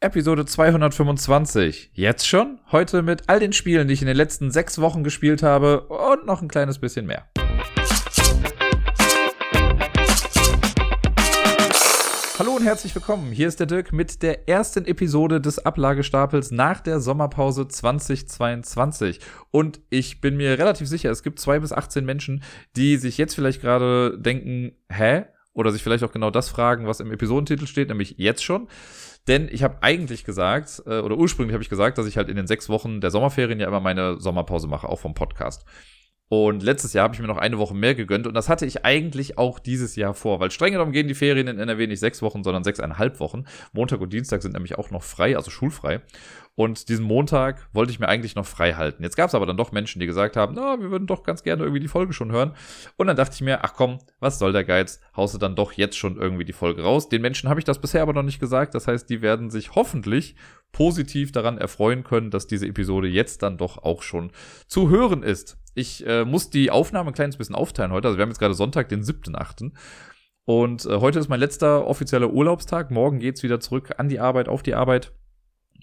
Episode 225. Jetzt schon? Heute mit all den Spielen, die ich in den letzten sechs Wochen gespielt habe und noch ein kleines bisschen mehr. Hallo und herzlich willkommen. Hier ist der Dirk mit der ersten Episode des Ablagestapels nach der Sommerpause 2022. Und ich bin mir relativ sicher, es gibt zwei bis 18 Menschen, die sich jetzt vielleicht gerade denken, hä? Oder sich vielleicht auch genau das fragen, was im Episodentitel steht, nämlich jetzt schon. Denn ich habe eigentlich gesagt, äh, oder ursprünglich habe ich gesagt, dass ich halt in den sechs Wochen der Sommerferien ja immer meine Sommerpause mache, auch vom Podcast. Und letztes Jahr habe ich mir noch eine Woche mehr gegönnt und das hatte ich eigentlich auch dieses Jahr vor, weil streng genommen gehen die Ferien in NRW nicht sechs Wochen, sondern sechseinhalb Wochen. Montag und Dienstag sind nämlich auch noch frei, also schulfrei. Und diesen Montag wollte ich mir eigentlich noch frei halten. Jetzt gab es aber dann doch Menschen, die gesagt haben, na, wir würden doch ganz gerne irgendwie die Folge schon hören. Und dann dachte ich mir, ach komm, was soll der Geiz? Haust du dann doch jetzt schon irgendwie die Folge raus. Den Menschen habe ich das bisher aber noch nicht gesagt. Das heißt, die werden sich hoffentlich positiv daran erfreuen können, dass diese Episode jetzt dann doch auch schon zu hören ist. Ich äh, muss die Aufnahme ein kleines bisschen aufteilen heute. Also wir haben jetzt gerade Sonntag, den 7.8. Und äh, heute ist mein letzter offizieller Urlaubstag. Morgen geht's wieder zurück an die Arbeit, auf die Arbeit.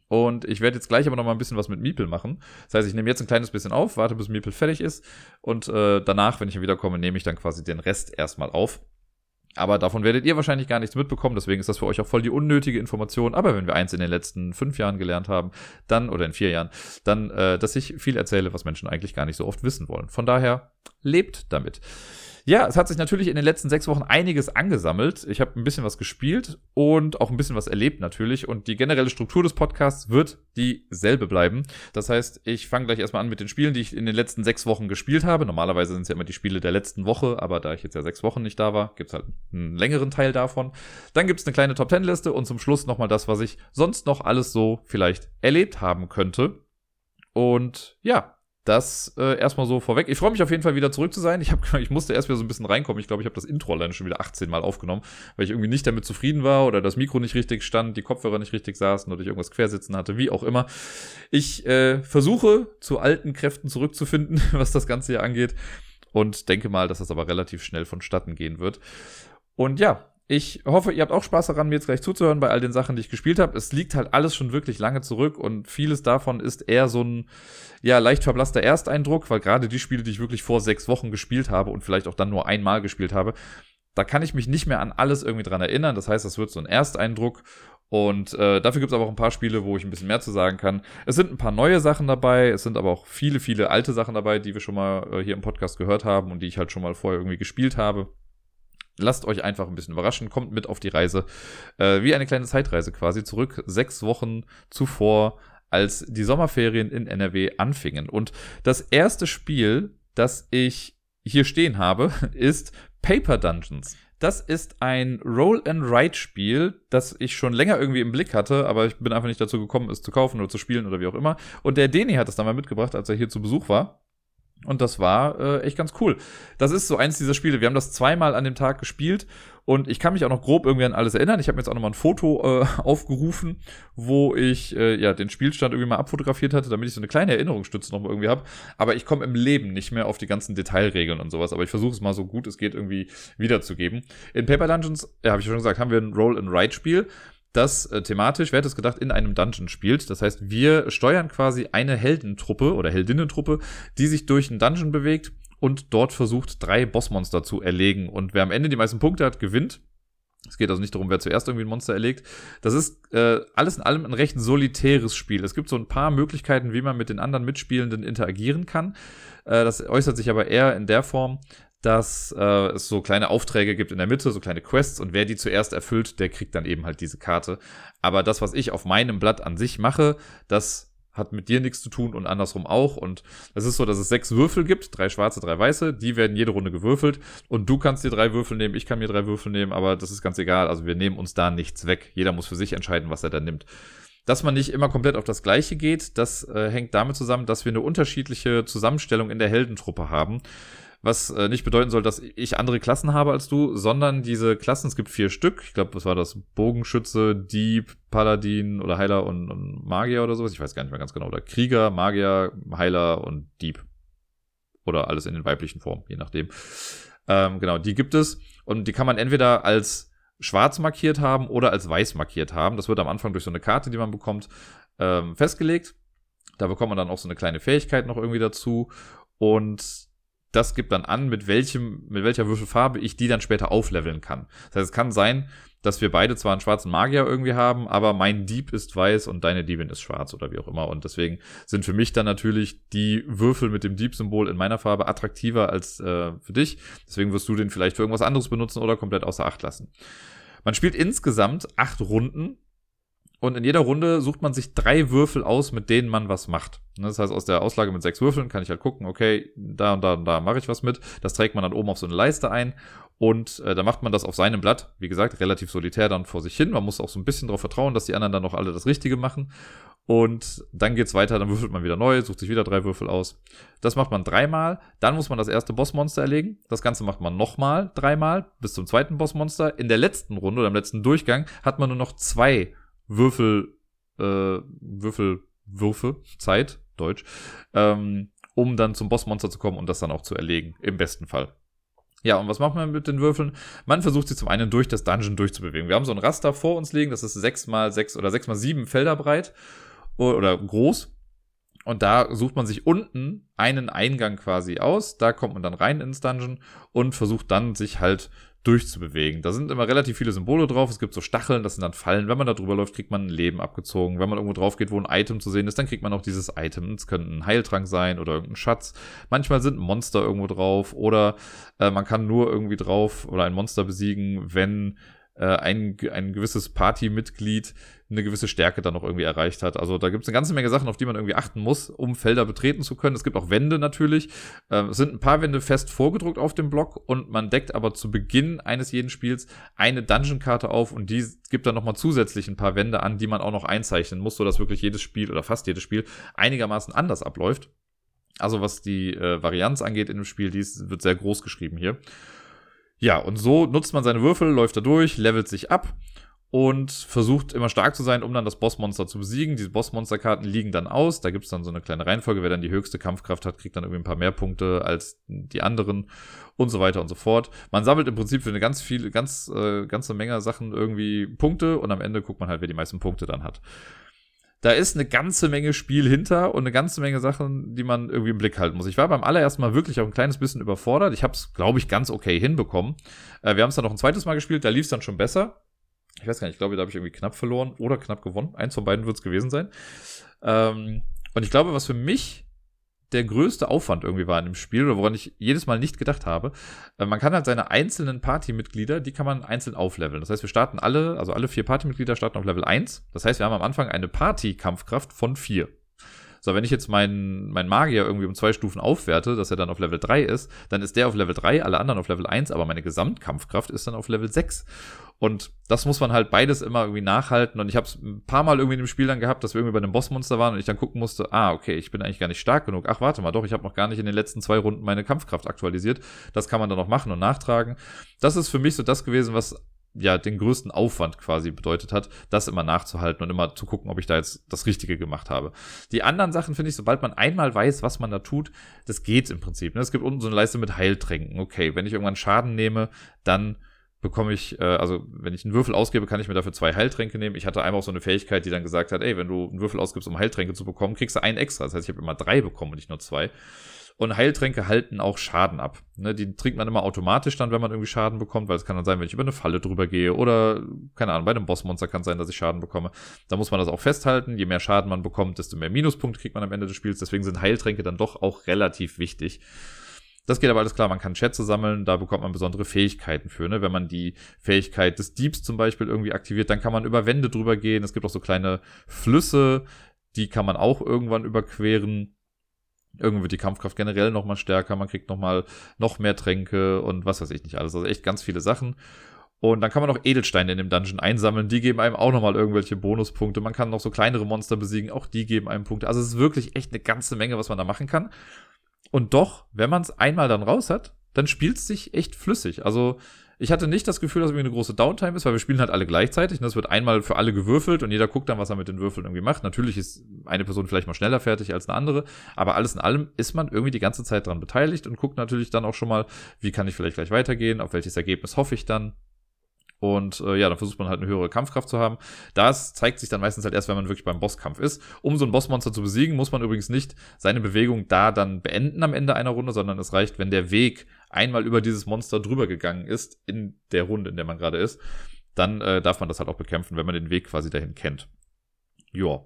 Und ich werde jetzt gleich aber noch mal ein bisschen was mit Miepel machen. Das heißt, ich nehme jetzt ein kleines bisschen auf, warte bis Miepel fertig ist. Und äh, danach, wenn ich wiederkomme, nehme ich dann quasi den Rest erstmal auf. Aber davon werdet ihr wahrscheinlich gar nichts mitbekommen, deswegen ist das für euch auch voll die unnötige Information. Aber wenn wir eins in den letzten fünf Jahren gelernt haben, dann, oder in vier Jahren, dann, äh, dass ich viel erzähle, was Menschen eigentlich gar nicht so oft wissen wollen. Von daher, lebt damit. Ja, es hat sich natürlich in den letzten sechs Wochen einiges angesammelt. Ich habe ein bisschen was gespielt und auch ein bisschen was erlebt natürlich. Und die generelle Struktur des Podcasts wird dieselbe bleiben. Das heißt, ich fange gleich erstmal an mit den Spielen, die ich in den letzten sechs Wochen gespielt habe. Normalerweise sind es ja immer die Spiele der letzten Woche, aber da ich jetzt ja sechs Wochen nicht da war, gibt es halt einen längeren Teil davon. Dann gibt es eine kleine Top Ten Liste und zum Schluss nochmal das, was ich sonst noch alles so vielleicht erlebt haben könnte. Und ja, das äh, erstmal so vorweg. Ich freue mich auf jeden Fall wieder zurück zu sein. Ich, hab, ich musste erst wieder so ein bisschen reinkommen. Ich glaube, ich habe das Intro alleine schon wieder 18 Mal aufgenommen, weil ich irgendwie nicht damit zufrieden war oder das Mikro nicht richtig stand, die Kopfhörer nicht richtig saßen oder ich irgendwas quersitzen hatte, wie auch immer. Ich äh, versuche zu alten Kräften zurückzufinden, was das Ganze hier angeht und denke mal, dass das aber relativ schnell vonstatten gehen wird. Und ja, ich hoffe, ihr habt auch Spaß daran, mir jetzt gleich zuzuhören bei all den Sachen, die ich gespielt habe. Es liegt halt alles schon wirklich lange zurück und vieles davon ist eher so ein, ja, leicht verblasster Ersteindruck, weil gerade die Spiele, die ich wirklich vor sechs Wochen gespielt habe und vielleicht auch dann nur einmal gespielt habe, da kann ich mich nicht mehr an alles irgendwie dran erinnern. Das heißt, das wird so ein Ersteindruck und äh, dafür gibt es aber auch ein paar Spiele, wo ich ein bisschen mehr zu sagen kann. Es sind ein paar neue Sachen dabei, es sind aber auch viele, viele alte Sachen dabei, die wir schon mal äh, hier im Podcast gehört haben und die ich halt schon mal vorher irgendwie gespielt habe. Lasst euch einfach ein bisschen überraschen, kommt mit auf die Reise. Äh, wie eine kleine Zeitreise quasi zurück, sechs Wochen zuvor, als die Sommerferien in NRW anfingen. Und das erste Spiel, das ich hier stehen habe, ist Paper Dungeons. Das ist ein Roll-and-Write-Spiel, das ich schon länger irgendwie im Blick hatte, aber ich bin einfach nicht dazu gekommen, es zu kaufen oder zu spielen oder wie auch immer. Und der Deni hat es dann mal mitgebracht, als er hier zu Besuch war. Und das war äh, echt ganz cool. Das ist so eins dieser Spiele. Wir haben das zweimal an dem Tag gespielt und ich kann mich auch noch grob irgendwie an alles erinnern. Ich habe mir jetzt auch nochmal ein Foto äh, aufgerufen, wo ich äh, ja den Spielstand irgendwie mal abfotografiert hatte, damit ich so eine kleine Erinnerungsstütze nochmal irgendwie habe. Aber ich komme im Leben nicht mehr auf die ganzen Detailregeln und sowas. Aber ich versuche es mal so gut es geht irgendwie wiederzugeben. In Paper Dungeons, ja, habe ich schon gesagt, haben wir ein Roll-and-Write-Spiel das äh, thematisch, wer hätte es gedacht, in einem Dungeon spielt. Das heißt, wir steuern quasi eine Heldentruppe oder Heldinnentruppe, die sich durch einen Dungeon bewegt und dort versucht, drei Bossmonster zu erlegen. Und wer am Ende die meisten Punkte hat, gewinnt. Es geht also nicht darum, wer zuerst irgendwie ein Monster erlegt. Das ist äh, alles in allem ein recht solitäres Spiel. Es gibt so ein paar Möglichkeiten, wie man mit den anderen Mitspielenden interagieren kann. Äh, das äußert sich aber eher in der Form, dass äh, es so kleine Aufträge gibt in der Mitte, so kleine Quests und wer die zuerst erfüllt, der kriegt dann eben halt diese Karte. Aber das, was ich auf meinem Blatt an sich mache, das hat mit dir nichts zu tun und andersrum auch. Und es ist so, dass es sechs Würfel gibt, drei schwarze, drei weiße, die werden jede Runde gewürfelt und du kannst dir drei Würfel nehmen, ich kann mir drei Würfel nehmen, aber das ist ganz egal. Also wir nehmen uns da nichts weg. Jeder muss für sich entscheiden, was er da nimmt. Dass man nicht immer komplett auf das Gleiche geht, das äh, hängt damit zusammen, dass wir eine unterschiedliche Zusammenstellung in der Heldentruppe haben was äh, nicht bedeuten soll, dass ich andere Klassen habe als du, sondern diese Klassen, es gibt vier Stück. Ich glaube, was war das? Bogenschütze, Dieb, Paladin oder Heiler und, und, Magier oder sowas. Ich weiß gar nicht mehr ganz genau. Oder Krieger, Magier, Heiler und Dieb. Oder alles in den weiblichen Formen, je nachdem. Ähm, genau, die gibt es. Und die kann man entweder als schwarz markiert haben oder als weiß markiert haben. Das wird am Anfang durch so eine Karte, die man bekommt, ähm, festgelegt. Da bekommt man dann auch so eine kleine Fähigkeit noch irgendwie dazu. Und das gibt dann an, mit welchem, mit welcher Würfelfarbe ich die dann später aufleveln kann. Das heißt, es kann sein, dass wir beide zwar einen schwarzen Magier irgendwie haben, aber mein Dieb ist weiß und deine Diebin ist schwarz oder wie auch immer. Und deswegen sind für mich dann natürlich die Würfel mit dem Diebsymbol in meiner Farbe attraktiver als äh, für dich. Deswegen wirst du den vielleicht für irgendwas anderes benutzen oder komplett außer Acht lassen. Man spielt insgesamt acht Runden und in jeder Runde sucht man sich drei Würfel aus, mit denen man was macht. Das heißt, aus der Auslage mit sechs Würfeln kann ich halt gucken, okay, da und da und da mache ich was mit. Das trägt man dann oben auf so eine Leiste ein und äh, da macht man das auf seinem Blatt, wie gesagt, relativ solitär dann vor sich hin. Man muss auch so ein bisschen darauf vertrauen, dass die anderen dann noch alle das Richtige machen. Und dann geht's weiter, dann würfelt man wieder neu, sucht sich wieder drei Würfel aus. Das macht man dreimal. Dann muss man das erste Bossmonster erlegen. Das Ganze macht man nochmal dreimal bis zum zweiten Bossmonster. In der letzten Runde oder im letzten Durchgang hat man nur noch zwei Würfel, äh, Würfel, Würfe, Zeit, Deutsch, ähm, um dann zum Bossmonster zu kommen und das dann auch zu erlegen, im besten Fall. Ja, und was macht man mit den Würfeln? Man versucht sie zum einen durch das Dungeon durchzubewegen. Wir haben so ein Raster vor uns liegen, das ist sechs mal sechs oder sechs mal sieben Felder breit oder groß. Und da sucht man sich unten einen Eingang quasi aus. Da kommt man dann rein ins Dungeon und versucht dann sich halt durchzubewegen. Da sind immer relativ viele Symbole drauf. Es gibt so Stacheln, das sind dann Fallen. Wenn man da drüber läuft, kriegt man ein Leben abgezogen. Wenn man irgendwo drauf geht, wo ein Item zu sehen ist, dann kriegt man auch dieses Item. Es könnte ein Heiltrank sein oder irgendein Schatz. Manchmal sind Monster irgendwo drauf oder äh, man kann nur irgendwie drauf oder ein Monster besiegen, wenn äh, ein, ein gewisses Partymitglied eine gewisse Stärke dann noch irgendwie erreicht hat. Also da gibt es eine ganze Menge Sachen, auf die man irgendwie achten muss, um Felder betreten zu können. Es gibt auch Wände natürlich. Äh, es sind ein paar Wände fest vorgedruckt auf dem Block und man deckt aber zu Beginn eines jeden Spiels eine Dungeon-Karte auf und die gibt dann nochmal zusätzlich ein paar Wände an, die man auch noch einzeichnen muss, sodass wirklich jedes Spiel oder fast jedes Spiel einigermaßen anders abläuft. Also was die äh, Varianz angeht in dem Spiel, die ist, wird sehr groß geschrieben hier. Ja, und so nutzt man seine Würfel, läuft da durch, levelt sich ab und versucht immer stark zu sein, um dann das Bossmonster zu besiegen. Diese Bossmonsterkarten liegen dann aus. Da gibt es dann so eine kleine Reihenfolge. Wer dann die höchste Kampfkraft hat, kriegt dann irgendwie ein paar mehr Punkte als die anderen und so weiter und so fort. Man sammelt im Prinzip für eine ganz viele, ganz, äh, ganze Menge Sachen irgendwie Punkte und am Ende guckt man halt, wer die meisten Punkte dann hat. Da ist eine ganze Menge Spiel hinter und eine ganze Menge Sachen, die man irgendwie im Blick halten muss. Ich war beim allerersten Mal wirklich auch ein kleines bisschen überfordert. Ich habe es, glaube ich, ganz okay hinbekommen. Äh, wir haben es dann noch ein zweites Mal gespielt, da lief es dann schon besser ich weiß gar nicht, ich glaube, da habe ich irgendwie knapp verloren oder knapp gewonnen. Eins von beiden wird es gewesen sein. Ähm, und ich glaube, was für mich der größte Aufwand irgendwie war in dem Spiel oder woran ich jedes Mal nicht gedacht habe, äh, man kann halt seine einzelnen Partymitglieder, die kann man einzeln aufleveln. Das heißt, wir starten alle, also alle vier Partymitglieder starten auf Level 1. Das heißt, wir haben am Anfang eine Party-Kampfkraft von 4. So, wenn ich jetzt meinen mein Magier irgendwie um zwei Stufen aufwerte, dass er dann auf Level 3 ist, dann ist der auf Level 3, alle anderen auf Level 1, aber meine Gesamtkampfkraft ist dann auf Level 6. Und das muss man halt beides immer irgendwie nachhalten. Und ich habe es ein paar Mal irgendwie in dem Spiel dann gehabt, dass wir irgendwie bei einem Bossmonster waren und ich dann gucken musste, ah, okay, ich bin eigentlich gar nicht stark genug. Ach, warte mal, doch, ich habe noch gar nicht in den letzten zwei Runden meine Kampfkraft aktualisiert. Das kann man dann noch machen und nachtragen. Das ist für mich so das gewesen, was ja den größten Aufwand quasi bedeutet hat, das immer nachzuhalten und immer zu gucken, ob ich da jetzt das Richtige gemacht habe. Die anderen Sachen finde ich, sobald man einmal weiß, was man da tut, das geht im Prinzip. Ne? Es gibt unten so eine Leiste mit Heiltränken. Okay, wenn ich irgendwann Schaden nehme, dann bekomme ich, äh, also wenn ich einen Würfel ausgebe, kann ich mir dafür zwei Heiltränke nehmen. Ich hatte einmal auch so eine Fähigkeit, die dann gesagt hat, ey, wenn du einen Würfel ausgibst, um Heiltränke zu bekommen, kriegst du einen extra. Das heißt, ich habe immer drei bekommen und nicht nur zwei. Und Heiltränke halten auch Schaden ab. Ne, die trinkt man immer automatisch dann, wenn man irgendwie Schaden bekommt, weil es kann dann sein, wenn ich über eine Falle drüber gehe oder, keine Ahnung, bei einem Bossmonster kann es sein, dass ich Schaden bekomme. Da muss man das auch festhalten. Je mehr Schaden man bekommt, desto mehr Minuspunkte kriegt man am Ende des Spiels. Deswegen sind Heiltränke dann doch auch relativ wichtig. Das geht aber alles klar, man kann Schätze sammeln, da bekommt man besondere Fähigkeiten für. Ne? Wenn man die Fähigkeit des Diebs zum Beispiel irgendwie aktiviert, dann kann man über Wände drüber gehen. Es gibt auch so kleine Flüsse, die kann man auch irgendwann überqueren. Irgendwann wird die Kampfkraft generell nochmal stärker, man kriegt nochmal noch mehr Tränke und was weiß ich nicht alles. Also echt ganz viele Sachen. Und dann kann man auch Edelsteine in dem Dungeon einsammeln. Die geben einem auch nochmal irgendwelche Bonuspunkte. Man kann noch so kleinere Monster besiegen. Auch die geben einem Punkte. Also es ist wirklich echt eine ganze Menge, was man da machen kann. Und doch, wenn man es einmal dann raus hat, dann spielt es sich echt flüssig. Also ich hatte nicht das Gefühl, dass irgendwie eine große Downtime ist, weil wir spielen halt alle gleichzeitig. Und das wird einmal für alle gewürfelt und jeder guckt dann, was er mit den Würfeln irgendwie macht. Natürlich ist eine Person vielleicht mal schneller fertig als eine andere, aber alles in allem ist man irgendwie die ganze Zeit dran beteiligt und guckt natürlich dann auch schon mal, wie kann ich vielleicht gleich weitergehen, auf welches Ergebnis hoffe ich dann. Und äh, ja, dann versucht man halt eine höhere Kampfkraft zu haben. Das zeigt sich dann meistens halt erst, wenn man wirklich beim Bosskampf ist. Um so ein Bossmonster zu besiegen, muss man übrigens nicht seine Bewegung da dann beenden am Ende einer Runde, sondern es reicht, wenn der Weg einmal über dieses Monster drüber gegangen ist in der Runde, in der man gerade ist. Dann äh, darf man das halt auch bekämpfen, wenn man den Weg quasi dahin kennt. Ja.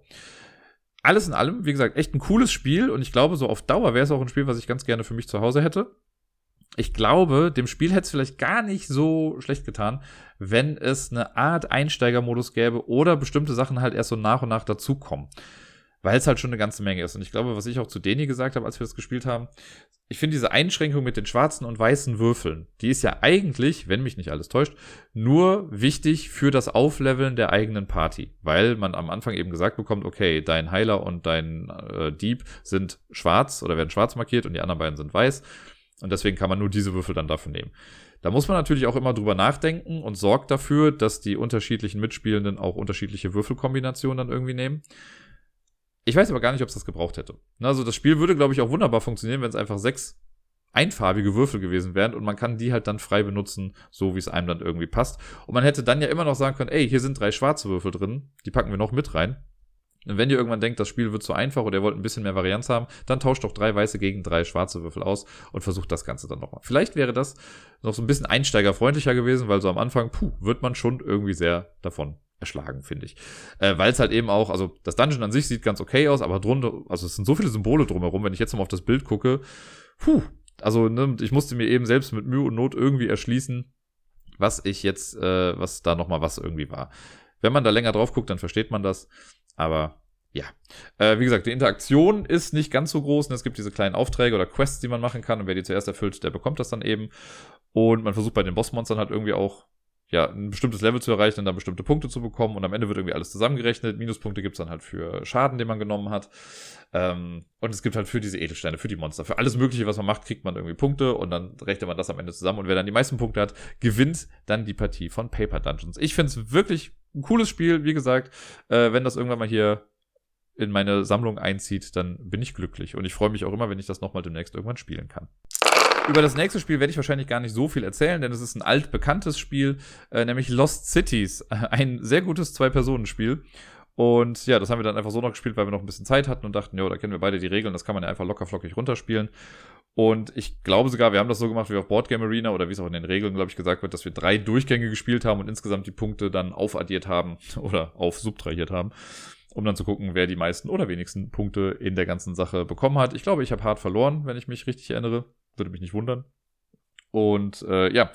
Alles in allem, wie gesagt, echt ein cooles Spiel und ich glaube, so auf Dauer wäre es auch ein Spiel, was ich ganz gerne für mich zu Hause hätte ich glaube, dem Spiel hätte es vielleicht gar nicht so schlecht getan, wenn es eine Art Einsteigermodus gäbe oder bestimmte Sachen halt erst so nach und nach dazukommen. Weil es halt schon eine ganze Menge ist. Und ich glaube, was ich auch zu Deni gesagt habe, als wir das gespielt haben, ich finde diese Einschränkung mit den schwarzen und weißen Würfeln, die ist ja eigentlich, wenn mich nicht alles täuscht, nur wichtig für das Aufleveln der eigenen Party. Weil man am Anfang eben gesagt bekommt, okay, dein Heiler und dein äh, Dieb sind schwarz oder werden schwarz markiert und die anderen beiden sind weiß und deswegen kann man nur diese Würfel dann dafür nehmen. Da muss man natürlich auch immer drüber nachdenken und sorgt dafür, dass die unterschiedlichen Mitspielenden auch unterschiedliche Würfelkombinationen dann irgendwie nehmen. Ich weiß aber gar nicht, ob es das gebraucht hätte. Also das Spiel würde, glaube ich, auch wunderbar funktionieren, wenn es einfach sechs einfarbige Würfel gewesen wären und man kann die halt dann frei benutzen, so wie es einem dann irgendwie passt. Und man hätte dann ja immer noch sagen können, ey, hier sind drei schwarze Würfel drin, die packen wir noch mit rein. Und wenn ihr irgendwann denkt, das Spiel wird zu einfach oder ihr wollt ein bisschen mehr Varianz haben, dann tauscht doch drei weiße gegen drei schwarze Würfel aus und versucht das Ganze dann nochmal. Vielleicht wäre das noch so ein bisschen einsteigerfreundlicher gewesen, weil so am Anfang, puh, wird man schon irgendwie sehr davon erschlagen, finde ich. Äh, weil es halt eben auch, also das Dungeon an sich sieht ganz okay aus, aber drunter, also es sind so viele Symbole drumherum, wenn ich jetzt mal auf das Bild gucke, puh, also ne, ich musste mir eben selbst mit Mühe und Not irgendwie erschließen, was ich jetzt, äh, was da nochmal was irgendwie war. Wenn man da länger drauf guckt, dann versteht man das. Aber ja. Äh, wie gesagt, die Interaktion ist nicht ganz so groß. Und es gibt diese kleinen Aufträge oder Quests, die man machen kann. Und wer die zuerst erfüllt, der bekommt das dann eben. Und man versucht bei den Bossmonstern halt irgendwie auch ja, ein bestimmtes Level zu erreichen und dann bestimmte Punkte zu bekommen. Und am Ende wird irgendwie alles zusammengerechnet. Minuspunkte gibt's dann halt für Schaden, den man genommen hat. Ähm, und es gibt halt für diese Edelsteine, für die Monster, für alles Mögliche, was man macht, kriegt man irgendwie Punkte und dann rechnet man das am Ende zusammen. Und wer dann die meisten Punkte hat, gewinnt dann die Partie von Paper Dungeons. Ich finde es wirklich ein cooles Spiel, wie gesagt. Äh, wenn das irgendwann mal hier in meine Sammlung einzieht, dann bin ich glücklich. Und ich freue mich auch immer, wenn ich das nochmal demnächst irgendwann spielen kann. Über das nächste Spiel werde ich wahrscheinlich gar nicht so viel erzählen, denn es ist ein altbekanntes Spiel, äh, nämlich Lost Cities. Ein sehr gutes Zwei-Personen-Spiel. Und ja, das haben wir dann einfach so noch gespielt, weil wir noch ein bisschen Zeit hatten und dachten, ja, da kennen wir beide die Regeln, das kann man ja einfach locker flockig runterspielen. Und ich glaube sogar, wir haben das so gemacht wie auf Boardgame Arena oder wie es auch in den Regeln, glaube ich, gesagt wird, dass wir drei Durchgänge gespielt haben und insgesamt die Punkte dann aufaddiert haben oder aufsubtrahiert haben, um dann zu gucken, wer die meisten oder wenigsten Punkte in der ganzen Sache bekommen hat. Ich glaube, ich habe hart verloren, wenn ich mich richtig erinnere. Würde mich nicht wundern. Und äh, ja,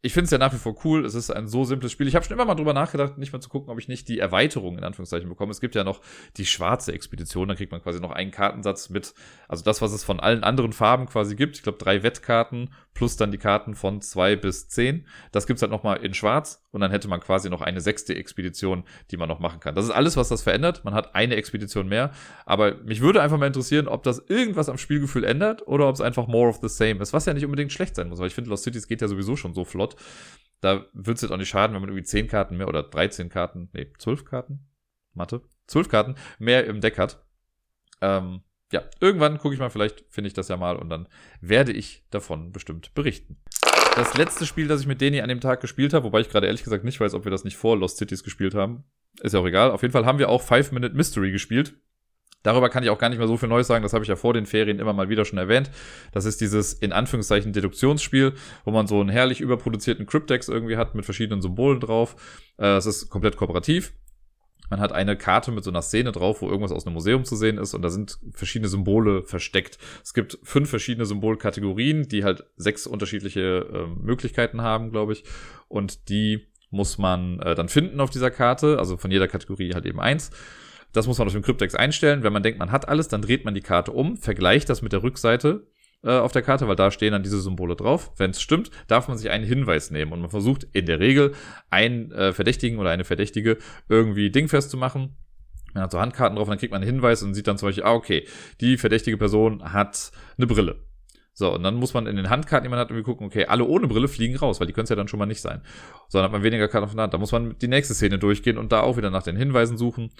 ich finde es ja nach wie vor cool. Es ist ein so simples Spiel. Ich habe schon immer mal drüber nachgedacht, nicht mal zu gucken, ob ich nicht die Erweiterung in Anführungszeichen bekomme. Es gibt ja noch die schwarze Expedition, da kriegt man quasi noch einen Kartensatz mit, also das, was es von allen anderen Farben quasi gibt. Ich glaube, drei Wettkarten plus dann die Karten von zwei bis zehn. Das gibt's halt nochmal in schwarz und dann hätte man quasi noch eine sechste Expedition, die man noch machen kann. Das ist alles, was das verändert. Man hat eine Expedition mehr. Aber mich würde einfach mal interessieren, ob das irgendwas am Spielgefühl ändert oder ob es einfach more of the same ist, was ja nicht unbedingt schlecht sein muss, weil ich finde, Lost Cities geht ja sowieso schon so flott. Da würde es jetzt auch nicht schaden, wenn man irgendwie zehn Karten mehr oder 13 Karten, nee, zwölf Karten, Mathe, zwölf Karten mehr im Deck hat. Ähm, ja, irgendwann gucke ich mal, vielleicht finde ich das ja mal und dann werde ich davon bestimmt berichten. Das letzte Spiel, das ich mit Deni an dem Tag gespielt habe, wobei ich gerade ehrlich gesagt nicht weiß, ob wir das nicht vor Lost Cities gespielt haben, ist ja auch egal. Auf jeden Fall haben wir auch Five Minute Mystery gespielt. Darüber kann ich auch gar nicht mehr so viel Neues sagen, das habe ich ja vor den Ferien immer mal wieder schon erwähnt. Das ist dieses in Anführungszeichen Deduktionsspiel, wo man so einen herrlich überproduzierten Cryptex irgendwie hat mit verschiedenen Symbolen drauf. Äh, es ist komplett kooperativ. Man hat eine Karte mit so einer Szene drauf, wo irgendwas aus einem Museum zu sehen ist und da sind verschiedene Symbole versteckt. Es gibt fünf verschiedene Symbolkategorien, die halt sechs unterschiedliche äh, Möglichkeiten haben, glaube ich. Und die muss man äh, dann finden auf dieser Karte, also von jeder Kategorie halt eben eins. Das muss man auf dem Cryptex einstellen. Wenn man denkt, man hat alles, dann dreht man die Karte um, vergleicht das mit der Rückseite äh, auf der Karte, weil da stehen dann diese Symbole drauf. Wenn es stimmt, darf man sich einen Hinweis nehmen und man versucht in der Regel einen äh, Verdächtigen oder eine Verdächtige irgendwie dingfest zu machen. Man hat so Handkarten drauf dann kriegt man einen Hinweis und sieht dann zum Beispiel, ah, okay, die verdächtige Person hat eine Brille. So, und dann muss man in den Handkarten, die man hat, irgendwie gucken, okay, alle ohne Brille fliegen raus, weil die können es ja dann schon mal nicht sein. So, dann hat man weniger Karten auf der Hand. Da muss man die nächste Szene durchgehen und da auch wieder nach den Hinweisen suchen,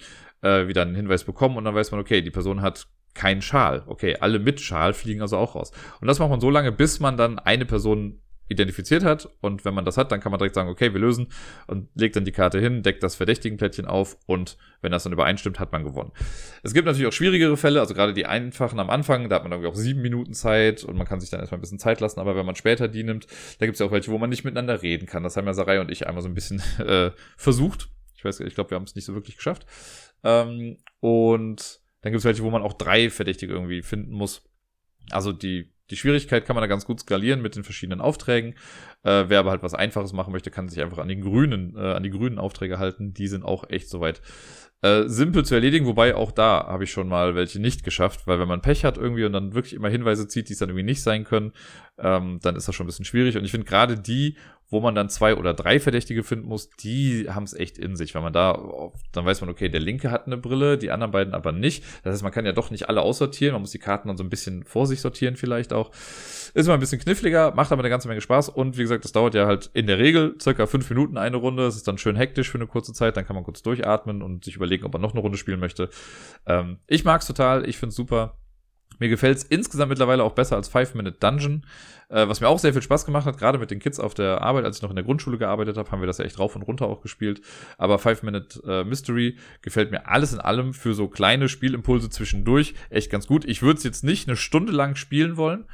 äh, wieder einen Hinweis bekommen und dann weiß man, okay, die Person hat keinen Schal. Okay, alle mit Schal fliegen also auch raus. Und das macht man so lange, bis man dann eine Person identifiziert hat. Und wenn man das hat, dann kann man direkt sagen, okay, wir lösen und legt dann die Karte hin, deckt das verdächtigen Plättchen auf und wenn das dann übereinstimmt, hat man gewonnen. Es gibt natürlich auch schwierigere Fälle, also gerade die einfachen am Anfang, da hat man irgendwie auch sieben Minuten Zeit und man kann sich dann erstmal ein bisschen Zeit lassen, aber wenn man später die nimmt, da gibt es ja auch welche, wo man nicht miteinander reden kann. Das haben ja Sarai und ich einmal so ein bisschen äh, versucht. Ich weiß, ich glaube, wir haben es nicht so wirklich geschafft. Ähm, und dann gibt es welche, wo man auch drei Verdächtige irgendwie finden muss. Also die die Schwierigkeit kann man da ganz gut skalieren mit den verschiedenen Aufträgen. Äh, wer aber halt was Einfaches machen möchte, kann sich einfach an den grünen, äh, an die grünen Aufträge halten. Die sind auch echt soweit äh, simpel zu erledigen, wobei auch da habe ich schon mal welche nicht geschafft, weil wenn man Pech hat irgendwie und dann wirklich immer Hinweise zieht, die es dann irgendwie nicht sein können, ähm, dann ist das schon ein bisschen schwierig. Und ich finde gerade die, wo man dann zwei oder drei Verdächtige finden muss, die haben es echt in sich. Wenn man da, dann weiß man, okay, der linke hat eine Brille, die anderen beiden aber nicht. Das heißt, man kann ja doch nicht alle aussortieren. Man muss die Karten dann so ein bisschen vor sich sortieren vielleicht auch. Ist immer ein bisschen kniffliger, macht aber eine ganze Menge Spaß. Und wie gesagt, das dauert ja halt in der Regel circa fünf Minuten eine Runde. Es ist dann schön hektisch für eine kurze Zeit. Dann kann man kurz durchatmen und sich überlegen, ob man noch eine Runde spielen möchte. Ähm, ich mag's total. Ich find's super. Mir gefällt es insgesamt mittlerweile auch besser als Five Minute Dungeon, äh, was mir auch sehr viel Spaß gemacht hat, gerade mit den Kids auf der Arbeit. Als ich noch in der Grundschule gearbeitet habe, haben wir das ja echt rauf und runter auch gespielt. Aber Five Minute äh, Mystery gefällt mir alles in allem für so kleine Spielimpulse zwischendurch echt ganz gut. Ich würde es jetzt nicht eine Stunde lang spielen wollen,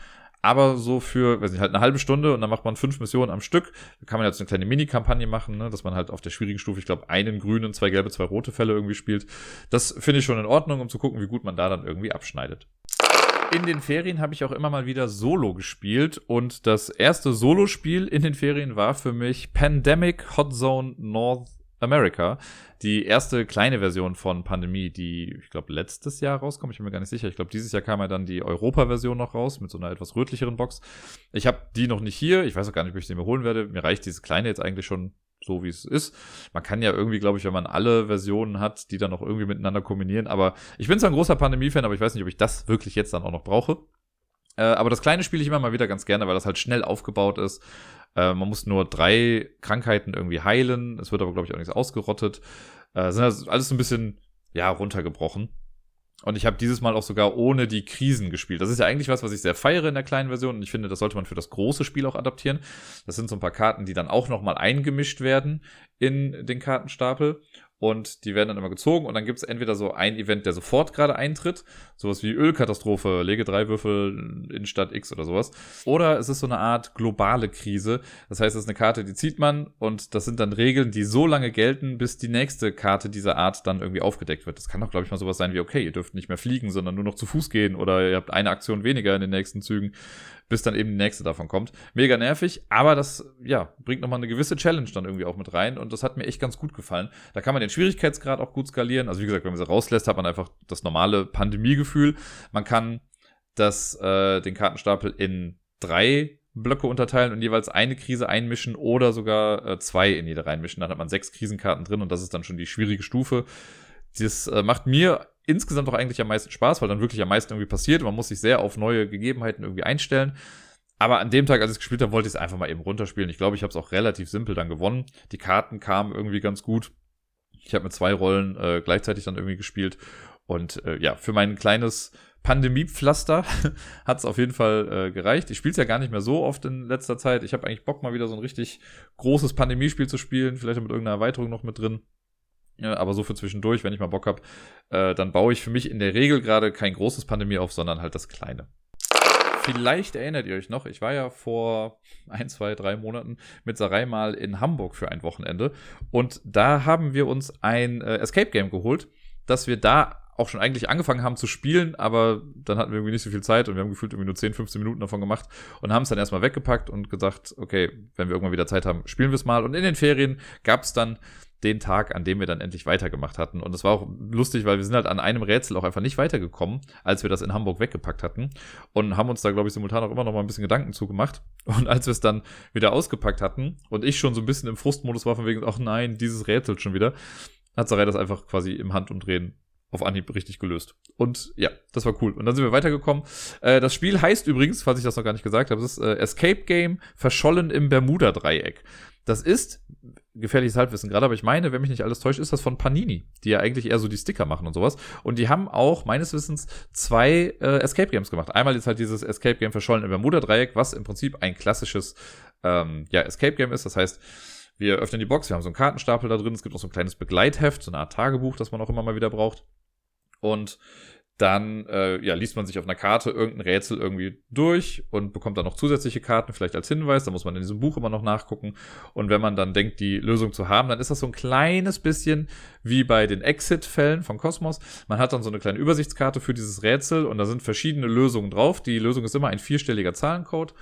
aber so für, weiß nicht, halt eine halbe Stunde und dann macht man fünf Missionen am Stück. Da kann man jetzt eine kleine Mini-Kampagne machen, ne, dass man halt auf der schwierigen Stufe, ich glaube, einen grünen, zwei gelbe, zwei rote Fälle irgendwie spielt. Das finde ich schon in Ordnung, um zu gucken, wie gut man da dann irgendwie abschneidet. In den Ferien habe ich auch immer mal wieder Solo gespielt und das erste Solo-Spiel in den Ferien war für mich Pandemic Hot Zone North America. Die erste kleine Version von Pandemie, die, ich glaube, letztes Jahr rauskommt. Ich bin mir gar nicht sicher. Ich glaube, dieses Jahr kam ja dann die Europa-Version noch raus mit so einer etwas rötlicheren Box. Ich habe die noch nicht hier. Ich weiß auch gar nicht, ob ich sie mir holen werde. Mir reicht diese kleine jetzt eigentlich schon so wie es ist. Man kann ja irgendwie, glaube ich, wenn man alle Versionen hat, die dann noch irgendwie miteinander kombinieren. Aber ich bin zwar ein großer Pandemie-Fan, aber ich weiß nicht, ob ich das wirklich jetzt dann auch noch brauche. Äh, aber das kleine spiele ich immer mal wieder ganz gerne, weil das halt schnell aufgebaut ist. Äh, man muss nur drei Krankheiten irgendwie heilen. Es wird aber, glaube ich, auch nichts ausgerottet. Äh, sind also alles ein bisschen, ja, runtergebrochen. Und ich habe dieses Mal auch sogar ohne die Krisen gespielt. Das ist ja eigentlich was, was ich sehr feiere in der kleinen Version. Und ich finde, das sollte man für das große Spiel auch adaptieren. Das sind so ein paar Karten, die dann auch nochmal eingemischt werden in den Kartenstapel und die werden dann immer gezogen und dann gibt es entweder so ein Event, der sofort gerade eintritt, sowas wie Ölkatastrophe, lege drei Würfel in Stadt X oder sowas. Oder es ist so eine Art globale Krise. Das heißt, es ist eine Karte, die zieht man und das sind dann Regeln, die so lange gelten, bis die nächste Karte dieser Art dann irgendwie aufgedeckt wird. Das kann doch, glaube ich, mal sowas sein wie, okay, ihr dürft nicht mehr fliegen, sondern nur noch zu Fuß gehen oder ihr habt eine Aktion weniger in den nächsten Zügen bis dann eben die nächste davon kommt. Mega nervig, aber das, ja, bringt nochmal eine gewisse Challenge dann irgendwie auch mit rein und das hat mir echt ganz gut gefallen. Da kann man den Schwierigkeitsgrad auch gut skalieren. Also wie gesagt, wenn man sie rauslässt, hat man einfach das normale Pandemiegefühl. Man kann das, äh, den Kartenstapel in drei Blöcke unterteilen und jeweils eine Krise einmischen oder sogar äh, zwei in jede reinmischen. Dann hat man sechs Krisenkarten drin und das ist dann schon die schwierige Stufe. Das äh, macht mir insgesamt auch eigentlich am meisten Spaß, weil dann wirklich am meisten irgendwie passiert. Man muss sich sehr auf neue Gegebenheiten irgendwie einstellen. Aber an dem Tag, als ich es gespielt habe, wollte ich es einfach mal eben runterspielen. Ich glaube, ich habe es auch relativ simpel dann gewonnen. Die Karten kamen irgendwie ganz gut. Ich habe mit zwei Rollen äh, gleichzeitig dann irgendwie gespielt. Und äh, ja, für mein kleines Pandemiepflaster hat es auf jeden Fall äh, gereicht. Ich spiele es ja gar nicht mehr so oft in letzter Zeit. Ich habe eigentlich Bock, mal wieder so ein richtig großes Pandemiespiel zu spielen. Vielleicht mit irgendeiner Erweiterung noch mit drin. Aber so für zwischendurch, wenn ich mal Bock habe, äh, dann baue ich für mich in der Regel gerade kein großes Pandemie auf, sondern halt das kleine. Vielleicht erinnert ihr euch noch, ich war ja vor ein, zwei, drei Monaten mit Sarai mal in Hamburg für ein Wochenende und da haben wir uns ein äh, Escape Game geholt, das wir da auch schon eigentlich angefangen haben zu spielen, aber dann hatten wir irgendwie nicht so viel Zeit und wir haben gefühlt irgendwie nur 10, 15 Minuten davon gemacht und haben es dann erstmal weggepackt und gesagt, okay, wenn wir irgendwann wieder Zeit haben, spielen wir es mal. Und in den Ferien gab es dann den Tag, an dem wir dann endlich weitergemacht hatten. Und es war auch lustig, weil wir sind halt an einem Rätsel auch einfach nicht weitergekommen, als wir das in Hamburg weggepackt hatten. Und haben uns da, glaube ich, simultan auch immer noch mal ein bisschen Gedanken zugemacht. Und als wir es dann wieder ausgepackt hatten und ich schon so ein bisschen im Frustmodus war, von wegen, ach nein, dieses Rätsel schon wieder, hat Sarai das einfach quasi im Handumdrehen auf Anhieb richtig gelöst. Und ja, das war cool. Und dann sind wir weitergekommen. Äh, das Spiel heißt übrigens, falls ich das noch gar nicht gesagt habe, es ist äh, Escape Game Verschollen im Bermuda-Dreieck. Das ist gefährliches Halbwissen gerade, aber ich meine, wenn mich nicht alles täuscht, ist das von Panini, die ja eigentlich eher so die Sticker machen und sowas. Und die haben auch meines Wissens zwei äh, Escape Games gemacht. Einmal ist halt dieses Escape Game Verschollen im Bermuda-Dreieck, was im Prinzip ein klassisches ähm, ja, Escape Game ist. Das heißt, wir öffnen die Box, wir haben so einen Kartenstapel da drin, es gibt noch so ein kleines Begleitheft, so eine Art Tagebuch, das man auch immer mal wieder braucht. Und dann äh, ja, liest man sich auf einer Karte irgendein Rätsel irgendwie durch und bekommt dann noch zusätzliche Karten, vielleicht als Hinweis. Da muss man in diesem Buch immer noch nachgucken. Und wenn man dann denkt, die Lösung zu haben, dann ist das so ein kleines bisschen wie bei den Exit-Fällen von Cosmos. Man hat dann so eine kleine Übersichtskarte für dieses Rätsel und da sind verschiedene Lösungen drauf. Die Lösung ist immer ein vierstelliger Zahlencode.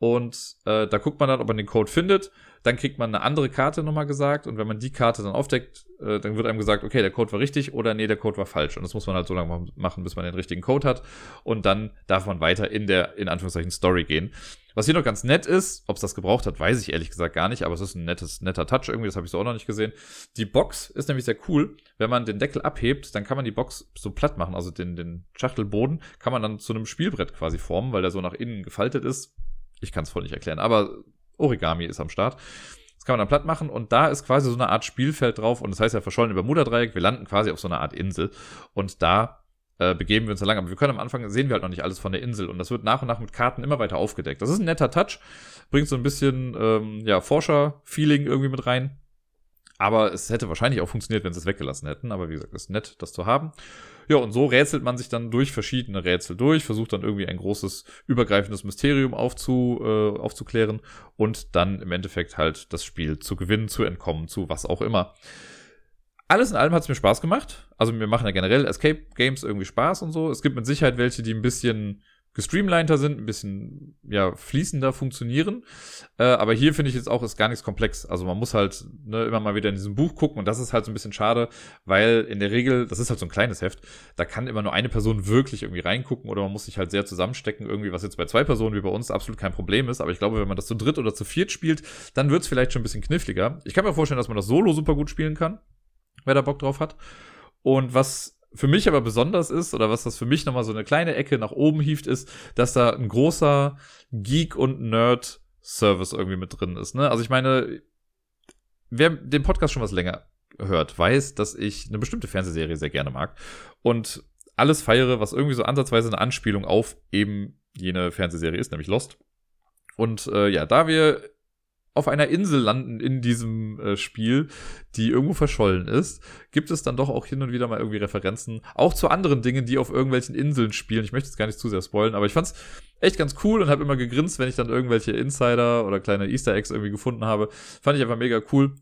Und äh, da guckt man dann, ob man den Code findet dann kriegt man eine andere Karte nochmal gesagt und wenn man die Karte dann aufdeckt, äh, dann wird einem gesagt, okay, der Code war richtig oder nee, der Code war falsch. Und das muss man halt so lange machen, bis man den richtigen Code hat und dann darf man weiter in der, in Anführungszeichen, Story gehen. Was hier noch ganz nett ist, ob es das gebraucht hat, weiß ich ehrlich gesagt gar nicht, aber es ist ein nettes, netter Touch irgendwie, das habe ich so auch noch nicht gesehen. Die Box ist nämlich sehr cool. Wenn man den Deckel abhebt, dann kann man die Box so platt machen, also den, den Schachtelboden kann man dann zu einem Spielbrett quasi formen, weil der so nach innen gefaltet ist. Ich kann es voll nicht erklären, aber Origami ist am Start. Das kann man dann platt machen und da ist quasi so eine Art Spielfeld drauf und das heißt ja verschollen über Bermuda-Dreieck. Wir landen quasi auf so einer Art Insel und da äh, begeben wir uns da lang. Aber wir können am Anfang sehen wir halt noch nicht alles von der Insel und das wird nach und nach mit Karten immer weiter aufgedeckt. Das ist ein netter Touch, bringt so ein bisschen ähm, ja, Forscher-Feeling irgendwie mit rein. Aber es hätte wahrscheinlich auch funktioniert, wenn sie es weggelassen hätten. Aber wie gesagt, es ist nett, das zu haben. Ja, und so rätselt man sich dann durch verschiedene Rätsel durch, versucht dann irgendwie ein großes, übergreifendes Mysterium aufzu, äh, aufzuklären und dann im Endeffekt halt das Spiel zu gewinnen, zu entkommen, zu was auch immer. Alles in allem hat es mir Spaß gemacht. Also mir machen ja generell Escape Games irgendwie Spaß und so. Es gibt mit Sicherheit welche, die ein bisschen gestreamliner sind, ein bisschen ja, fließender funktionieren. Äh, aber hier finde ich jetzt auch, ist gar nichts komplex. Also man muss halt ne, immer mal wieder in diesem Buch gucken und das ist halt so ein bisschen schade, weil in der Regel, das ist halt so ein kleines Heft, da kann immer nur eine Person wirklich irgendwie reingucken oder man muss sich halt sehr zusammenstecken, irgendwie, was jetzt bei zwei Personen wie bei uns absolut kein Problem ist. Aber ich glaube, wenn man das zu dritt oder zu viert spielt, dann wird es vielleicht schon ein bisschen kniffliger. Ich kann mir vorstellen, dass man das solo super gut spielen kann, wer da Bock drauf hat. Und was für mich aber besonders ist, oder was das für mich nochmal so eine kleine Ecke nach oben hieft, ist, dass da ein großer Geek- und Nerd-Service irgendwie mit drin ist. Ne? Also ich meine, wer den Podcast schon was länger hört, weiß, dass ich eine bestimmte Fernsehserie sehr gerne mag. Und alles feiere, was irgendwie so ansatzweise eine Anspielung auf eben jene Fernsehserie ist, nämlich Lost. Und äh, ja, da wir auf einer Insel landen in diesem äh, Spiel, die irgendwo verschollen ist, gibt es dann doch auch hin und wieder mal irgendwie Referenzen, auch zu anderen Dingen, die auf irgendwelchen Inseln spielen. Ich möchte jetzt gar nicht zu sehr spoilen, aber ich fand's echt ganz cool und habe immer gegrinst, wenn ich dann irgendwelche Insider oder kleine Easter Eggs irgendwie gefunden habe. Fand ich einfach mega cool.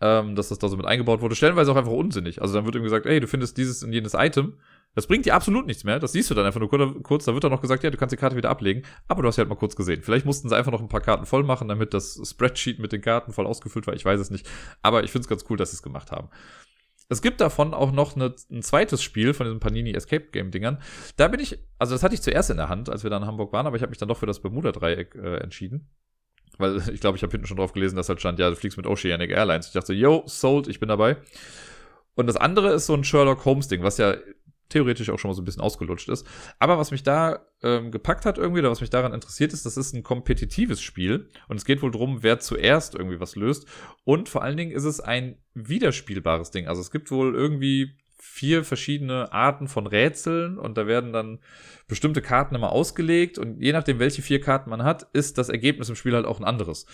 Ähm, dass das da so mit eingebaut wurde. Stellenweise auch einfach unsinnig. Also dann wird ihm gesagt, ey, du findest dieses und jenes Item das bringt dir absolut nichts mehr. Das siehst du dann einfach nur kurz. Da wird dann noch gesagt, ja, du kannst die Karte wieder ablegen. Aber du hast sie halt mal kurz gesehen. Vielleicht mussten sie einfach noch ein paar Karten voll machen, damit das Spreadsheet mit den Karten voll ausgefüllt war. Ich weiß es nicht. Aber ich finde es ganz cool, dass sie es gemacht haben. Es gibt davon auch noch eine, ein zweites Spiel von diesen Panini Escape Game Dingern. Da bin ich, also das hatte ich zuerst in der Hand, als wir dann in Hamburg waren, aber ich habe mich dann doch für das Bermuda Dreieck äh, entschieden. Weil ich glaube, ich habe hinten schon drauf gelesen, dass halt stand, ja, du fliegst mit Oceanic Airlines. Ich dachte yo, sold, ich bin dabei. Und das andere ist so ein Sherlock Holmes Ding, was ja theoretisch auch schon mal so ein bisschen ausgelutscht ist. Aber was mich da ähm, gepackt hat irgendwie, oder was mich daran interessiert ist, das ist ein kompetitives Spiel und es geht wohl drum, wer zuerst irgendwie was löst. Und vor allen Dingen ist es ein wiederspielbares Ding. Also es gibt wohl irgendwie vier verschiedene Arten von Rätseln und da werden dann bestimmte Karten immer ausgelegt und je nachdem, welche vier Karten man hat, ist das Ergebnis im Spiel halt auch ein anderes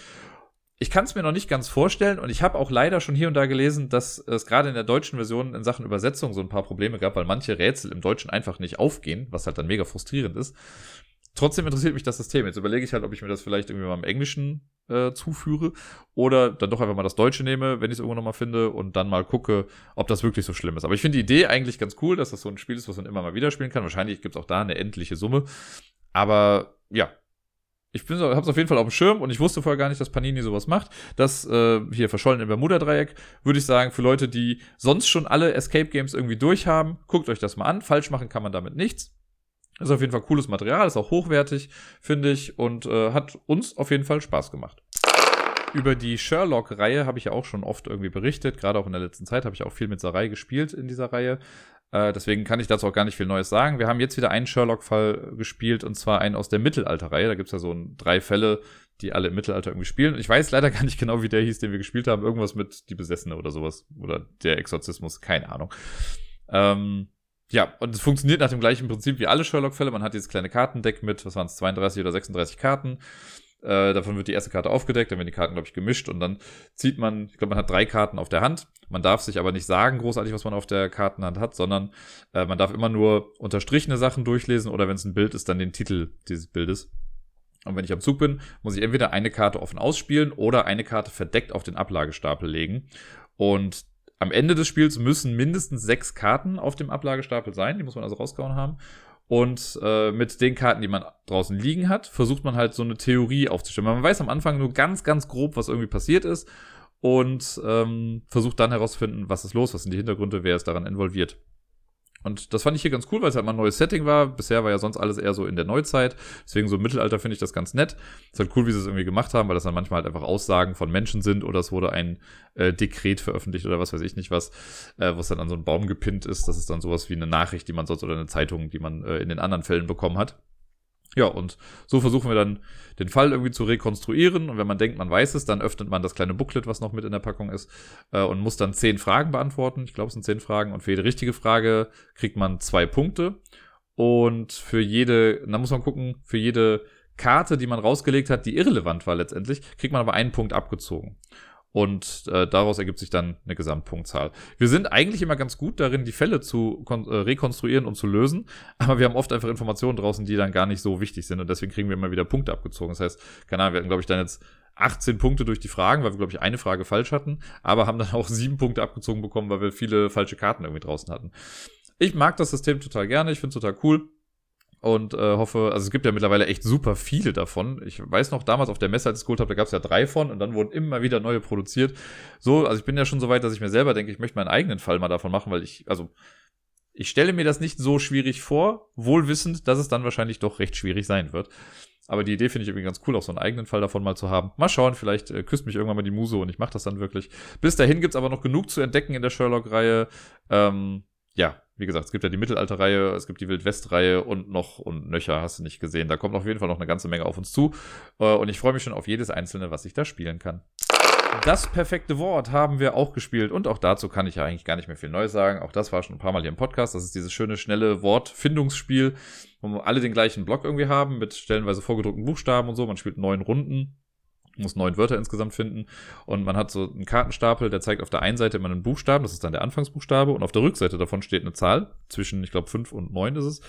ich kann es mir noch nicht ganz vorstellen und ich habe auch leider schon hier und da gelesen, dass es gerade in der deutschen Version in Sachen Übersetzung so ein paar Probleme gab, weil manche Rätsel im Deutschen einfach nicht aufgehen, was halt dann mega frustrierend ist. Trotzdem interessiert mich das System. Jetzt überlege ich halt, ob ich mir das vielleicht irgendwie mal im Englischen äh, zuführe oder dann doch einfach mal das Deutsche nehme, wenn ich es irgendwo nochmal finde und dann mal gucke, ob das wirklich so schlimm ist. Aber ich finde die Idee eigentlich ganz cool, dass das so ein Spiel ist, was man immer mal wieder spielen kann. Wahrscheinlich gibt es auch da eine endliche Summe. Aber ja, ich habe es auf jeden Fall auf dem Schirm und ich wusste vorher gar nicht, dass Panini sowas macht. Das äh, hier verschollen im Bermuda-Dreieck, würde ich sagen, für Leute, die sonst schon alle Escape Games irgendwie durchhaben, guckt euch das mal an. Falsch machen kann man damit nichts. Ist auf jeden Fall cooles Material, ist auch hochwertig, finde ich, und äh, hat uns auf jeden Fall Spaß gemacht. Über die Sherlock-Reihe habe ich ja auch schon oft irgendwie berichtet. Gerade auch in der letzten Zeit habe ich auch viel mit Sarai gespielt in dieser Reihe. Äh, deswegen kann ich dazu auch gar nicht viel Neues sagen. Wir haben jetzt wieder einen Sherlock-Fall gespielt und zwar einen aus der Mittelalterreihe. Da gibt es ja so ein, drei Fälle, die alle im Mittelalter irgendwie spielen. Ich weiß leider gar nicht genau, wie der hieß, den wir gespielt haben. Irgendwas mit Die Besessene oder sowas. Oder der Exorzismus, keine Ahnung. Ähm, ja, und es funktioniert nach dem gleichen Prinzip wie alle Sherlock-Fälle. Man hat dieses kleine Kartendeck mit, was waren es, 32 oder 36 Karten Äh, davon wird die erste Karte aufgedeckt, dann werden die Karten, glaube ich, gemischt und dann zieht man, ich glaube, man hat drei Karten auf der Hand. Man darf sich aber nicht sagen, großartig, was man auf der Kartenhand hat, sondern äh, man darf immer nur unterstrichene Sachen durchlesen oder wenn es ein Bild ist, dann den Titel dieses Bildes. Und wenn ich am Zug bin, muss ich entweder eine Karte offen ausspielen oder eine Karte verdeckt auf den Ablagestapel legen. Und am Ende des Spiels müssen mindestens sechs Karten auf dem Ablagestapel sein. Die muss man also rausgehauen haben. Und äh, mit den Karten, die man draußen liegen hat, versucht man halt so eine Theorie aufzustellen. Man weiß am Anfang nur ganz, ganz grob, was irgendwie passiert ist und ähm, versucht dann herauszufinden, was ist los, was sind die Hintergründe, wer ist daran involviert. Und das fand ich hier ganz cool, weil es halt mal ein neues Setting war. Bisher war ja sonst alles eher so in der Neuzeit. Deswegen so im Mittelalter finde ich das ganz nett. Ist halt cool, wie sie es irgendwie gemacht haben, weil das dann manchmal halt einfach Aussagen von Menschen sind oder es wurde ein äh, Dekret veröffentlicht oder was weiß ich nicht was, äh, was dann an so einen Baum gepinnt ist. Das ist dann sowas wie eine Nachricht, die man sonst oder eine Zeitung, die man äh, in den anderen Fällen bekommen hat. Ja, und so versuchen wir dann den Fall irgendwie zu rekonstruieren. Und wenn man denkt, man weiß es, dann öffnet man das kleine Booklet, was noch mit in der Packung ist, äh, und muss dann zehn Fragen beantworten. Ich glaube, es sind zehn Fragen. Und für jede richtige Frage kriegt man zwei Punkte. Und für jede, dann muss man gucken, für jede Karte, die man rausgelegt hat, die irrelevant war letztendlich, kriegt man aber einen Punkt abgezogen und äh, daraus ergibt sich dann eine Gesamtpunktzahl. Wir sind eigentlich immer ganz gut darin, die Fälle zu äh, rekonstruieren und zu lösen, aber wir haben oft einfach Informationen draußen, die dann gar nicht so wichtig sind und deswegen kriegen wir immer wieder Punkte abgezogen. Das heißt, keine Ahnung, wir hatten, glaube ich, dann jetzt 18 Punkte durch die Fragen, weil wir, glaube ich, eine Frage falsch hatten, aber haben dann auch sieben Punkte abgezogen bekommen, weil wir viele falsche Karten irgendwie draußen hatten. Ich mag das System total gerne, ich finde es total cool und äh, hoffe, also es gibt ja mittlerweile echt super viele davon. Ich weiß noch, damals auf der Messe, als ich geholt habe, da gab es ja drei von und dann wurden immer wieder neue produziert. So, also ich bin ja schon so weit, dass ich mir selber denke, ich möchte meinen eigenen Fall mal davon machen, weil ich, also ich stelle mir das nicht so schwierig vor, wohl wissend, dass es dann wahrscheinlich doch recht schwierig sein wird. Aber die Idee finde ich irgendwie ganz cool, auch so einen eigenen Fall davon mal zu haben. Mal schauen, vielleicht äh, küsst mich irgendwann mal die Muse und ich mache das dann wirklich. Bis dahin gibt's aber noch genug zu entdecken in der Sherlock-Reihe. Ähm, ja, wie gesagt, es gibt ja die Mittelalterreihe, es gibt die Wildwestreihe und noch und nöcher hast du nicht gesehen. Da kommt auf jeden Fall noch eine ganze Menge auf uns zu. Äh, und ich freue mich schon auf jedes einzelne, was ich da spielen kann. Das perfekte Wort haben wir auch gespielt und auch dazu kann ich ja eigentlich gar nicht mehr viel Neues sagen. Auch das war schon ein paar Mal hier im Podcast. Das ist dieses schöne, schnelle Wortfindungsspiel, wo alle den gleichen Block irgendwie haben mit stellenweise vorgedruckten Buchstaben und so. Man spielt neun Runden muss neun Wörter insgesamt finden. Und man hat so einen Kartenstapel, der zeigt auf der einen Seite immer einen Buchstaben, das ist dann der Anfangsbuchstabe, und auf der Rückseite davon steht eine Zahl, zwischen, ich glaube, fünf und neun ist es.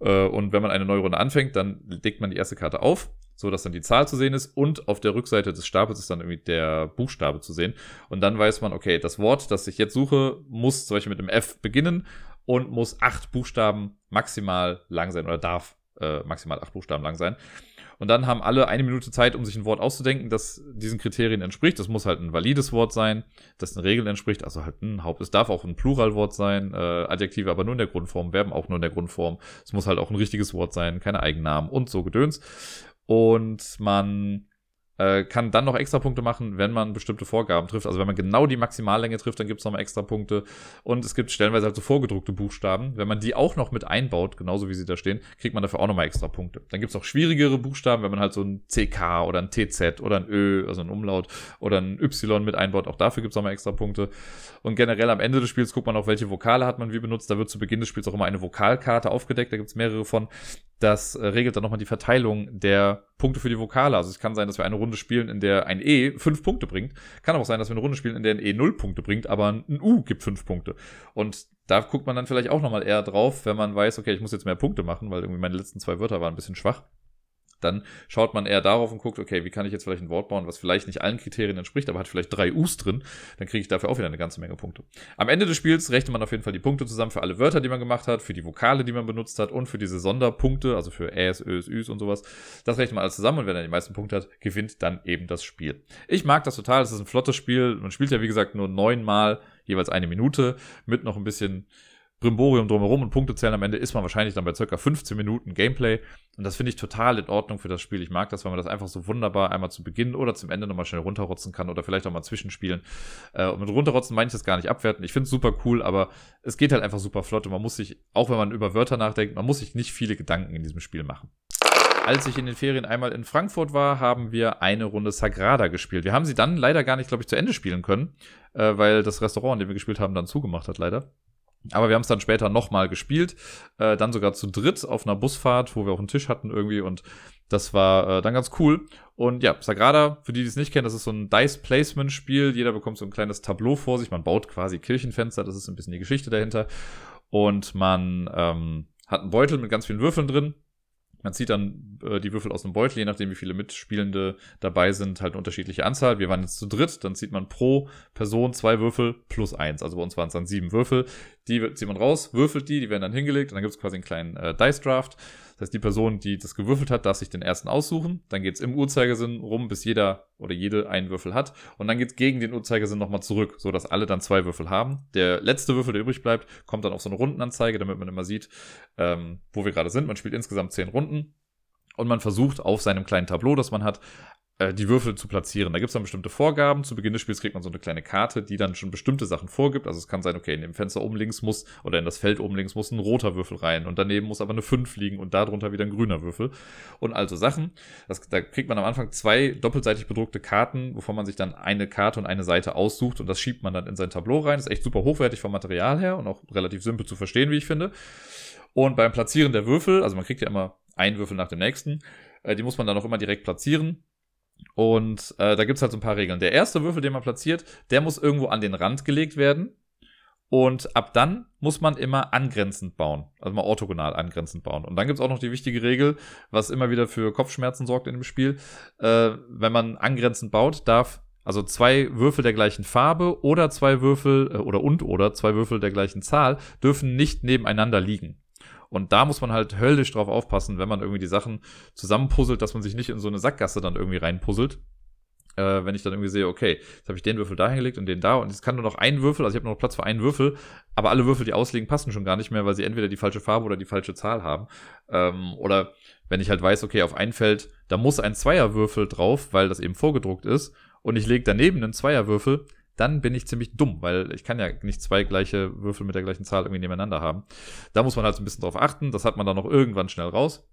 Äh, und wenn man eine neue Runde anfängt, dann legt man die erste Karte auf, so dass dann die Zahl zu sehen ist und auf der Rückseite des Stapels ist dann irgendwie der Buchstabe zu sehen. Und dann weiß man, okay, das Wort, das ich jetzt suche, muss zum Beispiel mit dem F beginnen und muss acht Buchstaben maximal lang sein oder darf äh, maximal acht Buchstaben lang sein. Und dann haben alle eine Minute Zeit, um sich ein Wort auszudenken, das diesen Kriterien entspricht. Das muss halt ein valides Wort sein, das den Regeln entspricht. Also halt ein Haupt. Es darf auch ein Pluralwort sein, äh, Adjektive aber nur in der Grundform, Verben auch nur in der Grundform. Es muss halt auch ein richtiges Wort sein, keine Eigennamen und so Gedöns. Und man äh, kann dann noch extra Punkte machen, wenn man bestimmte Vorgaben trifft. Also wenn man genau die Maximallänge trifft, dann gibt es nochmal extra Punkte. Und es gibt stellenweise halt so vorgedruckte Buchstaben. Wenn man die auch noch mit einbaut, genauso wie sie da stehen, kriegt man dafür auch nochmal extra Punkte. Dann gibt es auch schwierigere Buchstaben, wenn man halt so ein CK oder ein TZ oder ein Ö, also ein Umlaut oder ein Y mit einbaut. Auch dafür gibt es nochmal extra Punkte. Und generell am Ende des Spiels guckt man auch, welche Vokale hat man wie benutzt. Da wird zu Beginn des Spiels auch immer eine Vokalkarte aufgedeckt. Da gibt es mehrere von. Das äh, regelt dann nochmal die Verteilung der Punkte für die Vokale. Also es kann sein, dass wir eine Runde spielen, in der ein E fünf Punkte bringt. Kann aber auch sein, dass wir eine Runde spielen, in der ein E null Punkte bringt, aber ein U gibt fünf Punkte. Und da guckt man dann vielleicht auch nochmal eher drauf, wenn man weiß, okay, ich muss jetzt mehr Punkte machen, weil irgendwie meine letzten zwei Wörter waren ein bisschen schwach dann schaut man eher darauf und guckt, okay, wie kann ich jetzt vielleicht ein Wort bauen, was vielleicht nicht allen Kriterien entspricht, aber hat vielleicht drei U's drin, dann kriege ich dafür auch wieder eine ganze Menge Punkte. Am Ende des Spiels rechnet man auf jeden Fall die Punkte zusammen für alle Wörter, die man gemacht hat, für die Vokale, die man benutzt hat und für diese Sonderpunkte, also für Äs, Ös, Üs und sowas. Das rechnet man alles zusammen und wenn er die meisten Punkte hat, gewinnt dann eben das Spiel. Ich mag das total, es ist ein flottes Spiel. Man spielt ja, wie gesagt, nur neunmal jeweils eine Minute mit noch ein bisschen Brimborium drumherum und Punkte zählen am Ende ist man wahrscheinlich dann bei circa 15 Minuten Gameplay. Und das finde ich total in Ordnung für das Spiel. Ich mag das, weil man das einfach so wunderbar einmal zu Beginn oder zum Ende nochmal schnell runterrotzen kann oder vielleicht auch mal zwischenspielen. Äh, und mit runterrotzen meine ich das gar nicht abwerten. Ich finde es super cool, aber es geht halt einfach super flott und man muss sich, auch wenn man über Wörter nachdenkt, man muss sich nicht viele Gedanken in diesem Spiel machen. Als ich in den Ferien einmal in Frankfurt war, haben wir eine Runde Sagrada gespielt. Wir haben sie dann leider gar nicht, glaube ich, zu Ende spielen können, äh, weil das Restaurant, in dem wir gespielt haben, dann zugemacht hat, leider. Aber wir haben es dann später nochmal gespielt, äh, dann sogar zu dritt auf einer Busfahrt, wo wir auch einen Tisch hatten irgendwie und das war äh, dann ganz cool. Und ja, Sagrada, für die, die es nicht kennen, das ist so ein Dice-Placement-Spiel. Jeder bekommt so ein kleines Tableau vor sich. Man baut quasi Kirchenfenster, das ist ein bisschen die Geschichte dahinter. Und man ähm, hat einen Beutel mit ganz vielen Würfeln drin. Man zieht dann äh, die Würfel aus dem Beutel, je nachdem, wie viele Mitspielende dabei sind, halt eine unterschiedliche Anzahl. Wir waren jetzt zu dritt, dann zieht man pro Person zwei Würfel plus eins. Also bei uns waren es dann sieben Würfel. Die zieht man raus, würfelt die, die werden dann hingelegt und dann gibt es quasi einen kleinen äh, Dice Draft. Das heißt, die Person, die das gewürfelt hat, darf sich den ersten aussuchen. Dann geht's im Uhrzeigersinn rum, bis jeder oder jede einen Würfel hat. Und dann geht's gegen den Uhrzeigersinn nochmal zurück, sodass alle dann zwei Würfel haben. Der letzte Würfel, der übrig bleibt, kommt dann auf so eine Rundenanzeige, damit man immer sieht, ähm, wo wir gerade sind. Man spielt insgesamt zehn Runden. Und man versucht auf seinem kleinen Tableau, das man hat, die Würfel zu platzieren. Da gibt es dann bestimmte Vorgaben. Zu Beginn des Spiels kriegt man so eine kleine Karte, die dann schon bestimmte Sachen vorgibt. Also es kann sein, okay, in dem Fenster oben links muss oder in das Feld oben links muss ein roter Würfel rein und daneben muss aber eine 5 liegen und darunter wieder ein grüner Würfel. Und also Sachen. Das, da kriegt man am Anfang zwei doppelseitig bedruckte Karten, wovon man sich dann eine Karte und eine Seite aussucht und das schiebt man dann in sein Tableau rein. Das ist echt super hochwertig vom Material her und auch relativ simpel zu verstehen, wie ich finde. Und beim Platzieren der Würfel, also man kriegt ja immer einen Würfel nach dem nächsten, äh, die muss man dann auch immer direkt platzieren. Und äh, da gibt es halt so ein paar Regeln. Der erste Würfel, den man platziert, der muss irgendwo an den Rand gelegt werden. Und ab dann muss man immer angrenzend bauen. Also mal orthogonal angrenzend bauen. Und dann gibt es auch noch die wichtige Regel, was immer wieder für Kopfschmerzen sorgt in dem Spiel. Äh, wenn man angrenzend baut, darf also zwei Würfel der gleichen Farbe oder zwei Würfel äh, oder und oder zwei Würfel der gleichen Zahl dürfen nicht nebeneinander liegen. Und da muss man halt höllisch drauf aufpassen, wenn man irgendwie die Sachen zusammenpuzzelt, dass man sich nicht in so eine Sackgasse dann irgendwie reinpuzzelt. Äh, wenn ich dann irgendwie sehe, okay, jetzt habe ich den Würfel da hingelegt und den da und jetzt kann nur noch ein Würfel, also ich habe nur noch Platz für einen Würfel, aber alle Würfel, die ausliegen, passen schon gar nicht mehr, weil sie entweder die falsche Farbe oder die falsche Zahl haben. Ähm, oder wenn ich halt weiß, okay, auf ein Feld, da muss ein Zweierwürfel drauf, weil das eben vorgedruckt ist und ich lege daneben einen Zweierwürfel, dann bin ich ziemlich dumm, weil ich kann ja nicht zwei gleiche Würfel mit der gleichen Zahl irgendwie nebeneinander haben. Da muss man halt so ein bisschen drauf achten. Das hat man dann noch irgendwann schnell raus.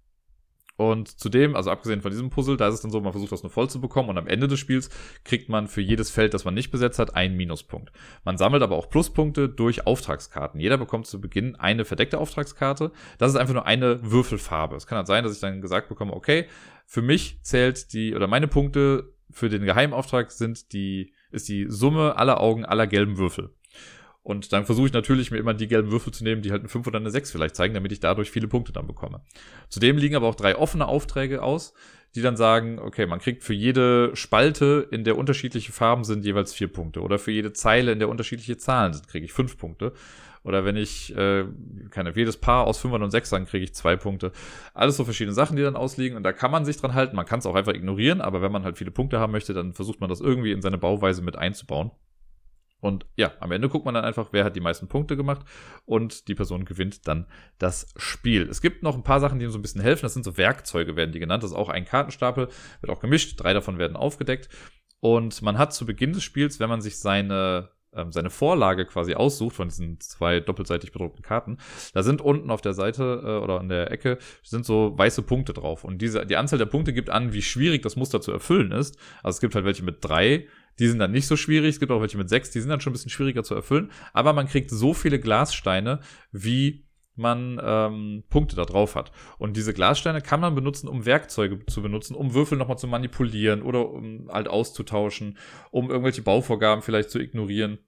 Und zudem, also abgesehen von diesem Puzzle, da ist es dann so, man versucht das nur voll zu bekommen und am Ende des Spiels kriegt man für jedes Feld, das man nicht besetzt hat, einen Minuspunkt. Man sammelt aber auch Pluspunkte durch Auftragskarten. Jeder bekommt zu Beginn eine verdeckte Auftragskarte. Das ist einfach nur eine Würfelfarbe. Es kann halt sein, dass ich dann gesagt bekomme, okay, für mich zählt die, oder meine Punkte für den Geheimauftrag sind die ist die Summe aller Augen aller gelben Würfel. Und dann versuche ich natürlich, mir immer die gelben Würfel zu nehmen, die halt eine 5 oder eine 6 vielleicht zeigen, damit ich dadurch viele Punkte dann bekomme. Zudem liegen aber auch drei offene Aufträge aus, die dann sagen, okay, man kriegt für jede Spalte, in der unterschiedliche Farben sind, jeweils vier Punkte. Oder für jede Zeile, in der unterschiedliche Zahlen sind, kriege ich fünf Punkte. Oder wenn ich, äh, keine, jedes Paar aus Fünfern und Sechsern kriege ich zwei Punkte. Alles so verschiedene Sachen, die dann ausliegen. Und da kann man sich dran halten. Man kann es auch einfach ignorieren, aber wenn man halt viele Punkte haben möchte, dann versucht man das irgendwie in seine Bauweise mit einzubauen. Und ja, am Ende guckt man dann einfach, wer hat die meisten Punkte gemacht und die Person gewinnt dann das Spiel. Es gibt noch ein paar Sachen, die ihm so ein bisschen helfen. Das sind so Werkzeuge, werden die genannt. Das ist auch ein Kartenstapel, wird auch gemischt. Drei davon werden aufgedeckt. Und man hat zu Beginn des Spiels, wenn man sich seine ähm, seine Vorlage quasi aussucht von diesen zwei doppelseitig bedruckten Karten, da sind unten auf der Seite äh, oder an der Ecke sind so weiße Punkte drauf. Und diese, die Anzahl der Punkte gibt an, wie schwierig das Muster zu erfüllen ist. Also es gibt halt welche mit drei, die sind dann nicht so schwierig. Es gibt auch welche mit sechs, die sind dann schon ein bisschen schwieriger zu erfüllen. Aber man kriegt so viele Glassteine, wie man ähm, Punkte da drauf hat. Und diese Glassteine kann man benutzen, um Werkzeuge zu benutzen, um Würfel nochmal zu manipulieren oder um halt auszutauschen, um irgendwelche Bauvorgaben vielleicht zu ignorieren.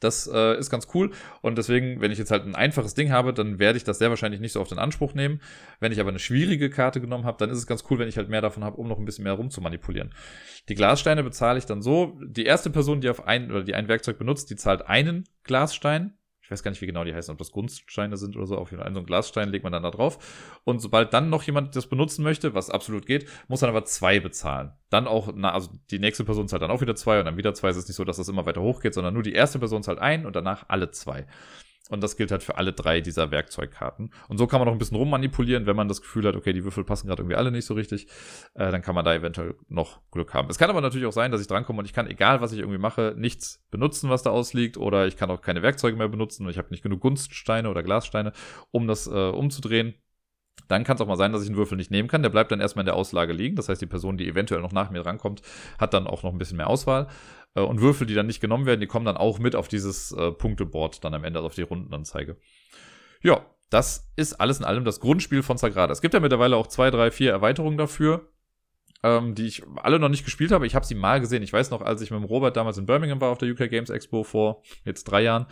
Das äh, ist ganz cool. Und deswegen, wenn ich jetzt halt ein einfaches Ding habe, dann werde ich das sehr wahrscheinlich nicht so oft in Anspruch nehmen. Wenn ich aber eine schwierige Karte genommen habe, dann ist es ganz cool, wenn ich halt mehr davon habe, um noch ein bisschen mehr rumzumanipulieren. Die Glassteine bezahle ich dann so. Die erste Person, die auf ein oder die ein Werkzeug benutzt, die zahlt einen Glasstein ich weiß gar nicht, wie genau die heißen, ob das Gunststeine sind oder so, auf jeden Fall so einen Glasstein legt man dann da drauf. Und sobald dann noch jemand das benutzen möchte, was absolut geht, muss dann aber zwei bezahlen. Dann auch, na, also die nächste Person zahlt dann auch wieder zwei und dann wieder zwei. Es ist nicht so, dass das immer weiter hochgeht, sondern nur die erste Person zahlt ein und danach alle zwei. Und das gilt halt für alle drei dieser Werkzeugkarten. Und so kann man noch ein bisschen rummanipulieren, wenn man das Gefühl hat, okay, die Würfel passen gerade irgendwie alle nicht so richtig. Äh, dann kann man da eventuell noch Glück haben. Es kann aber natürlich auch sein, dass ich drankomme und ich kann, egal was ich irgendwie mache, nichts benutzen, was da ausliegt. Oder ich kann auch keine Werkzeuge mehr benutzen und ich habe nicht genug Gunststeine oder Glassteine, um das äh, umzudrehen. dann kann es auch mal sein, dass ich einen Würfel nicht nehmen kann. Der bleibt dann erstmal in der Auslage liegen. Das heißt, die Person, die eventuell noch nach mir rankommt, hat dann auch noch ein bisschen mehr Auswahl. Äh, und Würfel, die dann nicht genommen werden, die kommen dann auch mit auf dieses äh, Punkteboard dann am Ende, also auf die Rundenanzeige. Ja, das ist alles in allem das Grundspiel von Sagrada. Es gibt ja mittlerweile auch zwei, drei, vier Erweiterungen dafür ähm, die ich alle noch nicht gespielt habe. Ich habe sie mal gesehen. Ich weiß noch, als ich mit dem Robert damals in Birmingham war auf der UK Games Expo vor jetzt drei Jahren,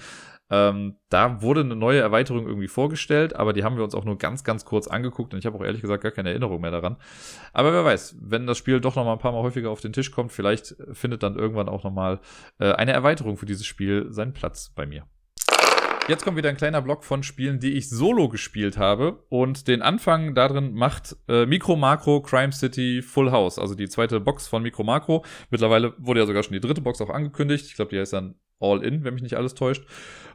ähm, da wurde eine neue Erweiterung irgendwie vorgestellt, aber die haben wir uns auch nur ganz, ganz kurz angeguckt und ich habe auch ehrlich gesagt gar keine Erinnerung mehr daran. Aber wer weiß, wenn das Spiel doch noch mal ein paar Mal häufiger auf den Tisch kommt, vielleicht findet dann irgendwann auch noch mal äh, eine Erweiterung für dieses Spiel seinen Platz bei mir. Jetzt kommt wieder ein kleiner Block von Spielen, die ich solo gespielt habe. Und den Anfang darin macht äh, Micro Macro Crime City Full House, also die zweite Box von Micro Macro. Mittlerweile wurde ja sogar schon die dritte Box auch angekündigt. Ich glaube, die heißt dann All In, wenn mich nicht alles täuscht.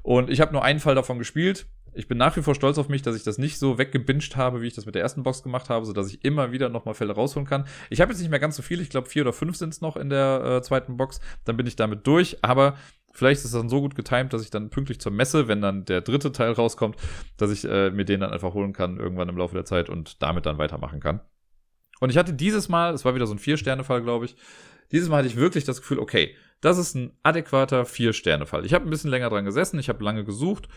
Und ich habe nur einen Fall davon gespielt. Ich bin nach wie vor stolz auf mich, dass ich das nicht so weggebinged habe, wie ich das mit der ersten Box gemacht habe, sodass ich immer wieder nochmal Fälle rausholen kann. Ich habe jetzt nicht mehr ganz so viel, ich glaube vier oder fünf sind es noch in der äh, zweiten Box. Dann bin ich damit durch, aber Vielleicht ist es dann so gut getimt, dass ich dann pünktlich zur Messe, wenn dann der dritte Teil rauskommt, dass ich äh, mir den dann einfach holen kann irgendwann im Laufe der Zeit und damit dann weitermachen kann. Und ich hatte dieses Mal, es war wieder so ein Vier-Sterne-Fall, glaube ich, dieses Mal hatte ich wirklich das Gefühl, okay, das ist ein adäquater Vier-Sterne-Fall. Ich habe ein bisschen länger dran gesessen, ich habe lange gesucht,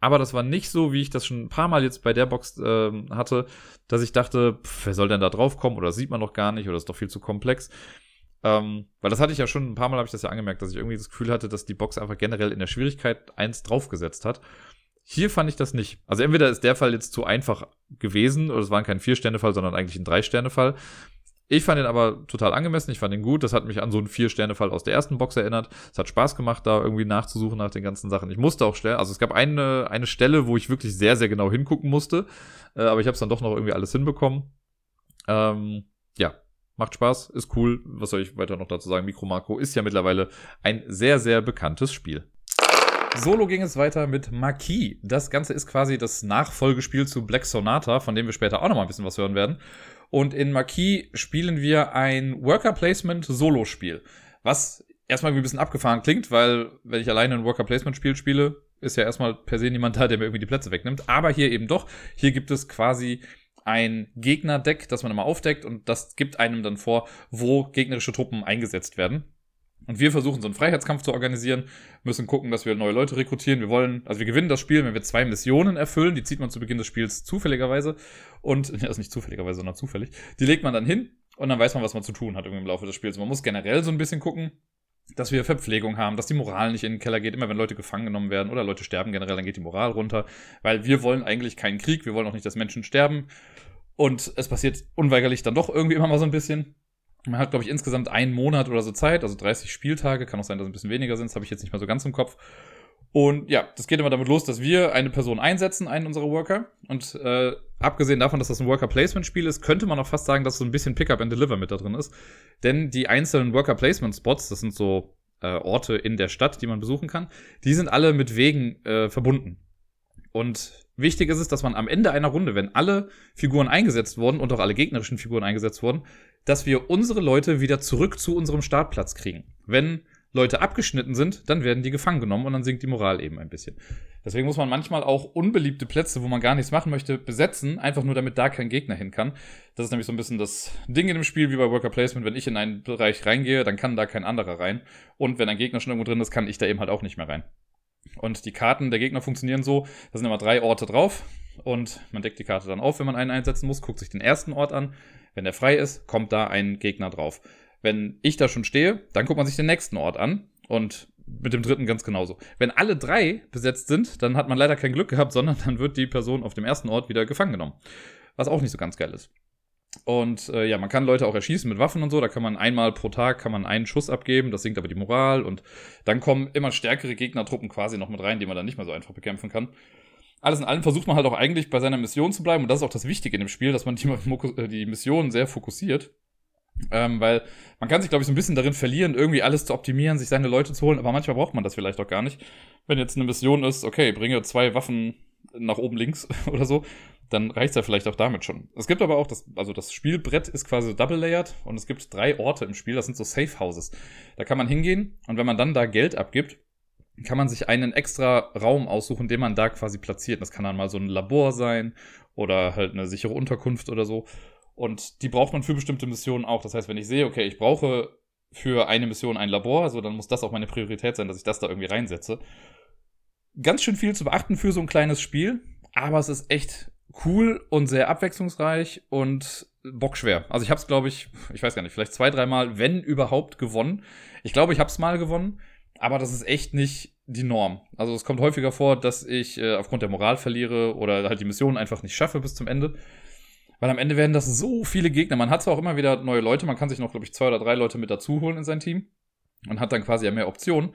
aber das war nicht so, wie ich das schon ein paar Mal jetzt bei der Box äh, hatte, dass ich dachte, pff, wer soll denn da drauf kommen oder sieht man noch gar nicht oder ist doch viel zu komplex. Ähm, weil das hatte ich ja schon, ein paar Mal habe ich das ja angemerkt, dass ich irgendwie das Gefühl hatte, dass die Box einfach generell in der Schwierigkeit eins draufgesetzt hat. Hier fand ich das nicht. Also entweder ist der Fall jetzt zu einfach gewesen, oder es war kein Vier-Sterne-Fall, sondern eigentlich ein Drei-Sterne-Fall. Ich fand ihn aber total angemessen, ich fand ihn gut. Das hat mich an so einen Vier-Sterne-Fall aus der ersten Box erinnert. Es hat Spaß gemacht, da irgendwie nachzusuchen nach den ganzen Sachen. Ich musste auch stellen, also es gab eine, eine Stelle, wo ich wirklich sehr, sehr genau hingucken musste, äh, aber ich habe es dann doch noch irgendwie alles hinbekommen. Ähm, ja, Macht Spaß, ist cool. Was soll ich weiter noch dazu sagen? Micro Macro ist ja mittlerweile ein sehr, sehr bekanntes Spiel. Solo ging es weiter mit Marquis. Das Ganze ist quasi das Nachfolgespiel zu Black Sonata, von dem wir später auch noch mal ein bisschen was hören werden. Und in Marquis spielen wir ein Worker Placement Solo-Spiel. Was erstmal ein bisschen abgefahren klingt, weil wenn ich alleine ein Worker Placement Spiel spiele, ist ja erstmal per se niemand da, der mir irgendwie die Plätze wegnimmt. Aber hier eben doch. Hier gibt es quasi ein Gegnerdeck, das man immer aufdeckt und das gibt einem dann vor, wo gegnerische Truppen eingesetzt werden. Und wir versuchen so einen Freiheitskampf zu organisieren, müssen gucken, dass wir neue Leute rekrutieren. Wir wollen, also wir gewinnen das Spiel, wenn wir zwei Missionen erfüllen. Die zieht man zu Beginn des Spiels zufälligerweise. Und, also nicht zufälligerweise, sondern zufällig. Die legt man dann hin und dann weiß man, was man zu tun hat im Laufe des Spiels. Man muss generell so ein bisschen gucken, dass wir Verpflegung haben, dass die Moral nicht in den Keller geht. Immer wenn Leute gefangen genommen werden oder Leute sterben generell, dann geht die Moral runter. Weil wir wollen eigentlich keinen Krieg, wir wollen auch nicht, dass Menschen sterben. Und es passiert unweigerlich dann doch irgendwie immer mal so ein bisschen. Man hat, glaube ich, insgesamt einen Monat oder so Zeit, also 30 Spieltage. Kann auch sein, dass es ein bisschen weniger sind, das habe ich jetzt nicht mehr so ganz im Kopf. Und ja, das geht immer damit los, dass wir eine Person einsetzen, einen unserer Worker. Und äh, abgesehen davon, dass das ein Worker-Placement-Spiel ist, könnte man auch fast sagen, dass so ein bisschen Pickup and Deliver mit da drin ist. Denn die einzelnen Worker-Placement-Spots, das sind so äh, Orte in der Stadt, die man besuchen kann, die sind alle mit Wegen äh, verbunden. Und wichtig ist es, dass man am Ende einer Runde, wenn alle Figuren eingesetzt wurden und auch alle gegnerischen Figuren eingesetzt wurden, dass wir unsere Leute wieder zurück zu unserem Startplatz kriegen. Wenn Leute abgeschnitten sind, dann werden die gefangen genommen und dann sinkt die Moral eben ein bisschen. Deswegen muss man manchmal auch unbeliebte Plätze, wo man gar nichts machen möchte, besetzen, einfach nur damit da kein Gegner hin kann. Das ist nämlich so ein bisschen das Ding in dem Spiel, wie bei Worker Placement. Wenn ich in einen Bereich reingehe, dann kann da kein anderer rein. Und wenn ein Gegner schon irgendwo drin ist, kann ich da eben halt auch nicht mehr rein. Und die Karten der Gegner funktionieren so, da sind immer drei Orte drauf und man deckt die Karte dann auf, wenn man einen einsetzen muss, guckt sich den ersten Ort an. Wenn der frei ist, kommt da ein Gegner drauf. Wenn ich da schon stehe, dann guckt man sich den nächsten Ort an und mit dem dritten ganz genauso. Wenn alle drei besetzt sind, dann hat man leider kein Glück gehabt, sondern dann wird die Person auf dem ersten Ort wieder gefangen genommen. Was auch nicht so ganz geil ist. Und äh, ja, man kann Leute auch erschießen mit Waffen und so. Da kann man einmal pro Tag kann man einen Schuss abgeben. Das sinkt aber die Moral. Und dann kommen immer stärkere Gegnertruppen quasi noch mit rein, die man dann nicht mehr so einfach bekämpfen kann. Alles in allem versucht man halt auch eigentlich bei seiner Mission zu bleiben. Und das ist auch das Wichtige in dem Spiel, dass man die, äh, die Mission sehr fokussiert. Ähm, weil man kann sich, glaube ich, so ein bisschen darin verlieren, irgendwie alles zu optimieren, sich seine Leute zu holen, aber manchmal braucht man das vielleicht auch gar nicht. Wenn jetzt eine Mission ist, okay, bringe zwei Waffen nach oben links oder so, dann reicht's ja vielleicht auch damit schon. Es gibt aber auch das, also das Spielbrett ist quasi double layered und es gibt drei Orte im Spiel, das sind so Safe Houses. Da kann man hingehen und wenn man dann da Geld abgibt, kann man sich einen extra Raum aussuchen, den man da quasi platziert. Das kann dann mal so ein Labor sein oder halt eine sichere Unterkunft oder so. Und die braucht man für bestimmte Missionen auch. Das heißt, wenn ich sehe, okay, ich brauche für eine Mission ein Labor, also dann muss das auch meine Priorität sein, dass ich das da irgendwie reinsetze. Ganz schön viel zu beachten für so ein kleines Spiel, aber es ist echt cool und sehr abwechslungsreich und bockschwer. Also ich habe es, glaube ich, ich weiß gar nicht, vielleicht zwei, dreimal, wenn überhaupt, gewonnen. Ich glaube, ich habe es mal gewonnen, aber das ist echt nicht die Norm. Also es kommt häufiger vor, dass ich äh, aufgrund der Moral verliere oder halt die Mission einfach nicht schaffe bis zum Ende. Weil am Ende werden das so viele Gegner. Man hat zwar auch immer wieder neue Leute, man kann sich noch, glaube ich, zwei oder drei Leute mit dazu holen in sein Team und hat dann quasi ja mehr Optionen.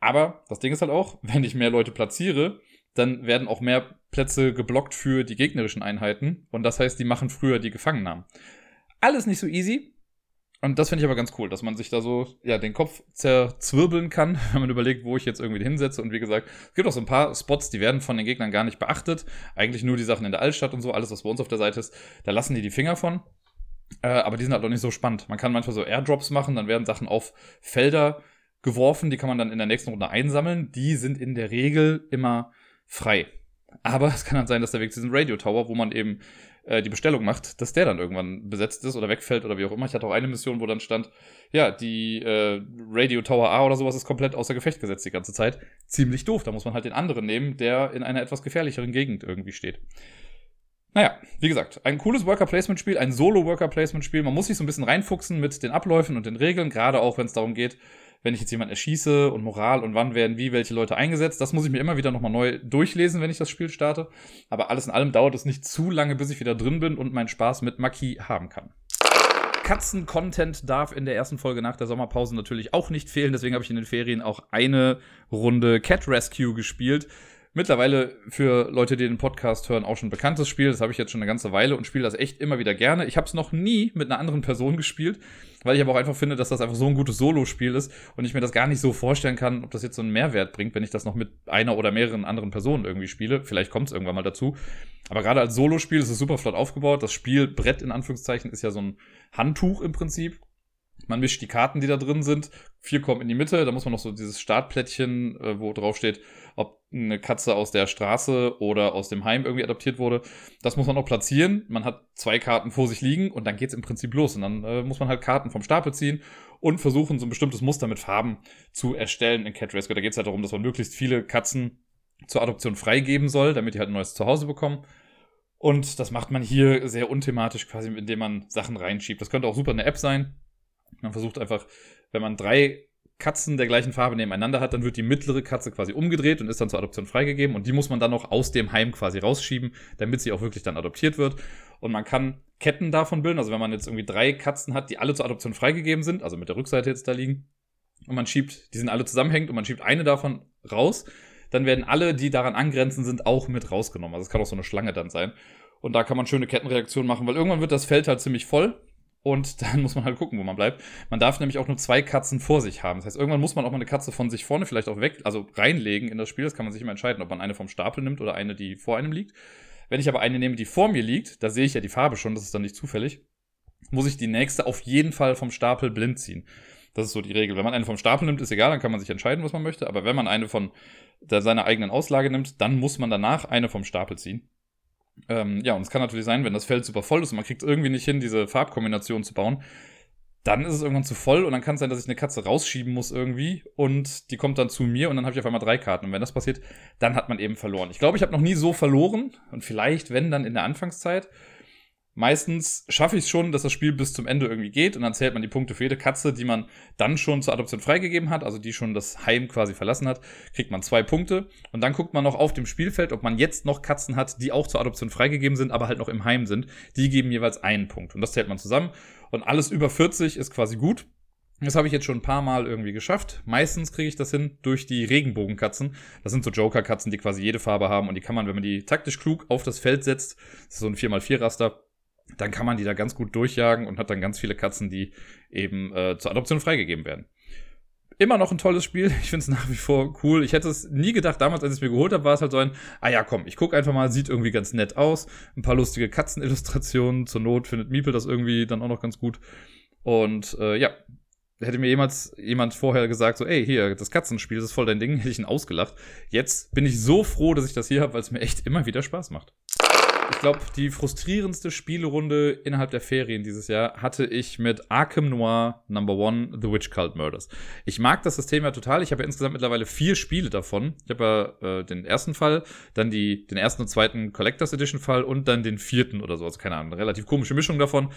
Aber das Ding ist halt auch, wenn ich mehr Leute platziere, dann werden auch mehr Plätze geblockt für die gegnerischen Einheiten. Und das heißt, die machen früher die Gefangennahmen. Alles nicht so easy. Und das finde ich aber ganz cool, dass man sich da so ja, den Kopf zerzwirbeln kann, wenn man überlegt, wo ich jetzt irgendwie hinsetze. Und wie gesagt, es gibt auch so ein paar Spots, die werden von den Gegnern gar nicht beachtet. Eigentlich nur die Sachen in der Altstadt und so, alles, was bei uns auf der Seite ist, da lassen die die Finger von. Äh, aber die sind halt auch nicht so spannend. Man kann manchmal so Airdrops machen, dann werden Sachen auf Felder geworfen, die kann man dann in der nächsten Runde einsammeln. Die sind in der Regel immer frei. Aber es kann dann sein, dass der Weg zu diesem Radio Tower, wo man eben äh, die Bestellung macht, dass der dann irgendwann besetzt ist oder wegfällt oder wie auch immer. Ich hatte auch eine Mission, wo dann stand, ja, die äh, Radio Tower A oder sowas ist komplett außer Gefecht gesetzt die ganze Zeit. Ziemlich doof. Da muss man halt den anderen nehmen, der in einer etwas gefährlicheren Gegend irgendwie steht. Naja, wie gesagt, ein cooles Worker-Placement-Spiel, ein Solo-Worker-Placement-Spiel. Man muss sich so ein bisschen reinfuchsen mit den Abläufen und den Regeln, gerade auch wenn es darum geht, wenn ich jetzt jemanden erschieße und Moral und wann werden wie welche Leute eingesetzt. Das muss ich mir immer wieder nochmal neu durchlesen, wenn ich das Spiel starte. Aber alles in allem dauert es nicht zu lange, bis ich wieder drin bin und meinen Spaß mit Maki haben kann. Katzen-Content darf in der ersten Folge nach der Sommerpause natürlich auch nicht fehlen. Deswegen habe ich in den Ferien auch eine Runde Cat Rescue gespielt mittlerweile für Leute, die den Podcast hören, auch schon ein bekanntes Spiel. Das habe ich jetzt schon eine ganze Weile und spiele das echt immer wieder gerne. Ich habe es noch nie mit einer anderen Person gespielt, weil ich aber auch einfach finde, dass das einfach so ein gutes Solo-Spiel ist und ich mir das gar nicht so vorstellen kann, ob das jetzt so einen Mehrwert bringt, wenn ich das noch mit einer oder mehreren anderen Personen irgendwie spiele. Vielleicht kommt es irgendwann mal dazu. Aber gerade als Solo-Spiel ist es super flott aufgebaut. Das Spielbrett in Anführungszeichen ist ja so ein Handtuch im Prinzip. Man mischt die Karten, die da drin sind. Vier kommen in die Mitte. Da muss man noch so dieses Startplättchen, äh, wo drauf steht, ob eine Katze aus der Straße oder aus dem Heim irgendwie adoptiert wurde. Das muss man noch platzieren. Man hat zwei Karten vor sich liegen und dann geht's im Prinzip los. Und dann äh, muss man halt Karten vom Stapel ziehen und versuchen, so ein bestimmtes Muster mit Farben zu erstellen in Cat Rescue. Da geht's halt darum, dass man möglichst viele Katzen zur Adoption freigeben soll, damit die halt ein neues Zuhause bekommen. Und das macht man hier sehr unthematisch, quasi, indem man Sachen reinschiebt. Das könnte auch super eine App sein. Man versucht einfach, wenn man drei Katzen der gleichen Farbe nebeneinander hat, dann wird die mittlere Katze quasi umgedreht und ist dann zur Adoption freigegeben und die muss man dann noch aus dem Heim quasi rausschieben, damit sie auch wirklich dann adoptiert wird. Und man kann Ketten davon bilden, also wenn man jetzt irgendwie drei Katzen hat, die alle zur Adoption freigegeben sind, also mit der Rückseite jetzt da liegen, und man schiebt, die sind alle zusammenhängend und man schiebt eine davon raus, dann werden alle, die daran angrenzend sind, auch mit rausgenommen. Also es kann auch so eine Schlange dann sein. Und da kann man schöne Kettenreaktionen machen, weil irgendwann wird das Feld halt ziemlich voll und dann muss man halt gucken, wo man bleibt. Man darf nämlich auch nur zwei Katzen vor sich haben. Das heißt, irgendwann muss man auch mal eine Katze von sich vorne vielleicht auch weg, also reinlegen in das Spiel. Das kann man sich immer entscheiden, ob man eine vom Stapel nimmt oder eine, die vor einem liegt. Wenn ich aber eine nehme, die vor mir liegt, da sehe ich ja die Farbe schon, das ist dann nicht zufällig, muss ich die nächste auf jeden Fall vom Stapel blind ziehen. Das ist so die Regel. Wenn man eine vom Stapel nimmt, ist egal, dann kann man sich entscheiden, was man möchte. Aber wenn man eine von seiner eigenen Auslage nimmt, dann muss man danach eine vom Stapel ziehen. Ähm, ja, und es kann natürlich sein, wenn das Feld super voll ist und man kriegt irgendwie nicht hin, diese Farbkombination zu bauen, dann ist es irgendwann zu voll und dann kann es sein, dass ich eine Katze rausschieben muss irgendwie und die kommt dann zu mir und dann habe ich auf einmal drei Karten. Und wenn das passiert, dann hat man eben verloren. Ich glaube, ich habe noch nie so verloren und vielleicht, wenn, dann in der Anfangszeit. Meistens schaffe ich es schon, dass das Spiel bis zum Ende irgendwie geht und dann zählt man die Punkte für jede Katze, die man dann schon zur Adoption freigegeben hat, also die schon das Heim quasi verlassen hat, kriegt man zwei Punkte und dann guckt man noch auf dem Spielfeld, ob man jetzt noch Katzen hat, die auch zur Adoption freigegeben sind, aber halt noch im Heim sind. Die geben jeweils einen Punkt und das zählt man zusammen und alles über 40 ist quasi gut. Das habe ich jetzt schon ein paar Mal irgendwie geschafft. Meistens kriege ich das hin durch die Regenbogenkatzen. Das sind so Joker-Katzen, die quasi jede Farbe haben und die kann man, wenn man die taktisch klug auf das Feld setzt, das ist so ein 4x4-Raster, dann kann man die da ganz gut durchjagen und hat dann ganz viele Katzen, die eben äh, zur Adoption freigegeben werden. Immer noch ein tolles Spiel. Ich finde es nach wie vor cool. Ich hätte es nie gedacht, damals, als ich es mir geholt habe, war es halt so ein, ah ja, komm, ich gucke einfach mal, sieht irgendwie ganz nett aus. Ein paar lustige Katzenillustrationen. Zur Not findet Miepel das irgendwie dann auch noch ganz gut. Und äh, ja, hätte mir jemals jemand vorher gesagt, so, ey, hier, das Katzenspiel, das ist voll dein Ding, hätte ich ihn ausgelacht. Jetzt bin ich so froh, dass ich das hier habe, weil es mir echt immer wieder Spaß macht. Ich glaube, die frustrierendste Spielerunde innerhalb der Ferien dieses Jahr hatte ich mit Arkham Noir Number One The Witch Cult Murders. Ich mag das System ja total. Ich habe ja insgesamt mittlerweile vier Spiele davon. Ich habe ja äh, den ersten Fall, dann die, den ersten und zweiten Collectors Edition Fall und dann den vierten oder so. Also keine Ahnung, relativ komische Mischung davon.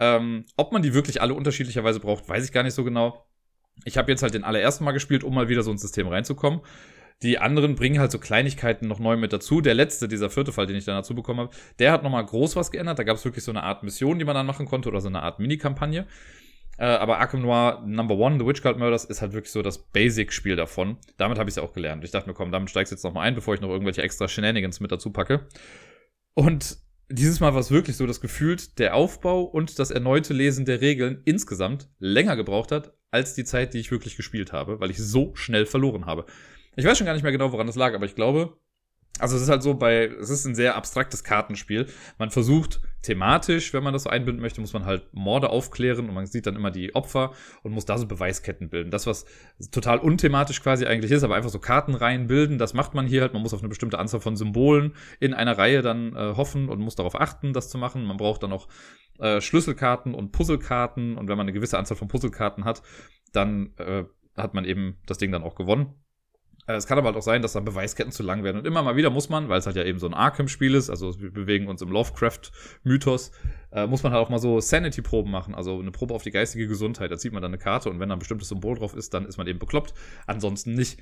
Ähm, ob man die wirklich alle unterschiedlicherweise braucht, weiß ich gar nicht so genau. Ich habe jetzt halt den allerersten Mal gespielt, um mal wieder so ins System reinzukommen. Die anderen bringen halt so Kleinigkeiten noch neu mit dazu. Der letzte, dieser vierte Fall, den ich dann dazu bekommen habe, der hat nochmal groß was geändert. Da gab es wirklich so eine Art Mission, die man dann machen konnte oder so eine Art Mini-Kampagne. Äh, aber Arkham Noir Number One, The Witch Cult Murders, ist halt wirklich so das Basic-Spiel davon. Damit habe ich es ja auch gelernt. Ich dachte mir, komm, damit steigst du jetzt nochmal ein, bevor ich noch irgendwelche extra Shenanigans mit dazu packe. Und dieses Mal war es wirklich so, dass gefühlt der Aufbau und das erneute Lesen der Regeln insgesamt länger gebraucht hat, als die Zeit, die ich wirklich gespielt habe, weil ich so schnell verloren habe. Ich weiß schon gar nicht mehr genau, woran das lag, aber ich glaube, also es ist halt so bei, es ist ein sehr abstraktes Kartenspiel. Man versucht thematisch, wenn man das so einbinden möchte, muss man halt Morde aufklären und man sieht dann immer die Opfer und muss da so Beweisketten bilden. Das, was total unthematisch quasi eigentlich ist, aber einfach so Kartenreihen bilden, das macht man hier halt. Man muss auf eine bestimmte Anzahl von Symbolen in einer Reihe dann äh, hoffen und muss darauf achten, das zu machen. Man braucht dann auch äh, Schlüsselkarten und Puzzlekarten und wenn man eine gewisse Anzahl von Puzzlekarten hat, dann äh, hat man eben das Ding dann auch gewonnen. Es kann aber halt auch sein, dass dann Beweisketten zu lang werden. Und immer mal wieder muss man, weil es halt ja eben so ein Arkham-Spiel ist, also wir bewegen uns im Lovecraft-Mythos, äh, muss man halt auch mal so Sanity-Proben machen, also eine Probe auf die geistige Gesundheit. Da zieht man dann eine Karte und wenn da ein bestimmtes Symbol drauf ist, dann ist man eben bekloppt. Ansonsten nicht.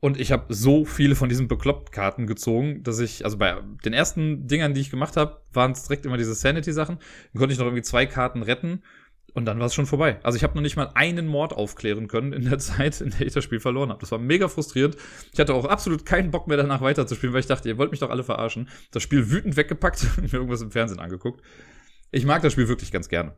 Und ich habe so viele von diesen Bekloppt-Karten gezogen, dass ich, also bei den ersten Dingern, die ich gemacht habe, waren es direkt immer diese Sanity-Sachen. Dann konnte ich noch irgendwie zwei Karten retten und dann war es schon vorbei. Also ich habe noch nicht mal einen Mord aufklären können in der Zeit, in der ich das Spiel verloren habe. Das war mega frustrierend. Ich hatte auch absolut keinen Bock mehr danach weiterzuspielen, weil ich dachte, ihr wollt mich doch alle verarschen. Das Spiel wütend weggepackt und mir irgendwas im Fernsehen angeguckt. Ich mag das Spiel wirklich ganz gerne.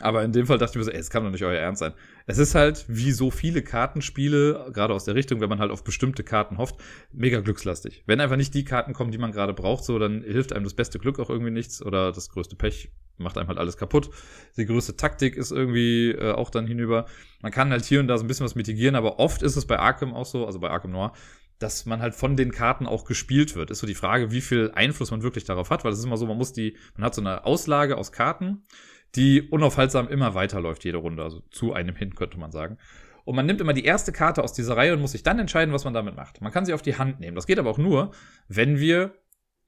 Aber in dem Fall dachte ich mir so, ey, es kann doch nicht euer Ernst sein. Es ist halt, wie so viele Kartenspiele, gerade aus der Richtung, wenn man halt auf bestimmte Karten hofft, mega glückslastig. Wenn einfach nicht die Karten kommen, die man gerade braucht, so, dann hilft einem das beste Glück auch irgendwie nichts oder das größte Pech macht einem halt alles kaputt. Die größte Taktik ist irgendwie äh, auch dann hinüber. Man kann halt hier und da so ein bisschen was mitigieren, aber oft ist es bei Arkham auch so, also bei Arkham Noir, dass man halt von den Karten auch gespielt wird. Ist so die Frage, wie viel Einfluss man wirklich darauf hat, weil es ist immer so, man muss die, man hat so eine Auslage aus Karten die unaufhaltsam immer weiterläuft, jede Runde. Also zu einem hin, könnte man sagen. Und man nimmt immer die erste Karte aus dieser Reihe und muss sich dann entscheiden, was man damit macht. Man kann sie auf die Hand nehmen. Das geht aber auch nur, wenn wir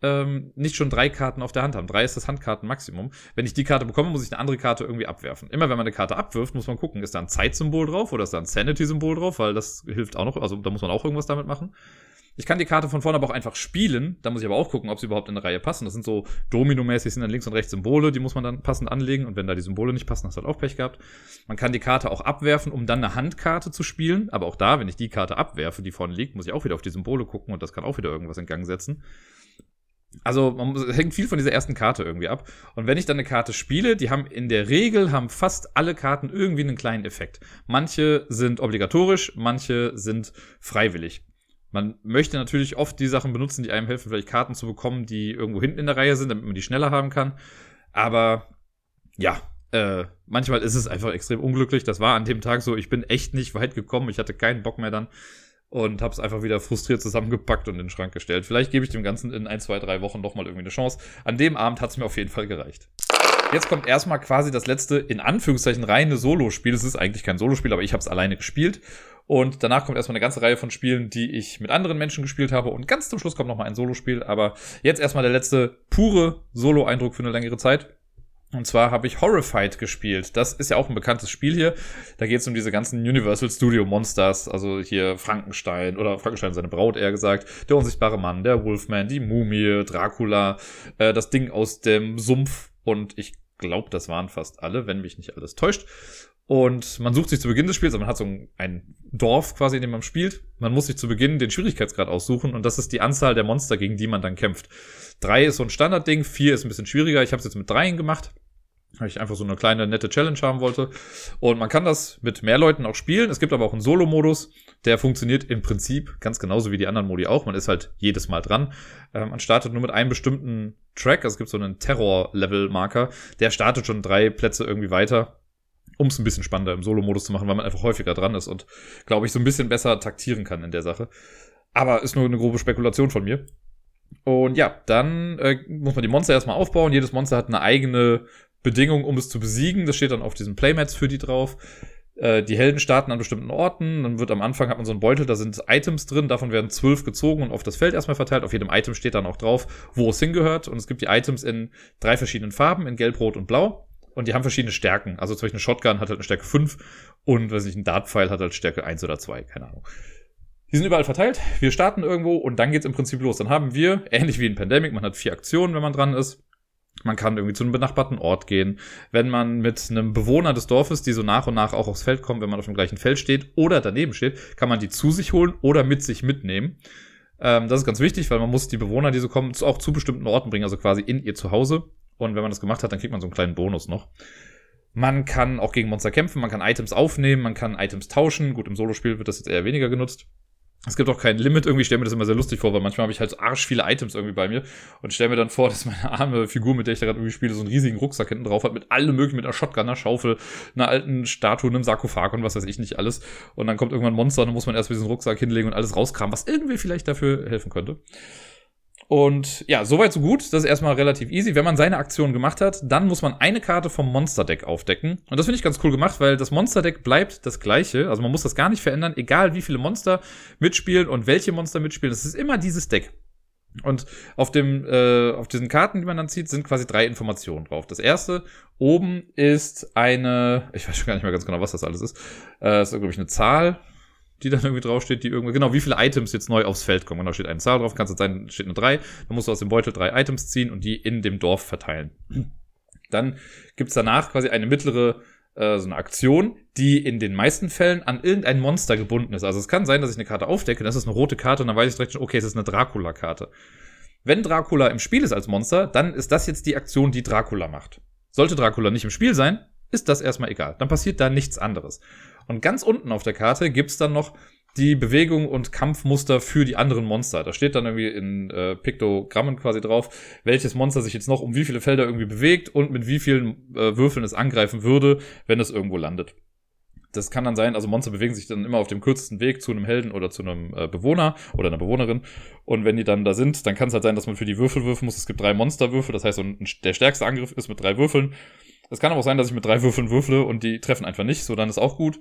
ähm, nicht schon drei Karten auf der Hand haben. Drei ist das Handkartenmaximum. Wenn ich die Karte bekomme, muss ich eine andere Karte irgendwie abwerfen. Immer wenn man eine Karte abwirft, muss man gucken, ist da ein Zeitsymbol drauf oder ist da ein Sanity-Symbol drauf, weil das hilft auch noch. Also da muss man auch irgendwas damit machen. Ich kann die Karte von vorne aber auch einfach spielen. Da muss ich aber auch gucken, ob sie überhaupt in eine Reihe passen. Das sind so Domino-mäßig, sind dann links und rechts Symbole, die muss man dann passend anlegen. Und wenn da die Symbole nicht passen, hast du halt auch Pech gehabt. Man kann die Karte auch abwerfen, um dann eine Handkarte zu spielen. Aber auch da, wenn ich die Karte abwerfe, die vorne liegt, muss ich auch wieder auf die Symbole gucken und das kann auch wieder irgendwas in Gang setzen. Also man hängt viel von dieser ersten Karte irgendwie ab. Und wenn ich dann eine Karte spiele, die haben in der Regel haben fast alle Karten irgendwie einen kleinen Effekt. Manche sind obligatorisch, manche sind freiwillig. Man möchte natürlich oft die Sachen benutzen, die einem helfen, vielleicht Karten zu bekommen, die irgendwo hinten in der Reihe sind, damit man die schneller haben kann. Aber ja, äh, manchmal ist es einfach extrem unglücklich. Das war an dem Tag so, ich bin echt nicht weit gekommen. Ich hatte keinen Bock mehr dann und habe es einfach wieder frustriert zusammengepackt und in den Schrank gestellt. Vielleicht gebe ich dem Ganzen in ein, zwei, drei Wochen nochmal irgendwie eine Chance. An dem Abend hat es mir auf jeden Fall gereicht. Jetzt kommt erstmal quasi das letzte, in Anführungszeichen, reine Solo-Spiel. Es ist eigentlich kein Solo-Spiel, aber ich habe es alleine gespielt. Und danach kommt erstmal eine ganze Reihe von Spielen, die ich mit anderen Menschen gespielt habe. Und ganz zum Schluss kommt nochmal ein Solospiel. Aber jetzt erstmal der letzte pure Solo-Eindruck für eine längere Zeit. Und zwar habe ich Horrified gespielt. Das ist ja auch ein bekanntes Spiel hier. Da geht es um diese ganzen Universal Studio Monsters, also hier Frankenstein oder Frankenstein seine Braut eher gesagt, der unsichtbare Mann, der Wolfman, die Mumie, Dracula, äh, das Ding aus dem Sumpf und ich glaube, das waren fast alle, wenn mich nicht alles täuscht. Und man sucht sich zu Beginn des Spiels, also man hat so ein Dorf quasi, in dem man spielt. Man muss sich zu Beginn den Schwierigkeitsgrad aussuchen und das ist die Anzahl der Monster, gegen die man dann kämpft. Drei ist so ein Standardding, vier ist ein bisschen schwieriger. Ich habe es jetzt mit dreien gemacht, weil ich einfach so eine kleine nette Challenge haben wollte. Und man kann das mit mehr Leuten auch spielen. Es gibt aber auch einen Solo-Modus, der funktioniert im Prinzip ganz genauso wie die anderen Modi auch. Man ist halt jedes Mal dran. Ähm, man startet nur mit einem bestimmten Track, also es gibt so einen Terror-Level-Marker, der startet schon drei Plätze irgendwie weiter um es ein bisschen spannender im Solo-Modus zu machen, weil man einfach häufiger dran ist und, glaube ich, so ein bisschen besser taktieren kann in der Sache. Aber ist nur eine grobe Spekulation von mir. Und ja, dann äh, muss man die Monster erstmal aufbauen. Jedes Monster hat eine eigene Bedingung, um es zu besiegen. Das steht dann auf diesen Playmats für die drauf. Äh, die Helden starten an bestimmten Orten. Dann wird am Anfang hat man so einen Beutel, da sind Items drin. Davon werden zwölf gezogen und auf das Feld erstmal verteilt. Auf jedem Item steht dann auch drauf, wo es hingehört. Und es gibt die Items in drei verschiedenen Farben, in Gelb, Rot und Blau. Und die haben verschiedene Stärken. Also zum Beispiel eine Shotgun hat halt eine Stärke 5 und, weiß ich, ein Dartpfeil hat halt Stärke 1 oder 2, keine Ahnung. Die sind überall verteilt. Wir starten irgendwo und dann geht's im Prinzip los. Dann haben wir, ähnlich wie in Pandemic, man hat vier Aktionen, wenn man dran ist. Man kann irgendwie zu einem benachbarten Ort gehen. Wenn man mit einem Bewohner des Dorfes, die so nach und nach auch aufs Feld kommen, wenn man auf dem gleichen Feld steht oder daneben steht, kann man die zu sich holen oder mit sich mitnehmen. Ähm, das ist ganz wichtig, weil man muss die Bewohner, die so kommen, auch zu bestimmten Orten bringen, also quasi in ihr Zuhause. Und wenn man das gemacht hat, dann kriegt man so einen kleinen Bonus noch. Man kann auch gegen Monster kämpfen, man kann Items aufnehmen, man kann Items tauschen. Gut, im Solospiel wird das jetzt eher weniger genutzt. Es gibt auch kein Limit, irgendwie stelle mir das immer sehr lustig vor, weil manchmal habe ich halt so arsch viele Items irgendwie bei mir und stelle mir dann vor, dass meine arme Figur, mit der ich da gerade irgendwie spiele, so einen riesigen Rucksack hinten drauf hat, mit allem möglichen, mit einer Shotgun, einer Schaufel, einer alten Statue, einem Sarkophag und was weiß ich nicht alles. Und dann kommt irgendwann ein Monster und dann muss man erst diesen Rucksack hinlegen und alles rauskramen, was irgendwie vielleicht dafür helfen könnte. Und ja, soweit so gut. Das ist erstmal relativ easy. Wenn man seine Aktion gemacht hat, dann muss man eine Karte vom Monster-Deck aufdecken. Und das finde ich ganz cool gemacht, weil das Monster-Deck bleibt das gleiche. Also man muss das gar nicht verändern, egal wie viele Monster mitspielen und welche Monster mitspielen. Es ist immer dieses Deck. Und auf dem, äh, auf diesen Karten, die man dann zieht, sind quasi drei Informationen drauf. Das erste, oben ist eine, ich weiß schon gar nicht mehr ganz genau, was das alles ist. Äh, ist, glaube ich, eine Zahl die dann irgendwie draufsteht, die irgendwie, genau, wie viele Items jetzt neu aufs Feld kommen. Und da steht eine Zahl drauf, kannst du sein, steht eine 3, dann musst du aus dem Beutel drei Items ziehen und die in dem Dorf verteilen. Dann gibt's danach quasi eine mittlere, äh, so eine Aktion, die in den meisten Fällen an irgendein Monster gebunden ist. Also es kann sein, dass ich eine Karte aufdecke, das ist eine rote Karte und dann weiß ich direkt schon, okay, es ist eine Dracula-Karte. Wenn Dracula im Spiel ist als Monster, dann ist das jetzt die Aktion, die Dracula macht. Sollte Dracula nicht im Spiel sein, ist das erstmal egal. Dann passiert da nichts anderes. Und ganz unten auf der Karte gibt's dann noch die Bewegung und Kampfmuster für die anderen Monster. Da steht dann irgendwie in äh, Piktogrammen quasi drauf, welches Monster sich jetzt noch um wie viele Felder irgendwie bewegt und mit wie vielen äh, Würfeln es angreifen würde, wenn es irgendwo landet. Das kann dann sein, also Monster bewegen sich dann immer auf dem kürzesten Weg zu einem Helden oder zu einem äh, Bewohner oder einer Bewohnerin. Und wenn die dann da sind, dann kann es halt sein, dass man für die Würfel würfeln muss. Es gibt drei Monsterwürfel, das heißt, so ein, der stärkste Angriff ist mit drei Würfeln. Es kann aber auch sein, dass ich mit drei Würfeln würfle und die treffen einfach nicht, so dann ist auch gut.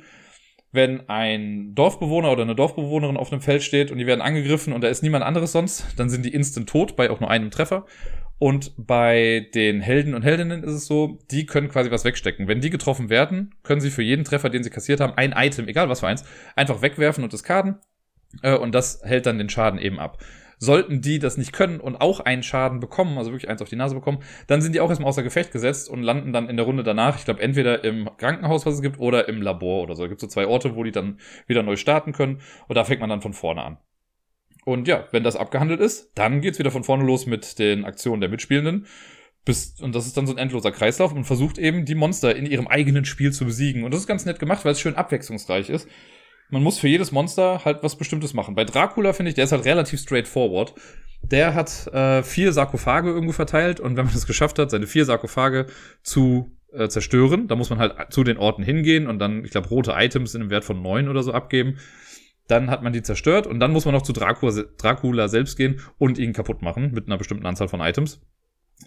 Wenn ein Dorfbewohner oder eine Dorfbewohnerin auf einem Feld steht und die werden angegriffen und da ist niemand anderes sonst, dann sind die instant tot bei auch nur einem Treffer. Und bei den Helden und Heldinnen ist es so, die können quasi was wegstecken. Wenn die getroffen werden, können sie für jeden Treffer, den sie kassiert haben, ein Item, egal was für eins, einfach wegwerfen und diskarden. Äh, und das hält dann den Schaden eben ab. Sollten die das nicht können und auch einen Schaden bekommen, also wirklich eins auf die Nase bekommen, dann sind die auch erstmal außer Gefecht gesetzt und landen dann in der Runde danach, ich glaube, entweder im Krankenhaus, was es gibt, oder im Labor oder so. Da gibt so zwei Orte, wo die dann wieder neu starten können. Und da fängt man dann von vorne an. Und ja, wenn das abgehandelt ist, dann geht's wieder von vorne los mit den Aktionen der Mitspielenden. Bis, und das ist dann so ein endloser Kreislauf und versucht eben, die Monster in ihrem eigenen Spiel zu besiegen. Und das ist ganz nett gemacht, weil es schön abwechslungsreich ist man muss für jedes Monster halt was Bestimmtes machen. Bei Dracula finde ich, der ist halt relativ straightforward. Der hat äh, vier Sarkophage irgendwo verteilt und wenn man es geschafft hat, seine vier Sarkophage zu äh, zerstören, da muss man halt zu den Orten hingehen und dann, ich glaube, rote Items in einem Wert von neun oder so abgeben. Dann hat man die zerstört und dann muss man noch zu Dracula, Dracula selbst gehen und ihn kaputt machen mit einer bestimmten Anzahl von Items.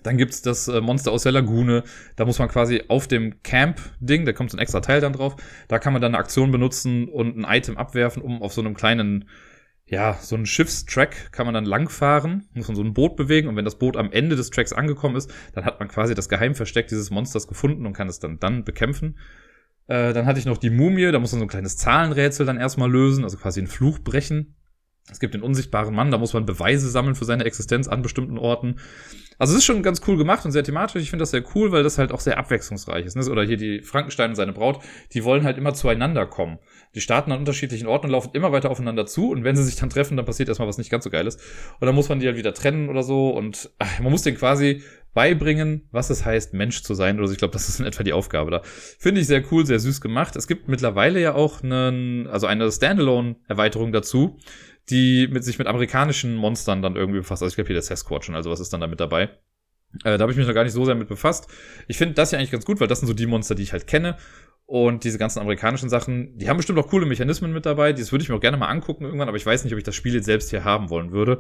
Dann gibt's das äh, Monster aus der Lagune. Da muss man quasi auf dem Camp-Ding, da kommt so ein extra Teil dann drauf, da kann man dann eine Aktion benutzen und ein Item abwerfen, um auf so einem kleinen, ja, so einen Schiffstrack kann man dann langfahren, muss man so ein Boot bewegen und wenn das Boot am Ende des Tracks angekommen ist, dann hat man quasi das Geheimversteck dieses Monsters gefunden und kann es dann dann bekämpfen. Äh, dann hatte ich noch die Mumie, da muss man so ein kleines Zahlenrätsel dann erstmal lösen, also quasi einen Fluch brechen. Es gibt den unsichtbaren Mann, da muss man Beweise sammeln für seine Existenz an bestimmten Orten. Also es ist schon ganz cool gemacht und sehr thematisch. Ich finde das sehr cool, weil das halt auch sehr abwechslungsreich ist. Ne? Oder hier die Frankenstein und seine Braut, die wollen halt immer zueinander kommen. Die starten an unterschiedlichen Orten und laufen immer weiter aufeinander zu. Und wenn sie sich dann treffen, dann passiert erstmal was nicht ganz so Geiles. Und dann muss man die halt wieder trennen oder so. Und ach, man muss denen quasi beibringen, was es heißt, Mensch zu sein. Oder. Ich glaube, das ist in etwa die Aufgabe da. Finde ich sehr cool, sehr süß gemacht. Es gibt mittlerweile ja auch einen, also eine Standalone-Erweiterung dazu die mit sich mit amerikanischen Monstern dann irgendwie befasst. Also ich glaube hier der Sasquatch und also was ist dann da mit dabei. Äh, da habe ich mich noch gar nicht so sehr mit befasst. Ich finde das ja eigentlich ganz gut, weil das sind so die Monster, die ich halt kenne. Und diese ganzen amerikanischen Sachen, die haben bestimmt auch coole Mechanismen mit dabei. Das würde ich mir auch gerne mal angucken irgendwann, aber ich weiß nicht, ob ich das Spiel jetzt selbst hier haben wollen würde.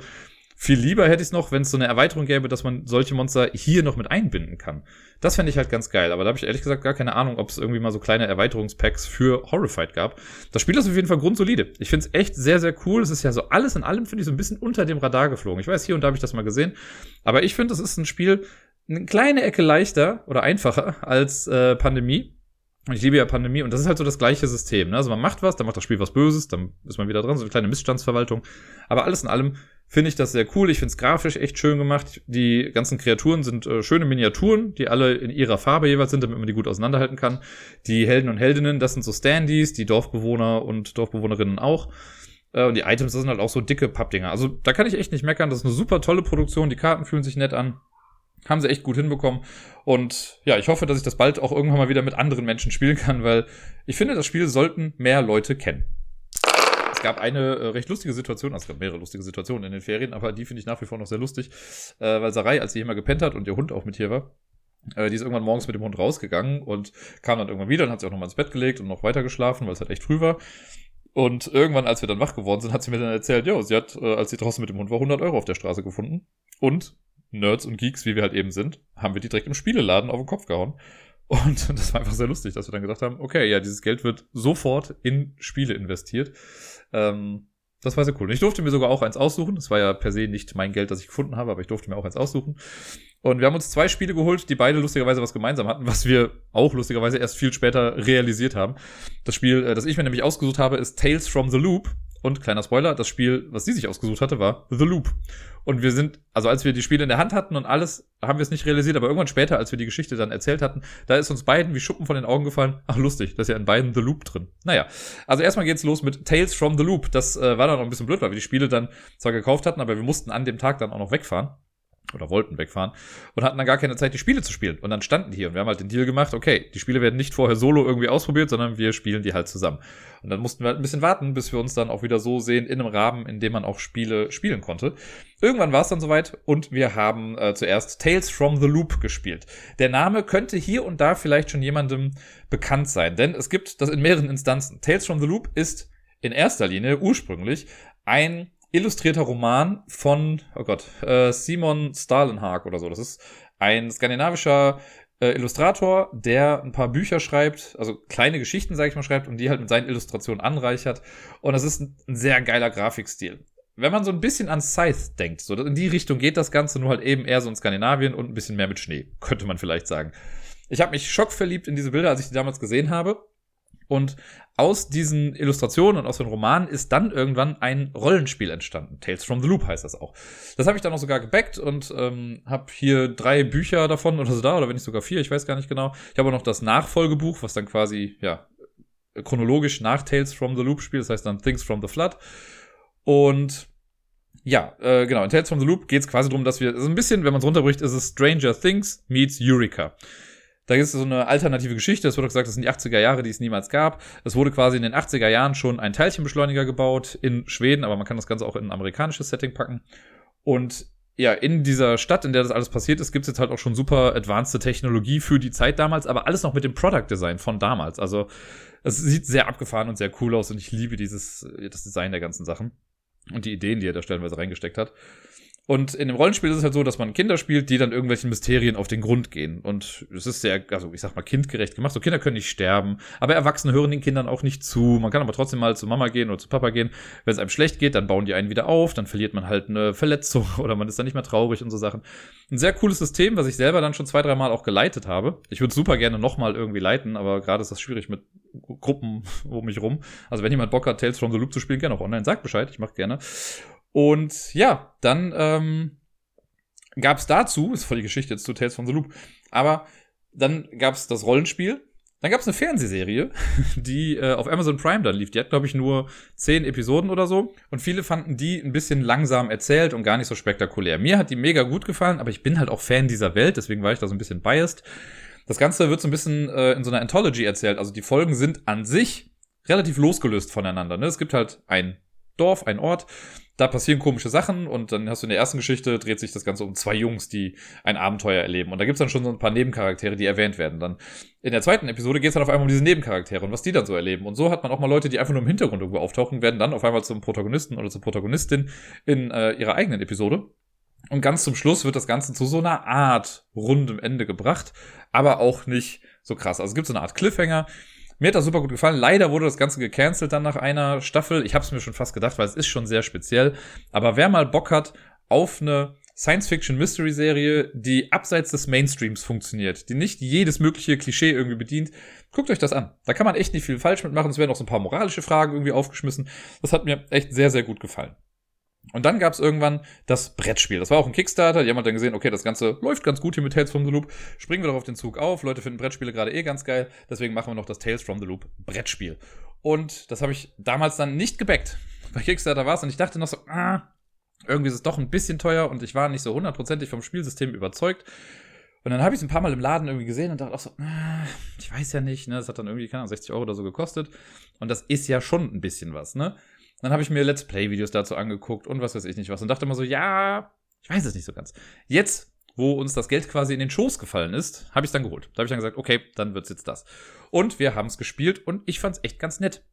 Viel lieber hätte ich es noch, wenn es so eine Erweiterung gäbe, dass man solche Monster hier noch mit einbinden kann. Das fände ich halt ganz geil. Aber da habe ich ehrlich gesagt gar keine Ahnung, ob es irgendwie mal so kleine Erweiterungspacks für Horrified gab. Das Spiel ist auf jeden Fall grundsolide. Ich finde es echt sehr, sehr cool. Es ist ja so alles in allem, finde ich, so ein bisschen unter dem Radar geflogen. Ich weiß, hier und da habe ich das mal gesehen. Aber ich finde, es ist ein Spiel eine kleine Ecke leichter oder einfacher als äh, Pandemie. Und ich liebe ja Pandemie und das ist halt so das gleiche System. Ne? Also man macht was, dann macht das Spiel was Böses, dann ist man wieder dran, so eine kleine Missstandsverwaltung. Aber alles in allem finde ich das sehr cool. Ich finde es grafisch echt schön gemacht. Die ganzen Kreaturen sind äh, schöne Miniaturen, die alle in ihrer Farbe jeweils sind, damit man die gut auseinanderhalten kann. Die Helden und Heldinnen, das sind so Standys, die Dorfbewohner und Dorfbewohnerinnen auch. Äh, und die Items, das sind halt auch so dicke Pappdinger. Also da kann ich echt nicht meckern. Das ist eine super tolle Produktion. Die Karten fühlen sich nett an. Haben sie echt gut hinbekommen. Und ja, ich hoffe, dass ich das bald auch irgendwann mal wieder mit anderen Menschen spielen kann, weil ich finde, das Spiel sollten mehr Leute kennen. Gab eine äh, recht lustige Situation, also es gab mehrere lustige Situationen in den Ferien, aber die finde ich nach wie vor noch sehr lustig, äh, weil Sarai, als sie hier mal gepennt hat und ihr Hund auch mit hier war, äh, die ist irgendwann morgens mit dem Hund rausgegangen und kam dann irgendwann wieder und hat sich auch nochmal ins Bett gelegt und noch weiter geschlafen, weil es halt echt früh war. Und irgendwann, als wir dann wach geworden sind, hat sie mir dann erzählt, ja, sie hat, äh, als sie draußen mit dem Hund war, 100 Euro auf der Straße gefunden. Und Nerds und Geeks, wie wir halt eben sind, haben wir die direkt im Spieleladen auf den Kopf gehauen. Und das war einfach sehr lustig, dass wir dann gesagt haben, okay, ja, dieses Geld wird sofort in Spiele investiert. Ähm, das war sehr cool. Und ich durfte mir sogar auch eins aussuchen. Das war ja per se nicht mein Geld, das ich gefunden habe, aber ich durfte mir auch eins aussuchen. Und wir haben uns zwei Spiele geholt, die beide lustigerweise was gemeinsam hatten, was wir auch lustigerweise erst viel später realisiert haben. Das Spiel, äh, das ich mir nämlich ausgesucht habe, ist Tales from the Loop. Und kleiner Spoiler, das Spiel, was sie sich ausgesucht hatte, war The Loop. Und wir sind, also als wir die Spiele in der Hand hatten und alles, haben wir es nicht realisiert, aber irgendwann später, als wir die Geschichte dann erzählt hatten, da ist uns beiden wie Schuppen von den Augen gefallen. Ach, lustig, da ist ja in beiden The Loop drin. Naja, also erstmal geht's los mit Tales from the Loop. Das äh, war dann noch ein bisschen blöd, weil wir die Spiele dann zwar gekauft hatten, aber wir mussten an dem Tag dann auch noch wegfahren oder wollten wegfahren und hatten dann gar keine Zeit, die Spiele zu spielen. Und dann standen die hier und wir haben halt den Deal gemacht, okay, die Spiele werden nicht vorher solo irgendwie ausprobiert, sondern wir spielen die halt zusammen. Und dann mussten wir halt ein bisschen warten, bis wir uns dann auch wieder so sehen in einem Rahmen, in dem man auch Spiele spielen konnte. Irgendwann war es dann soweit und wir haben äh, zuerst Tales from the Loop gespielt. Der Name könnte hier und da vielleicht schon jemandem bekannt sein, denn es gibt das in mehreren Instanzen. Tales from the Loop ist in erster Linie ursprünglich ein illustrierter Roman von, oh Gott, äh, Simon Stalenhag oder so. Das ist ein skandinavischer äh, Illustrator, der ein paar Bücher schreibt, also kleine Geschichten, sage ich mal, schreibt und die halt mit seinen Illustrationen anreichert. Und das ist ein, ein sehr geiler Grafikstil. Wenn man so ein bisschen an Scythe denkt, so in die Richtung geht das Ganze, nur halt eben eher so in Skandinavien und ein bisschen mehr mit Schnee, könnte man vielleicht sagen. Ich habe mich schockverliebt in diese Bilder, als ich die damals gesehen habe. Und aus diesen Illustrationen und aus den Romanen ist dann irgendwann ein Rollenspiel entstanden. Tales from the Loop heißt das auch. Das habe ich dann auch sogar gebackt und ähm, habe hier drei Bücher davon oder so da, oder wenn nicht sogar vier, ich weiß gar nicht genau. Ich habe auch noch das Nachfolgebuch, was dann quasi, ja, chronologisch nach Tales from the Loop spielt, das heißt dann Things from the Flood. Und ja, äh, genau, in Tales from the Loop geht es quasi darum, dass wir, also ein bisschen, wenn man es runterbricht, ist es Stranger Things meets Eureka. Da ist so eine alternative Geschichte. Es wurde gesagt, das sind die 80er Jahre, die es niemals gab. Es wurde quasi in den 80er Jahren schon ein Teilchenbeschleuniger gebaut in Schweden, aber man kann das Ganze auch in ein amerikanisches Setting packen. Und ja, in dieser Stadt, in der das alles passiert ist, gibt es jetzt halt auch schon super advanced Technologie für die Zeit damals, aber alles noch mit dem Product Design von damals. Also es sieht sehr abgefahren und sehr cool aus und ich liebe dieses, das Design der ganzen Sachen und die Ideen, die er da stellenweise reingesteckt hat. Und in dem Rollenspiel ist es halt so, dass man Kinder spielt, die dann irgendwelchen Mysterien auf den Grund gehen. Und es ist sehr, also ich sag mal, kindgerecht gemacht. So Kinder können nicht sterben, aber Erwachsene hören den Kindern auch nicht zu. Man kann aber trotzdem mal zu Mama gehen oder zu Papa gehen. Wenn es einem schlecht geht, dann bauen die einen wieder auf, dann verliert man halt eine Verletzung oder man ist dann nicht mehr traurig und so Sachen. Ein sehr cooles System, was ich selber dann schon zwei, drei Mal auch geleitet habe. Ich würde super gerne nochmal irgendwie leiten, aber gerade ist das schwierig mit Gruppen um mich rum. Also wenn jemand Bock hat, Tales from the Loop zu spielen, gerne auch online, sagt Bescheid, ich mach gerne. Und ja, dann ähm, gab es dazu, ist voll die Geschichte jetzt zu Tales from the Loop, aber dann gab es das Rollenspiel. Dann gab es eine Fernsehserie, die äh, auf Amazon Prime dann lief. Die hat, glaube ich, nur zehn Episoden oder so. Und viele fanden die ein bisschen langsam erzählt und gar nicht so spektakulär. Mir hat die mega gut gefallen, aber ich bin halt auch Fan dieser Welt, deswegen war ich da so ein bisschen biased. Das Ganze wird so ein bisschen äh, in so einer Anthology erzählt. Also die Folgen sind an sich relativ losgelöst voneinander. Ne? Es gibt halt ein Dorf, ein Ort. Da passieren komische Sachen und dann hast du in der ersten Geschichte dreht sich das Ganze um zwei Jungs, die ein Abenteuer erleben. Und da gibt's dann schon so ein paar Nebencharaktere, die erwähnt werden. Dann in der zweiten Episode geht's dann auf einmal um diese Nebencharaktere und was die dann so erleben. Und so hat man auch mal Leute, die einfach nur im Hintergrund irgendwo auftauchen, werden dann auf einmal zum Protagonisten oder zur Protagonistin in äh, ihrer eigenen Episode. Und ganz zum Schluss wird das Ganze zu so einer Art rundem Ende gebracht, aber auch nicht so krass. Also es gibt so eine Art Cliffhanger. Mir hat das super gut gefallen. Leider wurde das Ganze gecancelt dann nach einer Staffel. Ich habe es mir schon fast gedacht, weil es ist schon sehr speziell. Aber wer mal Bock hat auf eine Science-Fiction-Mystery-Serie, die abseits des Mainstreams funktioniert, die nicht jedes mögliche Klischee irgendwie bedient, guckt euch das an. Da kann man echt nicht viel falsch mitmachen. Es werden auch so ein paar moralische Fragen irgendwie aufgeschmissen. Das hat mir echt sehr, sehr gut gefallen. Und dann gab es irgendwann das Brettspiel. Das war auch ein Kickstarter. Die haben halt dann gesehen, okay, das Ganze läuft ganz gut hier mit Tales from the Loop. Springen wir doch auf den Zug auf. Leute finden Brettspiele gerade eh ganz geil. Deswegen machen wir noch das Tales from the Loop Brettspiel. Und das habe ich damals dann nicht gebackt. Bei Kickstarter war es und ich dachte noch so, ah, irgendwie ist es doch ein bisschen teuer und ich war nicht so hundertprozentig vom Spielsystem überzeugt. Und dann habe ich es ein paar Mal im Laden irgendwie gesehen und dachte auch so, ah, ich weiß ja nicht, ne? Das hat dann irgendwie, keine Ahnung, 60 Euro oder so gekostet. Und das ist ja schon ein bisschen was, ne? Dann habe ich mir Let's Play-Videos dazu angeguckt und was weiß ich nicht was und dachte immer so, ja, ich weiß es nicht so ganz. Jetzt, wo uns das Geld quasi in den Schoß gefallen ist, habe ich es dann geholt. Da habe ich dann gesagt, okay, dann wird's jetzt das. Und wir haben es gespielt und ich fand es echt ganz nett.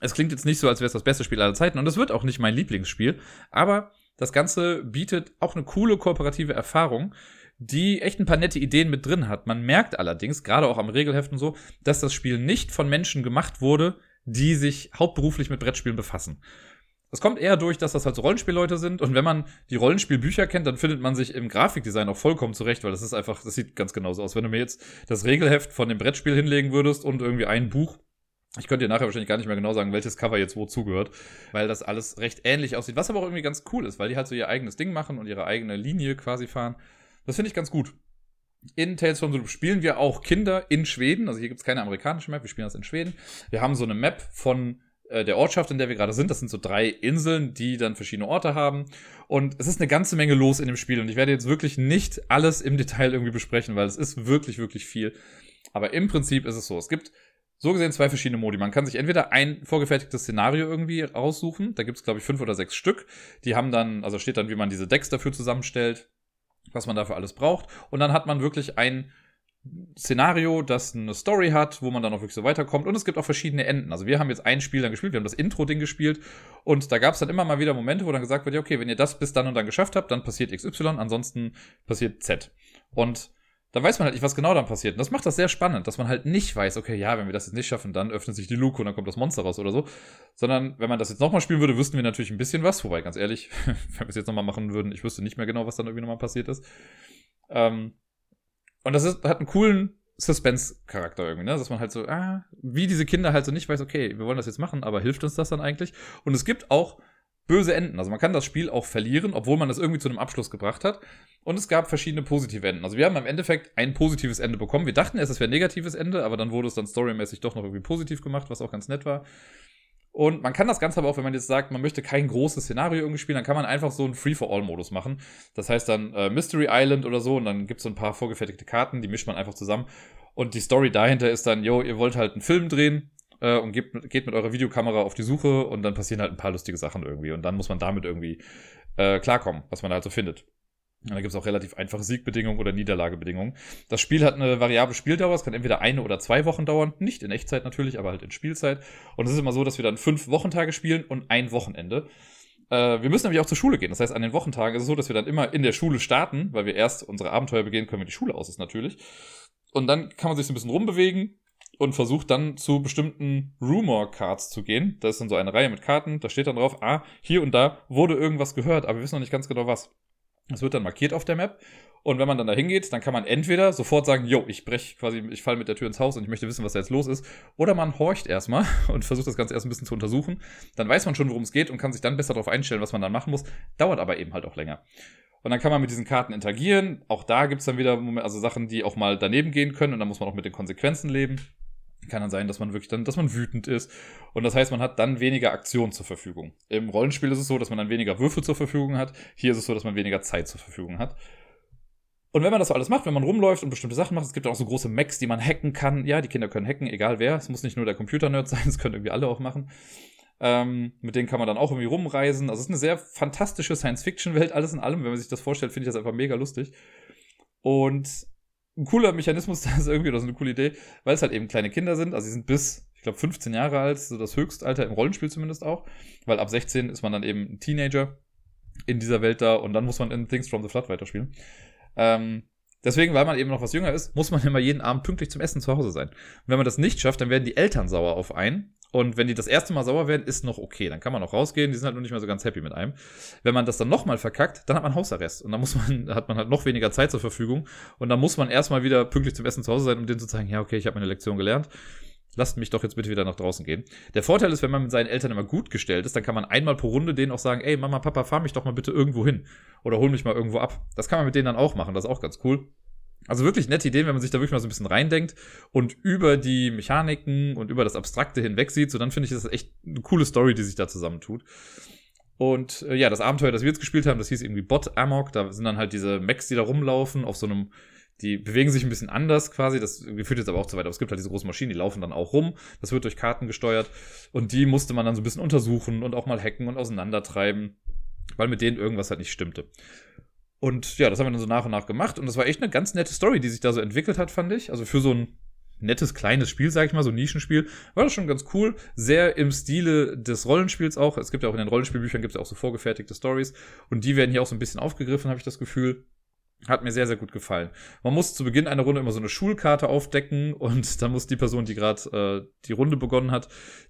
Es klingt jetzt nicht so, als wäre es das beste Spiel aller Zeiten und es wird auch nicht mein Lieblingsspiel, aber das Ganze bietet auch eine coole kooperative Erfahrung, die echt ein paar nette Ideen mit drin hat. Man merkt allerdings, gerade auch am Regelheft und so, dass das Spiel nicht von Menschen gemacht wurde, die sich hauptberuflich mit Brettspielen befassen. Es kommt eher durch, dass das halt so Rollenspielleute sind. Und wenn man die Rollenspielbücher kennt, dann findet man sich im Grafikdesign auch vollkommen zurecht, weil das ist einfach, das sieht ganz genauso aus. Wenn du mir jetzt das Regelheft von dem Brettspiel hinlegen würdest und irgendwie ein Buch, ich könnte dir nachher wahrscheinlich gar nicht mehr genau sagen, welches Cover jetzt wozu gehört, weil das alles recht ähnlich aussieht. Was aber auch irgendwie ganz cool ist, weil die halt so ihr eigenes Ding machen und ihre eigene Linie quasi fahren. Das finde ich ganz gut. In Tales from the Loop spielen wir auch Kinder in Schweden. Also hier gibt es keine amerikanische Map, wir spielen das in Schweden. Wir haben so eine Map von äh, der Ortschaft, in der wir gerade sind. Das sind so drei Inseln, die dann verschiedene Orte haben. Und es ist eine ganze Menge los in dem Spiel. Und ich werde jetzt wirklich nicht alles im Detail irgendwie besprechen, weil es ist wirklich, wirklich viel. Aber im Prinzip ist es so. Es gibt so gesehen zwei verschiedene Modi. Man kann sich entweder ein vorgefertigtes Szenario irgendwie raussuchen. Da gibt es, glaube ich, fünf oder sechs Stück. Die haben dann, also steht dann, wie man diese Decks dafür zusammenstellt was man dafür alles braucht. Und dann hat man wirklich ein Szenario, das eine Story hat, wo man dann auch wirklich so weiterkommt. Und es gibt auch verschiedene Enden. Also wir haben jetzt ein Spiel dann gespielt, wir haben das Intro-Ding gespielt. Und da gab es dann immer mal wieder Momente, wo dann gesagt wird, ja, okay, wenn ihr das bis dann und dann geschafft habt, dann passiert XY, ansonsten passiert Z. Und da weiß man halt nicht, was genau dann passiert. Und das macht das sehr spannend, dass man halt nicht weiß, okay, ja, wenn wir das jetzt nicht schaffen, dann öffnet sich die Luke und dann kommt das Monster raus oder so. Sondern wenn man das jetzt nochmal spielen würde, wüssten wir natürlich ein bisschen was. Wobei, ganz ehrlich, wenn wir es jetzt nochmal machen würden, ich wüsste nicht mehr genau, was dann irgendwie nochmal passiert ist. Ähm, und das ist, hat einen coolen Suspense-Charakter irgendwie, ne? Dass man halt so, ah, wie diese Kinder halt so nicht weiß, okay, wir wollen das jetzt machen, aber hilft uns das dann eigentlich? Und es gibt auch böse Enden. Also man kann das Spiel auch verlieren, obwohl man das irgendwie zu einem Abschluss gebracht hat. Und es gab verschiedene positive Enden. Also wir haben im Endeffekt ein positives Ende bekommen. Wir dachten erst, es wäre ein negatives Ende, aber dann wurde es dann storymäßig doch noch irgendwie positiv gemacht, was auch ganz nett war. Und man kann das Ganze aber auch, wenn man jetzt sagt, man möchte kein großes Szenario irgendwie spielen, dann kann man einfach so einen Free-for-All-Modus machen. Das heißt dann äh, Mystery Island oder so und dann gibt es so ein paar vorgefertigte Karten, die mischt man einfach zusammen. Und die Story dahinter ist dann, yo, ihr wollt halt einen Film drehen, äh, und geht, geht mit eurer Videokamera auf die Suche und dann passieren halt ein paar lustige Sachen irgendwie. Und dann muss man damit irgendwie äh, klarkommen, was man halt so findet. Und da gibt es auch relativ einfache Siegbedingungen oder Niederlagebedingungen. Das Spiel hat eine variable Spieldauer. Es kann entweder eine oder zwei Wochen dauern. Nicht in Echtzeit natürlich, aber halt in Spielzeit. Und es ist immer so, dass wir dann fünf Wochentage spielen und ein Wochenende. Äh, wir müssen nämlich auch zur Schule gehen. Das heißt, an den Wochentagen ist es so, dass wir dann immer in der Schule starten, weil wir erst unsere Abenteuer begehen können, wenn die Schule aus ist natürlich. Und dann kann man sich so ein bisschen rumbewegen, und versucht dann zu bestimmten Rumor-Cards zu gehen. Das ist dann so eine Reihe mit Karten. Da steht dann drauf, ah, hier und da wurde irgendwas gehört, aber wir wissen noch nicht ganz genau was. Das wird dann markiert auf der Map. Und wenn man dann da hingeht, dann kann man entweder sofort sagen, yo, ich brech quasi, ich falle mit der Tür ins Haus und ich möchte wissen, was da jetzt los ist. Oder man horcht erstmal und versucht das Ganze erst ein bisschen zu untersuchen. Dann weiß man schon, worum es geht und kann sich dann besser darauf einstellen, was man dann machen muss. Dauert aber eben halt auch länger. Und dann kann man mit diesen Karten interagieren. Auch da gibt es dann wieder also Sachen, die auch mal daneben gehen können und dann muss man auch mit den Konsequenzen leben. Kann dann sein, dass man wirklich dann, dass man wütend ist. Und das heißt, man hat dann weniger Aktion zur Verfügung. Im Rollenspiel ist es so, dass man dann weniger Würfel zur Verfügung hat. Hier ist es so, dass man weniger Zeit zur Verfügung hat. Und wenn man das so alles macht, wenn man rumläuft und bestimmte Sachen macht, es gibt auch so große Macs, die man hacken kann. Ja, die Kinder können hacken, egal wer. Es muss nicht nur der Computer-Nerd sein, es können irgendwie alle auch machen. Ähm, mit denen kann man dann auch irgendwie rumreisen. Also es ist eine sehr fantastische Science-Fiction-Welt, alles in allem. Wenn man sich das vorstellt, finde ich das einfach mega lustig. Und ein cooler Mechanismus, das ist irgendwie das ist eine coole Idee, weil es halt eben kleine Kinder sind. Also sie sind bis, ich glaube, 15 Jahre alt, so das Höchstalter im Rollenspiel zumindest auch. Weil ab 16 ist man dann eben ein Teenager in dieser Welt da und dann muss man in Things from the Flood weiterspielen. Ähm, deswegen, weil man eben noch was jünger ist, muss man immer jeden Abend pünktlich zum Essen zu Hause sein. Und wenn man das nicht schafft, dann werden die Eltern sauer auf einen. Und wenn die das erste Mal sauer werden, ist noch okay. Dann kann man auch rausgehen, die sind halt nur nicht mehr so ganz happy mit einem. Wenn man das dann nochmal verkackt, dann hat man Hausarrest. Und dann muss man, hat man halt noch weniger Zeit zur Verfügung. Und dann muss man erstmal wieder pünktlich zum Essen zu Hause sein, um denen zu zeigen, ja, okay, ich habe meine Lektion gelernt lasst mich doch jetzt bitte wieder nach draußen gehen. Der Vorteil ist, wenn man mit seinen Eltern immer gut gestellt ist, dann kann man einmal pro Runde denen auch sagen, ey, Mama, Papa, fahr mich doch mal bitte irgendwo hin. Oder hol mich mal irgendwo ab. Das kann man mit denen dann auch machen, das ist auch ganz cool. Also wirklich nette Ideen, wenn man sich da wirklich mal so ein bisschen reindenkt und über die Mechaniken und über das Abstrakte hinweg sieht, so dann finde ich, das echt eine coole Story, die sich da zusammentut. Und äh, ja, das Abenteuer, das wir jetzt gespielt haben, das hieß irgendwie Bot Amok. Da sind dann halt diese Mechs, die da rumlaufen, auf so einem die bewegen sich ein bisschen anders quasi. Das führt jetzt aber auch zu weit. Aber es gibt halt diese großen Maschinen, die laufen dann auch rum. Das wird durch Karten gesteuert. Und die musste man dann so ein bisschen untersuchen und auch mal hacken und auseinandertreiben, weil mit denen irgendwas halt nicht stimmte. Und ja, das haben wir dann so nach und nach gemacht. Und das war echt eine ganz nette Story, die sich da so entwickelt hat, fand ich. Also für so ein nettes kleines Spiel, sag ich mal, so ein Nischenspiel, war das schon ganz cool. Sehr im Stile des Rollenspiels auch. Es gibt ja auch in den Rollenspielbüchern gibt es auch so vorgefertigte Stories. Und die werden hier auch so ein bisschen aufgegriffen, habe ich das Gefühl. Hat mir sehr, sehr gut gefallen. Man muss zu Beginn einer Runde immer so eine Schulkarte aufdecken und dann muss die Person, die gerade äh, die Runde begonnen hat,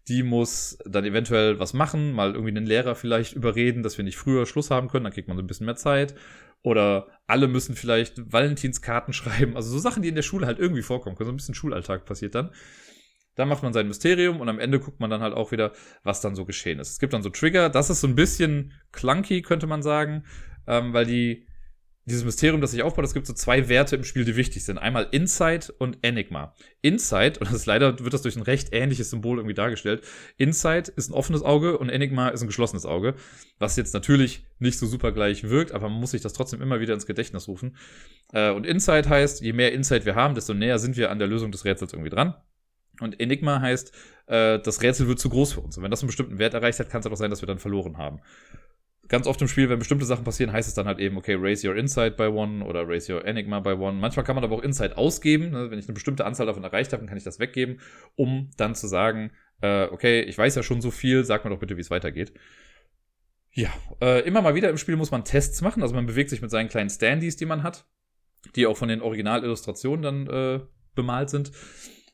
die muss dann eventuell was machen, mal irgendwie einen Lehrer vielleicht überreden, dass wir nicht früher Schluss haben können, dann kriegt man so ein bisschen mehr Zeit. Oder alle müssen vielleicht Valentinskarten schreiben. Also so Sachen, die in der Schule halt irgendwie vorkommen können. So ein bisschen Schulalltag passiert dann. Dann macht man sein Mysterium und am Ende guckt man dann halt auch wieder, was dann so geschehen ist. Es gibt dann so Trigger. Das ist so ein bisschen clunky, könnte man sagen, ähm, weil die dieses Mysterium, das sich aufbaut, es gibt so zwei Werte im Spiel, die wichtig sind. Einmal Insight und Enigma. Insight, und das ist leider wird das durch ein recht ähnliches Symbol irgendwie dargestellt. Insight ist ein offenes Auge und Enigma ist ein geschlossenes Auge. Was jetzt natürlich nicht so super gleich wirkt, aber man muss sich das trotzdem immer wieder ins Gedächtnis rufen. Äh, und Insight heißt, je mehr Insight wir haben, desto näher sind wir an der Lösung des Rätsels irgendwie dran. Und Enigma heißt, äh, das Rätsel wird zu groß für uns. Und wenn das einen bestimmten Wert erreicht hat, kann es auch sein, dass wir dann verloren haben ganz oft im Spiel, wenn bestimmte Sachen passieren, heißt es dann halt eben, okay, raise your Insight by one oder raise your Enigma by one. Manchmal kann man aber auch Insight ausgeben. Ne? Wenn ich eine bestimmte Anzahl davon erreicht habe, dann kann ich das weggeben, um dann zu sagen, äh, okay, ich weiß ja schon so viel, sag mir doch bitte, wie es weitergeht. Ja, äh, immer mal wieder im Spiel muss man Tests machen. Also man bewegt sich mit seinen kleinen Standys, die man hat, die auch von den Originalillustrationen dann äh, bemalt sind.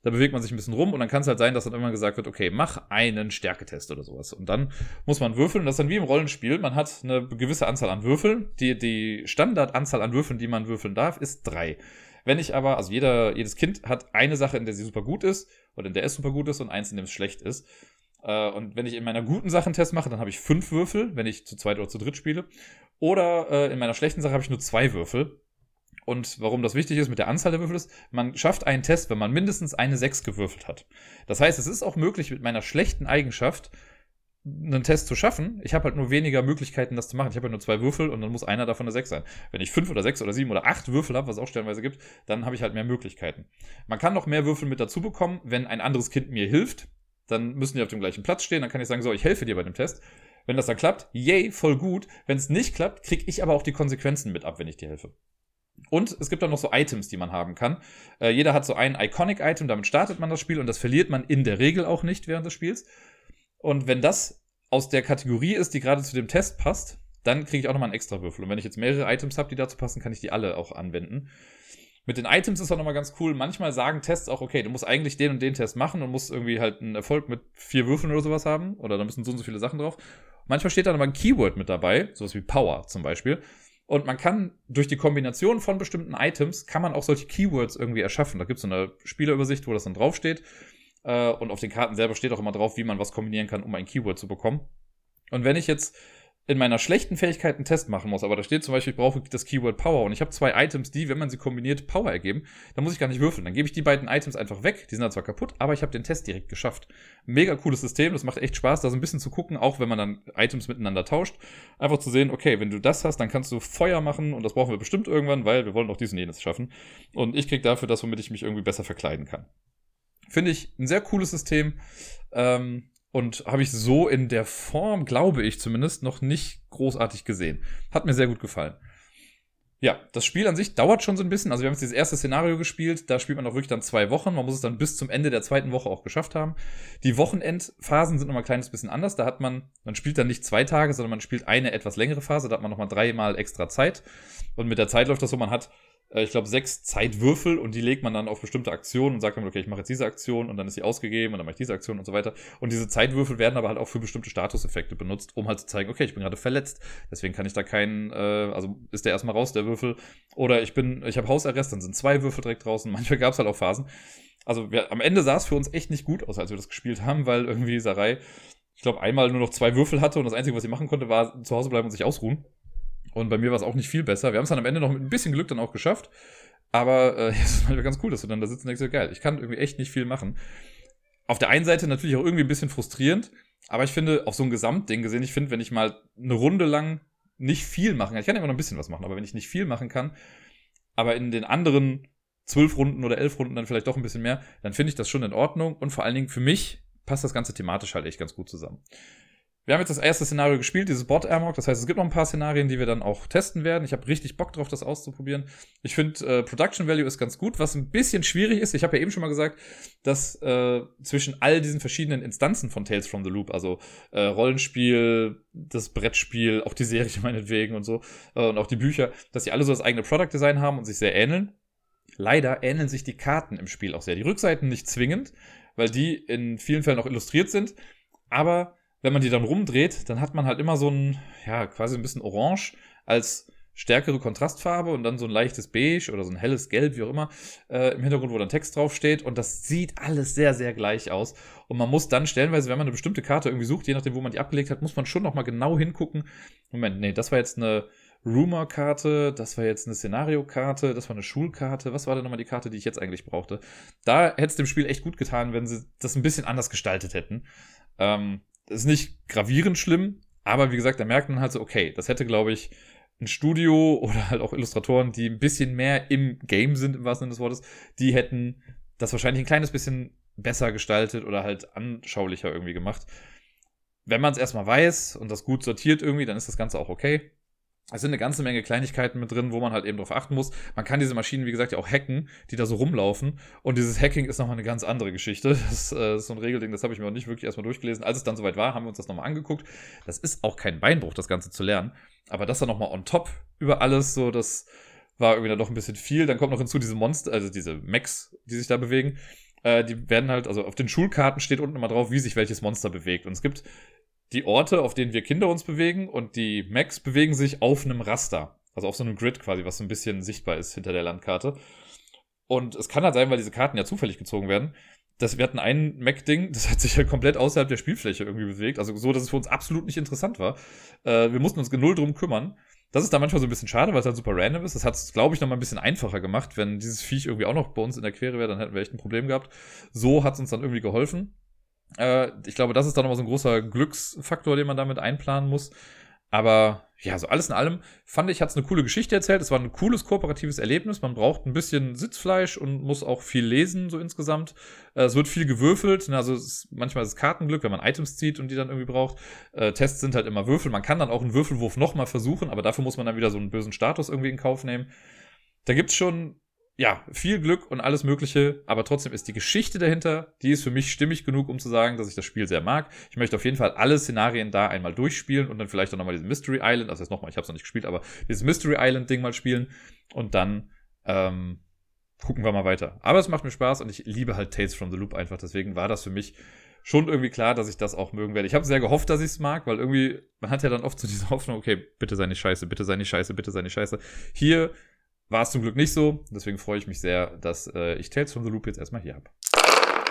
Da bewegt man sich ein bisschen rum und dann kann es halt sein, dass dann irgendwann gesagt wird, okay, mach einen Stärketest oder sowas. Und dann muss man würfeln. Das ist dann wie im Rollenspiel. Man hat eine gewisse Anzahl an Würfeln. Die, die Standardanzahl an Würfeln, die man würfeln darf, ist drei. Wenn ich aber, also jeder, jedes Kind hat eine Sache, in der sie super gut ist oder in der es super gut ist und eins, in dem es schlecht ist. Äh, und wenn ich in meiner guten Sache einen Test mache, dann habe ich fünf Würfel, wenn ich zu zweit oder zu dritt spiele. Oder äh, in meiner schlechten Sache habe ich nur zwei Würfel. Und warum das wichtig ist mit der Anzahl der Würfel ist, man schafft einen Test, wenn man mindestens eine 6 gewürfelt hat. Das heißt, es ist auch möglich, mit meiner schlechten Eigenschaft einen Test zu schaffen. Ich habe halt nur weniger Möglichkeiten, das zu machen. Ich habe halt nur zwei Würfel und dann muss einer davon eine 6 sein. Wenn ich fünf oder sechs oder sieben oder acht Würfel habe, was es auch stellenweise gibt, dann habe ich halt mehr Möglichkeiten. Man kann noch mehr Würfel mit dazu bekommen, wenn ein anderes Kind mir hilft. Dann müssen die auf dem gleichen Platz stehen. Dann kann ich sagen, so, ich helfe dir bei dem Test. Wenn das dann klappt, yay, voll gut. Wenn es nicht klappt, kriege ich aber auch die Konsequenzen mit ab, wenn ich dir helfe. Und es gibt dann noch so Items, die man haben kann. Äh, jeder hat so ein Iconic-Item, damit startet man das Spiel und das verliert man in der Regel auch nicht während des Spiels. Und wenn das aus der Kategorie ist, die gerade zu dem Test passt, dann kriege ich auch nochmal einen extra Würfel. Und wenn ich jetzt mehrere Items habe, die dazu passen, kann ich die alle auch anwenden. Mit den Items ist auch nochmal ganz cool. Manchmal sagen Tests auch, okay, du musst eigentlich den und den Test machen und musst irgendwie halt einen Erfolg mit vier Würfeln oder sowas haben. Oder da müssen so und so viele Sachen drauf. Manchmal steht dann aber ein Keyword mit dabei, sowas wie Power zum Beispiel. Und man kann durch die Kombination von bestimmten Items, kann man auch solche Keywords irgendwie erschaffen. Da gibt es so eine Spielerübersicht, wo das dann draufsteht. Äh, und auf den Karten selber steht auch immer drauf, wie man was kombinieren kann, um ein Keyword zu bekommen. Und wenn ich jetzt in meiner schlechten Fähigkeit einen Test machen muss, aber da steht zum Beispiel, ich brauche das Keyword Power und ich habe zwei Items, die, wenn man sie kombiniert, Power ergeben, dann muss ich gar nicht würfeln. Dann gebe ich die beiden Items einfach weg. Die sind dann zwar kaputt, aber ich habe den Test direkt geschafft. Mega cooles System, das macht echt Spaß, da so ein bisschen zu gucken, auch wenn man dann Items miteinander tauscht. Einfach zu sehen, okay, wenn du das hast, dann kannst du Feuer machen und das brauchen wir bestimmt irgendwann, weil wir wollen auch diesen jenes schaffen. Und ich krieg dafür das, womit ich mich irgendwie besser verkleiden kann. Finde ich ein sehr cooles System. Ähm, und habe ich so in der Form, glaube ich zumindest, noch nicht großartig gesehen. Hat mir sehr gut gefallen. Ja, das Spiel an sich dauert schon so ein bisschen. Also wir haben jetzt dieses erste Szenario gespielt, da spielt man auch wirklich dann zwei Wochen. Man muss es dann bis zum Ende der zweiten Woche auch geschafft haben. Die Wochenendphasen sind nochmal ein kleines bisschen anders. Da hat man, man spielt dann nicht zwei Tage, sondern man spielt eine etwas längere Phase. Da hat man nochmal dreimal extra Zeit. Und mit der Zeit läuft das so, man hat ich glaube, sechs Zeitwürfel und die legt man dann auf bestimmte Aktionen und sagt dann, okay, ich mache jetzt diese Aktion und dann ist sie ausgegeben und dann mache ich diese Aktion und so weiter. Und diese Zeitwürfel werden aber halt auch für bestimmte Statuseffekte benutzt, um halt zu zeigen, okay, ich bin gerade verletzt, deswegen kann ich da keinen, äh, also ist der erstmal raus, der Würfel. Oder ich bin, ich habe Hausarrest, dann sind zwei Würfel direkt draußen. Manchmal gab es halt auch Phasen. Also wir, am Ende sah es für uns echt nicht gut aus, als wir das gespielt haben, weil irgendwie Sarai, ich glaube, einmal nur noch zwei Würfel hatte und das Einzige, was sie machen konnte, war zu Hause bleiben und sich ausruhen. Und bei mir war es auch nicht viel besser. Wir haben es dann am Ende noch mit ein bisschen Glück dann auch geschafft. Aber äh, es ist ganz cool, dass du dann da sitzt und denkst, so, geil, ich kann irgendwie echt nicht viel machen. Auf der einen Seite natürlich auch irgendwie ein bisschen frustrierend, aber ich finde, auf so ein Gesamtding gesehen, ich finde, wenn ich mal eine Runde lang nicht viel machen kann, ich kann immer noch ein bisschen was machen, aber wenn ich nicht viel machen kann, aber in den anderen zwölf Runden oder elf Runden dann vielleicht doch ein bisschen mehr, dann finde ich das schon in Ordnung und vor allen Dingen für mich passt das Ganze thematisch halt echt ganz gut zusammen. Wir haben jetzt das erste Szenario gespielt, dieses Bot Airmog. Das heißt, es gibt noch ein paar Szenarien, die wir dann auch testen werden. Ich habe richtig Bock drauf, das auszuprobieren. Ich finde, äh, Production Value ist ganz gut. Was ein bisschen schwierig ist, ich habe ja eben schon mal gesagt, dass äh, zwischen all diesen verschiedenen Instanzen von Tales from the Loop, also äh, Rollenspiel, das Brettspiel, auch die Serie meinetwegen und so, äh, und auch die Bücher, dass sie alle so das eigene Product Design haben und sich sehr ähneln. Leider ähneln sich die Karten im Spiel auch sehr. Die Rückseiten nicht zwingend, weil die in vielen Fällen auch illustriert sind, aber wenn man die dann rumdreht, dann hat man halt immer so ein, ja, quasi ein bisschen Orange als stärkere Kontrastfarbe und dann so ein leichtes Beige oder so ein helles Gelb, wie auch immer, äh, im Hintergrund, wo dann Text draufsteht. Und das sieht alles sehr, sehr gleich aus. Und man muss dann stellenweise, wenn man eine bestimmte Karte irgendwie sucht, je nachdem, wo man die abgelegt hat, muss man schon nochmal genau hingucken. Moment, nee, das war jetzt eine Rumor-Karte, das war jetzt eine Szenario-Karte, das war eine Schulkarte. Was war denn nochmal die Karte, die ich jetzt eigentlich brauchte? Da hätte es dem Spiel echt gut getan, wenn sie das ein bisschen anders gestaltet hätten. Ähm, ist nicht gravierend schlimm, aber wie gesagt, da merkt man halt so, okay, das hätte, glaube ich, ein Studio oder halt auch Illustratoren, die ein bisschen mehr im Game sind, im wahrsten Sinne des Wortes, die hätten das wahrscheinlich ein kleines bisschen besser gestaltet oder halt anschaulicher irgendwie gemacht. Wenn man es erstmal weiß und das gut sortiert irgendwie, dann ist das Ganze auch okay. Es sind eine ganze Menge Kleinigkeiten mit drin, wo man halt eben drauf achten muss. Man kann diese Maschinen, wie gesagt, ja auch hacken, die da so rumlaufen. Und dieses Hacking ist nochmal eine ganz andere Geschichte. Das äh, ist so ein Regelding, das habe ich mir auch nicht wirklich erstmal durchgelesen. Als es dann soweit war, haben wir uns das nochmal angeguckt. Das ist auch kein Beinbruch, das Ganze zu lernen. Aber das dann nochmal on top über alles, so, das war irgendwie dann doch ein bisschen viel. Dann kommt noch hinzu diese Monster, also diese Mechs, die sich da bewegen. Äh, die werden halt, also auf den Schulkarten steht unten immer drauf, wie sich welches Monster bewegt. Und es gibt die Orte, auf denen wir Kinder uns bewegen und die Macs bewegen sich auf einem Raster. Also auf so einem Grid quasi, was so ein bisschen sichtbar ist hinter der Landkarte. Und es kann halt sein, weil diese Karten ja zufällig gezogen werden, dass wir hatten ein Mac-Ding, das hat sich halt komplett außerhalb der Spielfläche irgendwie bewegt. Also so, dass es für uns absolut nicht interessant war. Äh, wir mussten uns null drum kümmern. Das ist da manchmal so ein bisschen schade, weil es halt super random ist. Das hat es, glaube ich, noch mal ein bisschen einfacher gemacht. Wenn dieses Viech irgendwie auch noch bei uns in der Quere wäre, dann hätten wir echt ein Problem gehabt. So hat es uns dann irgendwie geholfen. Äh, ich glaube, das ist dann nochmal so ein großer Glücksfaktor, den man damit einplanen muss. Aber ja, so alles in allem fand ich, hat es eine coole Geschichte erzählt. Es war ein cooles kooperatives Erlebnis. Man braucht ein bisschen Sitzfleisch und muss auch viel lesen, so insgesamt. Äh, es wird viel gewürfelt. Also ist, manchmal ist es Kartenglück, wenn man Items zieht und die dann irgendwie braucht. Äh, Tests sind halt immer Würfel. Man kann dann auch einen Würfelwurf nochmal versuchen, aber dafür muss man dann wieder so einen bösen Status irgendwie in Kauf nehmen. Da gibt's schon ja, viel Glück und alles Mögliche, aber trotzdem ist die Geschichte dahinter, die ist für mich stimmig genug, um zu sagen, dass ich das Spiel sehr mag. Ich möchte auf jeden Fall alle Szenarien da einmal durchspielen und dann vielleicht auch nochmal diesen Mystery Island, also jetzt nochmal, ich habe es noch nicht gespielt, aber dieses Mystery Island Ding mal spielen und dann ähm, gucken wir mal weiter. Aber es macht mir Spaß und ich liebe halt Tales from the Loop einfach, deswegen war das für mich schon irgendwie klar, dass ich das auch mögen werde. Ich habe sehr gehofft, dass ich es mag, weil irgendwie, man hat ja dann oft so diese Hoffnung, okay, bitte sei nicht scheiße, bitte sei nicht scheiße, bitte sei nicht scheiße. Hier war es zum Glück nicht so. Deswegen freue ich mich sehr, dass äh, ich Tales from the Loop jetzt erstmal hier habe.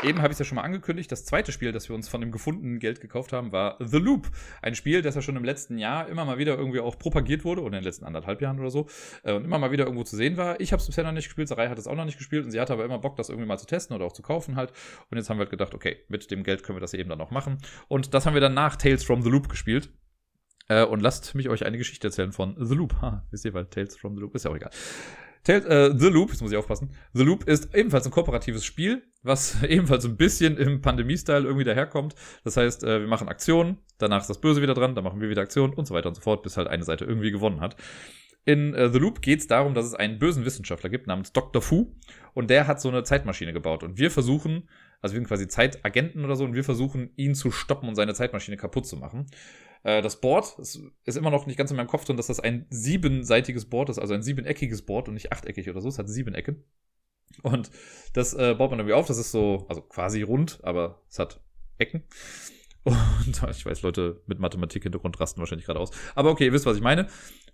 Eben habe ich es ja schon mal angekündigt. Das zweite Spiel, das wir uns von dem gefundenen Geld gekauft haben, war The Loop. Ein Spiel, das ja schon im letzten Jahr immer mal wieder irgendwie auch propagiert wurde, oder in den letzten anderthalb Jahren oder so, äh, und immer mal wieder irgendwo zu sehen war. Ich habe es bisher noch nicht gespielt, Sarai hat es auch noch nicht gespielt und sie hatte aber immer Bock, das irgendwie mal zu testen oder auch zu kaufen halt. Und jetzt haben wir halt gedacht, okay, mit dem Geld können wir das eben dann auch machen. Und das haben wir dann nach Tales from the Loop gespielt. Äh, und lasst mich euch eine Geschichte erzählen von The Loop. Ha, wisst ihr, weil Tales from the Loop ist ja auch egal. Tales, äh, The Loop, jetzt muss ich aufpassen. The Loop ist ebenfalls ein kooperatives Spiel, was ebenfalls ein bisschen im Pandemie-Style irgendwie daherkommt. Das heißt, äh, wir machen Aktionen, danach ist das Böse wieder dran, dann machen wir wieder Aktionen und so weiter und so fort, bis halt eine Seite irgendwie gewonnen hat. In äh, The Loop geht es darum, dass es einen bösen Wissenschaftler gibt namens Dr. Fu und der hat so eine Zeitmaschine gebaut und wir versuchen, also wir sind quasi Zeitagenten oder so und wir versuchen ihn zu stoppen und seine Zeitmaschine kaputt zu machen. Äh, das Board ist, ist, immer noch nicht ganz in meinem Kopf drin, dass das ein siebenseitiges Board ist, also ein siebeneckiges Board und nicht achteckig oder so. Es hat sieben Ecken. Und das äh, baut man irgendwie auf. Das ist so, also quasi rund, aber es hat Ecken. Und ich weiß, Leute mit Mathematik-Hintergrund rasten wahrscheinlich gerade aus. Aber okay, ihr wisst, was ich meine.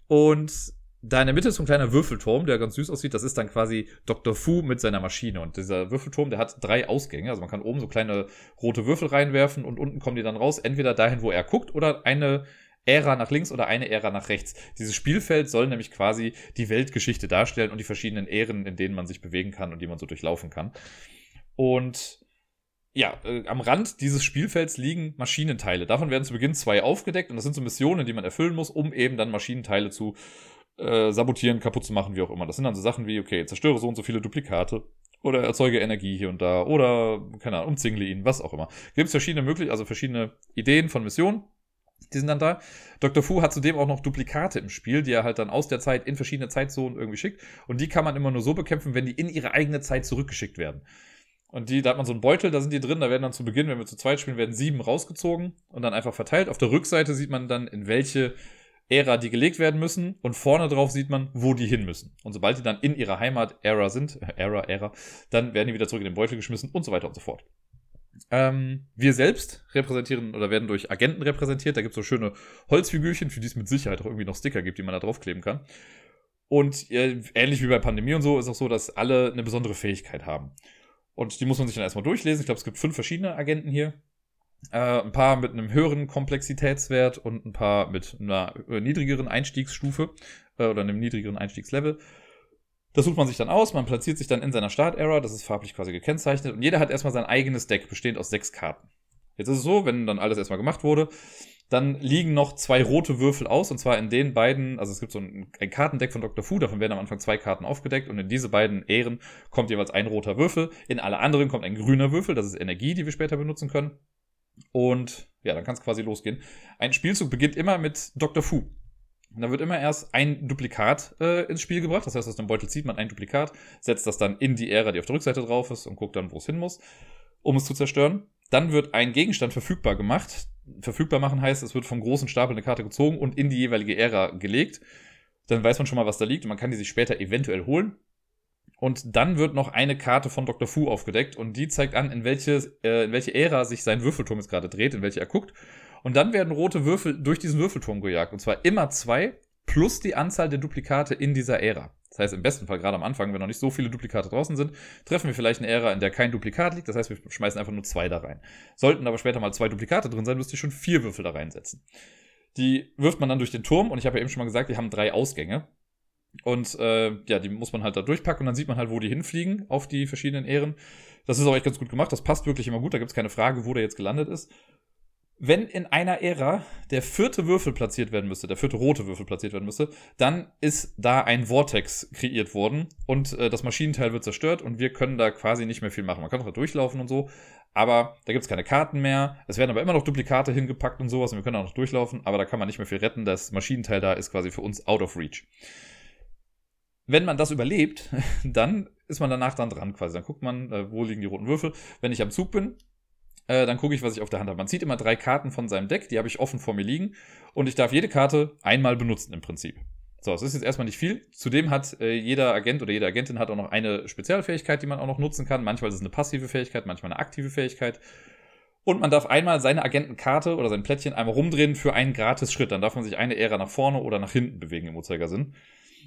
Und da in der Mitte ist so ein kleiner Würfelturm, der ganz süß aussieht. Das ist dann quasi Dr. Fu mit seiner Maschine. Und dieser Würfelturm, der hat drei Ausgänge. Also man kann oben so kleine rote Würfel reinwerfen und unten kommen die dann raus. Entweder dahin, wo er guckt, oder eine Ära nach links oder eine Ära nach rechts. Dieses Spielfeld soll nämlich quasi die Weltgeschichte darstellen und die verschiedenen Ähren, in denen man sich bewegen kann und die man so durchlaufen kann. Und ja, äh, am Rand dieses Spielfelds liegen Maschinenteile. Davon werden zu Beginn zwei aufgedeckt und das sind so Missionen, die man erfüllen muss, um eben dann Maschinenteile zu äh, sabotieren, kaputt zu machen, wie auch immer. Das sind dann so Sachen wie, okay, zerstöre so und so viele Duplikate oder erzeuge Energie hier und da oder, keine Ahnung, umzingle ihn, was auch immer. Gibt es verschiedene Möglichkeiten, also verschiedene Ideen von Missionen. Die sind dann da. Dr. Fu hat zudem auch noch Duplikate im Spiel, die er halt dann aus der Zeit in verschiedene Zeitzonen irgendwie schickt. Und die kann man immer nur so bekämpfen, wenn die in ihre eigene Zeit zurückgeschickt werden. Und die, da hat man so einen Beutel, da sind die drin, da werden dann zu Beginn, wenn wir zu zweit spielen, werden sieben rausgezogen und dann einfach verteilt. Auf der Rückseite sieht man dann, in welche Ära die gelegt werden müssen und vorne drauf sieht man, wo die hin müssen. Und sobald die dann in ihrer Heimat-Ära sind, Ära, Ära, dann werden die wieder zurück in den Beutel geschmissen und so weiter und so fort. Ähm, wir selbst repräsentieren oder werden durch Agenten repräsentiert. Da gibt es so schöne Holzfigürchen, für die es mit Sicherheit auch irgendwie noch Sticker gibt, die man da draufkleben kann. Und äh, ähnlich wie bei Pandemie und so ist auch so, dass alle eine besondere Fähigkeit haben. Und die muss man sich dann erstmal durchlesen. Ich glaube, es gibt fünf verschiedene Agenten hier. Äh, ein paar mit einem höheren Komplexitätswert und ein paar mit einer äh, niedrigeren Einstiegsstufe äh, oder einem niedrigeren Einstiegslevel. Das sucht man sich dann aus, man platziert sich dann in seiner Start-Era, das ist farblich quasi gekennzeichnet und jeder hat erstmal sein eigenes Deck, bestehend aus sechs Karten. Jetzt ist es so, wenn dann alles erstmal gemacht wurde, dann liegen noch zwei rote Würfel aus, und zwar in den beiden, also es gibt so ein, ein, Kartendeck von Dr. Fu, davon werden am Anfang zwei Karten aufgedeckt, und in diese beiden Ähren kommt jeweils ein roter Würfel, in alle anderen kommt ein grüner Würfel, das ist Energie, die wir später benutzen können. Und ja, dann kann es quasi losgehen. Ein Spielzug beginnt immer mit Dr. Fu. Und da wird immer erst ein Duplikat äh, ins Spiel gebracht. Das heißt, aus dem Beutel zieht man ein Duplikat, setzt das dann in die Ära, die auf der Rückseite drauf ist, und guckt dann, wo es hin muss, um es zu zerstören. Dann wird ein Gegenstand verfügbar gemacht. Verfügbar machen heißt, es wird vom großen Stapel eine Karte gezogen und in die jeweilige Ära gelegt. Dann weiß man schon mal, was da liegt und man kann die sich später eventuell holen. Und dann wird noch eine Karte von Dr. Fu aufgedeckt und die zeigt an, in welche, äh, in welche Ära sich sein Würfelturm jetzt gerade dreht, in welche er guckt. Und dann werden rote Würfel durch diesen Würfelturm gejagt. Und zwar immer zwei plus die Anzahl der Duplikate in dieser Ära. Das heißt, im besten Fall, gerade am Anfang, wenn noch nicht so viele Duplikate draußen sind, treffen wir vielleicht eine Ära, in der kein Duplikat liegt. Das heißt, wir schmeißen einfach nur zwei da rein. Sollten aber später mal zwei Duplikate drin sein, müsst ihr schon vier Würfel da reinsetzen. Die wirft man dann durch den Turm und ich habe ja eben schon mal gesagt, die haben drei Ausgänge. Und äh, ja, die muss man halt da durchpacken und dann sieht man halt, wo die hinfliegen auf die verschiedenen Ähren. Das ist auch echt ganz gut gemacht. Das passt wirklich immer gut. Da gibt es keine Frage, wo der jetzt gelandet ist. Wenn in einer Ära der vierte Würfel platziert werden müsste, der vierte rote Würfel platziert werden müsste, dann ist da ein Vortex kreiert worden und äh, das Maschinenteil wird zerstört und wir können da quasi nicht mehr viel machen. Man kann auch da durchlaufen und so, aber da gibt es keine Karten mehr. Es werden aber immer noch Duplikate hingepackt und sowas und wir können auch noch durchlaufen, aber da kann man nicht mehr viel retten. Das Maschinenteil da ist quasi für uns out of reach wenn man das überlebt, dann ist man danach dann dran quasi. Dann guckt man, äh, wo liegen die roten Würfel. Wenn ich am Zug bin, äh, dann gucke ich, was ich auf der Hand habe. Man zieht immer drei Karten von seinem Deck, die habe ich offen vor mir liegen. Und ich darf jede Karte einmal benutzen im Prinzip. So, das ist jetzt erstmal nicht viel. Zudem hat äh, jeder Agent oder jede Agentin hat auch noch eine Spezialfähigkeit, die man auch noch nutzen kann. Manchmal ist es eine passive Fähigkeit, manchmal eine aktive Fähigkeit. Und man darf einmal seine Agentenkarte oder sein Plättchen einmal rumdrehen für einen gratis Schritt. Dann darf man sich eine Ära nach vorne oder nach hinten bewegen im Uhrzeigersinn.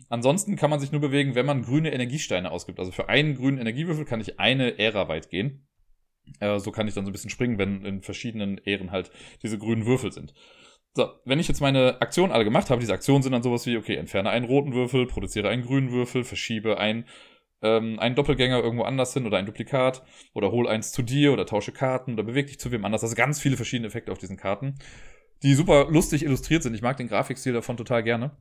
Ansonsten kann man sich nur bewegen, wenn man grüne Energiesteine ausgibt. Also für einen grünen Energiewürfel kann ich eine Ära weit gehen. Äh, so kann ich dann so ein bisschen springen, wenn in verschiedenen Ähren halt diese grünen Würfel sind. So, wenn ich jetzt meine Aktionen alle gemacht habe, diese Aktionen sind dann sowas wie, okay, entferne einen roten Würfel, produziere einen grünen Würfel, verschiebe ein, ähm, einen Doppelgänger irgendwo anders hin oder ein Duplikat oder hol eins zu dir oder tausche Karten oder bewege dich zu wem anders. Also ganz viele verschiedene Effekte auf diesen Karten, die super lustig illustriert sind. Ich mag den Grafikstil davon total gerne.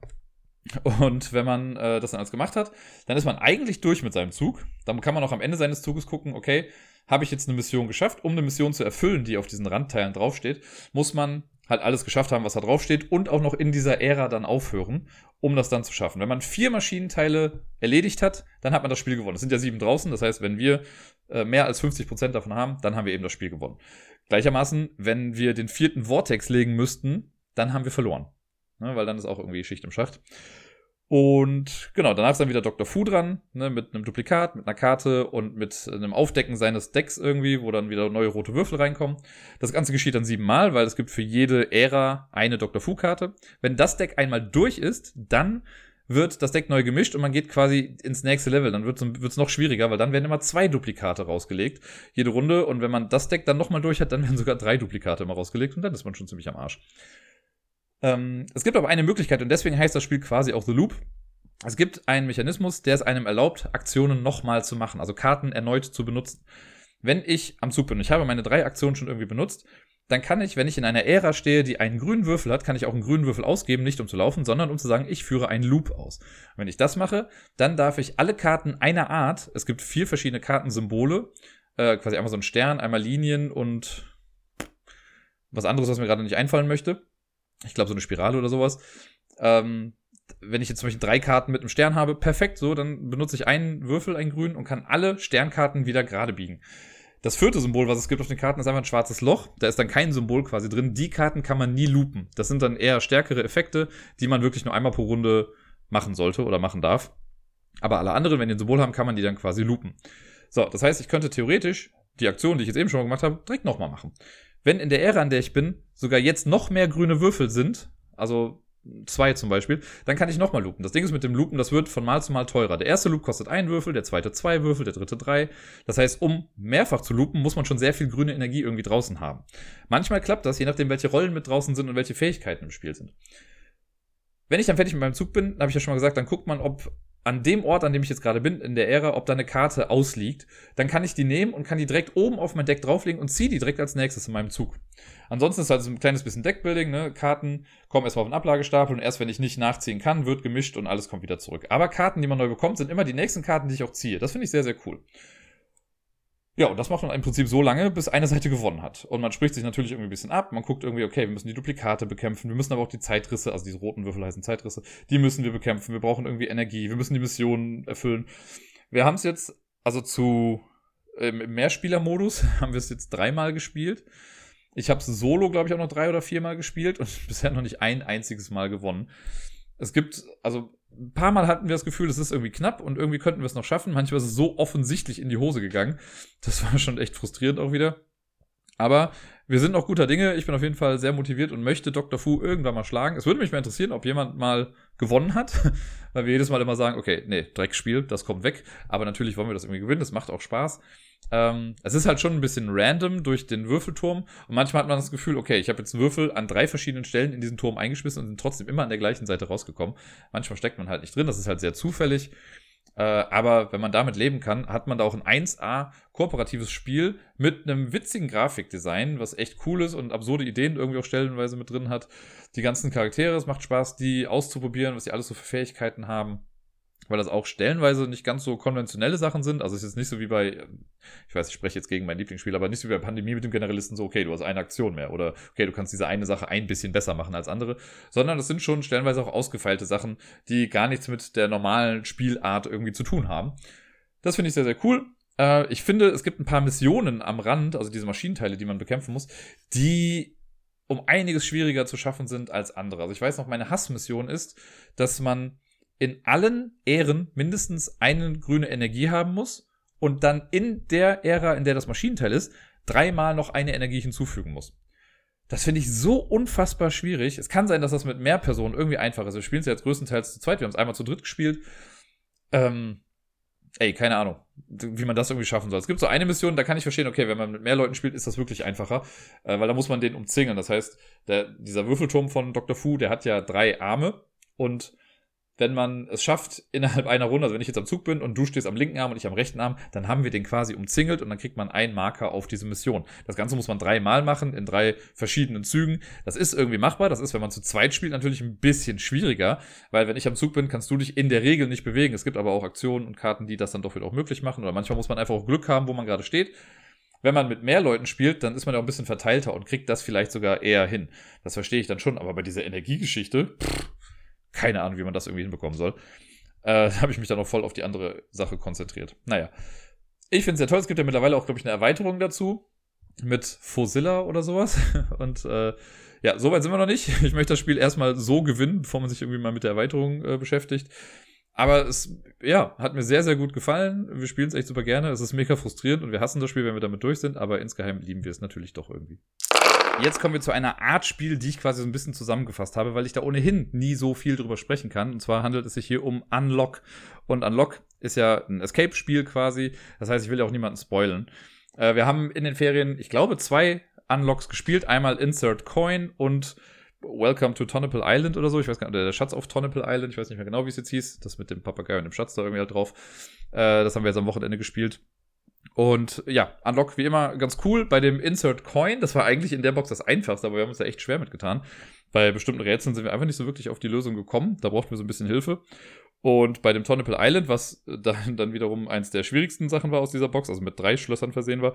Und wenn man äh, das dann alles gemacht hat, dann ist man eigentlich durch mit seinem Zug. Dann kann man auch am Ende seines Zuges gucken, okay, habe ich jetzt eine Mission geschafft. Um eine Mission zu erfüllen, die auf diesen Randteilen draufsteht, muss man halt alles geschafft haben, was da draufsteht und auch noch in dieser Ära dann aufhören, um das dann zu schaffen. Wenn man vier Maschinenteile erledigt hat, dann hat man das Spiel gewonnen. Es sind ja sieben draußen, das heißt, wenn wir äh, mehr als 50 Prozent davon haben, dann haben wir eben das Spiel gewonnen. Gleichermaßen, wenn wir den vierten Vortex legen müssten, dann haben wir verloren. Ne, weil dann ist auch irgendwie Schicht im Schacht. Und genau, danach ist dann wieder Dr. Fu dran, ne, mit einem Duplikat, mit einer Karte und mit einem Aufdecken seines Decks irgendwie, wo dann wieder neue rote Würfel reinkommen. Das Ganze geschieht dann siebenmal, weil es gibt für jede Ära eine Dr. Fu-Karte. Wenn das Deck einmal durch ist, dann wird das Deck neu gemischt und man geht quasi ins nächste Level. Dann wird es noch schwieriger, weil dann werden immer zwei Duplikate rausgelegt, jede Runde. Und wenn man das Deck dann nochmal durch hat, dann werden sogar drei Duplikate immer rausgelegt und dann ist man schon ziemlich am Arsch. Ähm, es gibt aber eine Möglichkeit und deswegen heißt das Spiel quasi auch The Loop. Es gibt einen Mechanismus, der es einem erlaubt, Aktionen nochmal zu machen, also Karten erneut zu benutzen. Wenn ich am Zug bin, ich habe meine drei Aktionen schon irgendwie benutzt, dann kann ich, wenn ich in einer Ära stehe, die einen grünen Würfel hat, kann ich auch einen grünen Würfel ausgeben, nicht um zu laufen, sondern um zu sagen, ich führe einen Loop aus. Und wenn ich das mache, dann darf ich alle Karten einer Art, es gibt vier verschiedene Kartensymbole, äh, quasi einmal so ein Stern, einmal Linien und was anderes, was mir gerade nicht einfallen möchte ich glaube, so eine Spirale oder sowas. Ähm, wenn ich jetzt zum Beispiel drei Karten mit einem Stern habe, perfekt, so, dann benutze ich einen Würfel, einen grünen und kann alle Sternkarten wieder gerade biegen. Das vierte Symbol, was es gibt auf den Karten, ist einfach ein schwarzes Loch. Da ist dann kein Symbol quasi drin. Die Karten kann man nie loopen. Das sind dann eher stärkere Effekte, die man wirklich nur einmal pro Runde machen sollte oder machen darf. Aber alle anderen, wenn die ein Symbol haben, kann man die dann quasi loopen. So, das heißt, ich könnte theoretisch die Aktion, die ich jetzt eben schon gemacht habe, direkt nochmal machen. Wenn in der Ära, an der ich bin, sogar jetzt noch mehr grüne Würfel sind, also zwei zum Beispiel, dann kann ich nochmal loopen. Das Ding ist mit dem Loopen, das wird von Mal zu Mal teurer. Der erste Loop kostet einen Würfel, der zweite zwei Würfel, der dritte drei. Das heißt, um mehrfach zu loopen, muss man schon sehr viel grüne Energie irgendwie draußen haben. Manchmal klappt das, je nachdem, welche Rollen mit draußen sind und welche Fähigkeiten im Spiel sind. Wenn ich dann fertig mit meinem Zug bin, habe ich ja schon mal gesagt, dann guckt man, ob an dem Ort, an dem ich jetzt gerade bin, in der Ära, ob da eine Karte ausliegt, dann kann ich die nehmen und kann die direkt oben auf mein Deck drauflegen und ziehe die direkt als nächstes in meinem Zug. Ansonsten ist halt so ein kleines bisschen Deckbuilding, ne? Karten kommen erstmal auf den Ablagestapel und erst wenn ich nicht nachziehen kann, wird gemischt und alles kommt wieder zurück. Aber Karten, die man neu bekommt, sind immer die nächsten Karten, die ich auch ziehe. Das finde ich sehr, sehr cool. Ja, und das macht man im Prinzip so lange, bis eine Seite gewonnen hat. Und man spricht sich natürlich irgendwie ein bisschen ab. Man guckt irgendwie, okay, wir müssen die Duplikate bekämpfen. Wir müssen aber auch die Zeitrisse, also diese roten Würfel heißen Zeitrisse, die müssen wir bekämpfen. Wir brauchen irgendwie Energie. Wir müssen die Missionen erfüllen. Wir haben es jetzt, also zu, ähm, im Mehrspielermodus haben wir es jetzt dreimal gespielt. Ich habe es solo, glaube ich, auch noch drei oder viermal gespielt und bisher noch nicht ein einziges Mal gewonnen. Es gibt, also ein paar Mal hatten wir das Gefühl, es ist irgendwie knapp und irgendwie könnten wir es noch schaffen. Manchmal ist es so offensichtlich in die Hose gegangen. Das war schon echt frustrierend auch wieder. Aber wir sind noch guter Dinge. Ich bin auf jeden Fall sehr motiviert und möchte Dr. Fu irgendwann mal schlagen. Es würde mich mal interessieren, ob jemand mal gewonnen hat, weil wir jedes Mal immer sagen, okay, nee, Dreckspiel, das kommt weg. Aber natürlich wollen wir das irgendwie gewinnen. Das macht auch Spaß. Ähm, es ist halt schon ein bisschen random durch den Würfelturm und manchmal hat man das Gefühl, okay, ich habe jetzt einen Würfel an drei verschiedenen Stellen in diesen Turm eingeschmissen und sind trotzdem immer an der gleichen Seite rausgekommen. Manchmal steckt man halt nicht drin, das ist halt sehr zufällig. Äh, aber wenn man damit leben kann, hat man da auch ein 1A kooperatives Spiel mit einem witzigen Grafikdesign, was echt cool ist und absurde Ideen irgendwie auch stellenweise mit drin hat. Die ganzen Charaktere, es macht Spaß, die auszuprobieren, was die alles so für Fähigkeiten haben weil das auch stellenweise nicht ganz so konventionelle Sachen sind. Also es ist nicht so wie bei, ich weiß, ich spreche jetzt gegen mein Lieblingsspiel, aber nicht so wie bei Pandemie mit dem Generalisten so, okay, du hast eine Aktion mehr oder okay, du kannst diese eine Sache ein bisschen besser machen als andere, sondern das sind schon stellenweise auch ausgefeilte Sachen, die gar nichts mit der normalen Spielart irgendwie zu tun haben. Das finde ich sehr, sehr cool. Äh, ich finde, es gibt ein paar Missionen am Rand, also diese Maschinenteile, die man bekämpfen muss, die um einiges schwieriger zu schaffen sind als andere. Also ich weiß noch, meine Hassmission ist, dass man in allen Ähren mindestens eine grüne Energie haben muss und dann in der Ära, in der das Maschinenteil ist, dreimal noch eine Energie hinzufügen muss. Das finde ich so unfassbar schwierig. Es kann sein, dass das mit mehr Personen irgendwie einfach ist. Wir spielen es ja jetzt größtenteils zu zweit. Wir haben es einmal zu dritt gespielt. Ähm, ey, keine Ahnung, wie man das irgendwie schaffen soll. Es gibt so eine Mission, da kann ich verstehen, okay, wenn man mit mehr Leuten spielt, ist das wirklich einfacher, äh, weil da muss man den umzingeln. Das heißt, der, dieser Würfelturm von Dr. Fu, der hat ja drei Arme und wenn man es schafft, innerhalb einer Runde, also wenn ich jetzt am Zug bin und du stehst am linken Arm und ich am rechten Arm, dann haben wir den quasi umzingelt und dann kriegt man einen Marker auf diese Mission. Das Ganze muss man dreimal machen, in drei verschiedenen Zügen. Das ist irgendwie machbar. Das ist, wenn man zu zweit spielt, natürlich ein bisschen schwieriger, weil wenn ich am Zug bin, kannst du dich in der Regel nicht bewegen. Es gibt aber auch Aktionen und Karten, die das dann doch wieder auch möglich machen. Oder manchmal muss man einfach auch Glück haben, wo man gerade steht. wenn man mit mehr Leuten spielt, dann ist man ja auch ein bisschen verteilter und kriegt das vielleicht sogar eher hin. Das verstehe ich dann schon, aber bei dieser Energiegeschichte, pff, keine Ahnung, wie man das irgendwie hinbekommen soll. Äh, da habe ich mich dann auch voll auf die andere Sache konzentriert. Naja. Ich finde es sehr toll. Es gibt ja mittlerweile auch, glaube ich, eine Erweiterung dazu mit Fosilla oder sowas. Und äh, ja, soweit sind wir noch nicht. Ich möchte das Spiel erstmal so gewinnen, bevor man sich irgendwie mal mit der Erweiterung äh, beschäftigt. Aber es, ja, hat mir sehr, sehr gut gefallen. Wir spielen es echt super gerne. Es ist mega frustrierend und wir hassen das Spiel, wenn wir damit durch sind, aber insgeheim lieben wir es natürlich doch irgendwie. Jetzt kommen wir zu einer Art Spiel, die ich quasi so ein bisschen zusammengefasst habe, weil ich da ohnehin nie so viel drüber sprechen kann. Und zwar handelt es sich hier um Unlock. Und Unlock ist ja ein Escape-Spiel quasi. Das heißt, ich will ja auch niemanden spoilen. Äh, wir haben in den Ferien, ich glaube, zwei Unlocks gespielt. Einmal Insert Coin und Welcome to Tonopel Island oder so. Ich weiß gar nicht, der Schatz auf Tonopel Island. Ich weiß nicht mehr genau, wie es jetzt hieß. Das mit dem Papagei und dem Schatz da irgendwie halt drauf. Äh, das haben wir jetzt am Wochenende gespielt. Und ja, Unlock wie immer ganz cool. Bei dem Insert Coin, das war eigentlich in der Box das einfachste, aber wir haben uns da echt schwer mitgetan. Bei bestimmten Rätseln sind wir einfach nicht so wirklich auf die Lösung gekommen. Da brauchten wir so ein bisschen Hilfe. Und bei dem Tonopel Island, was dann, dann wiederum eins der schwierigsten Sachen war aus dieser Box, also mit drei Schlössern versehen war,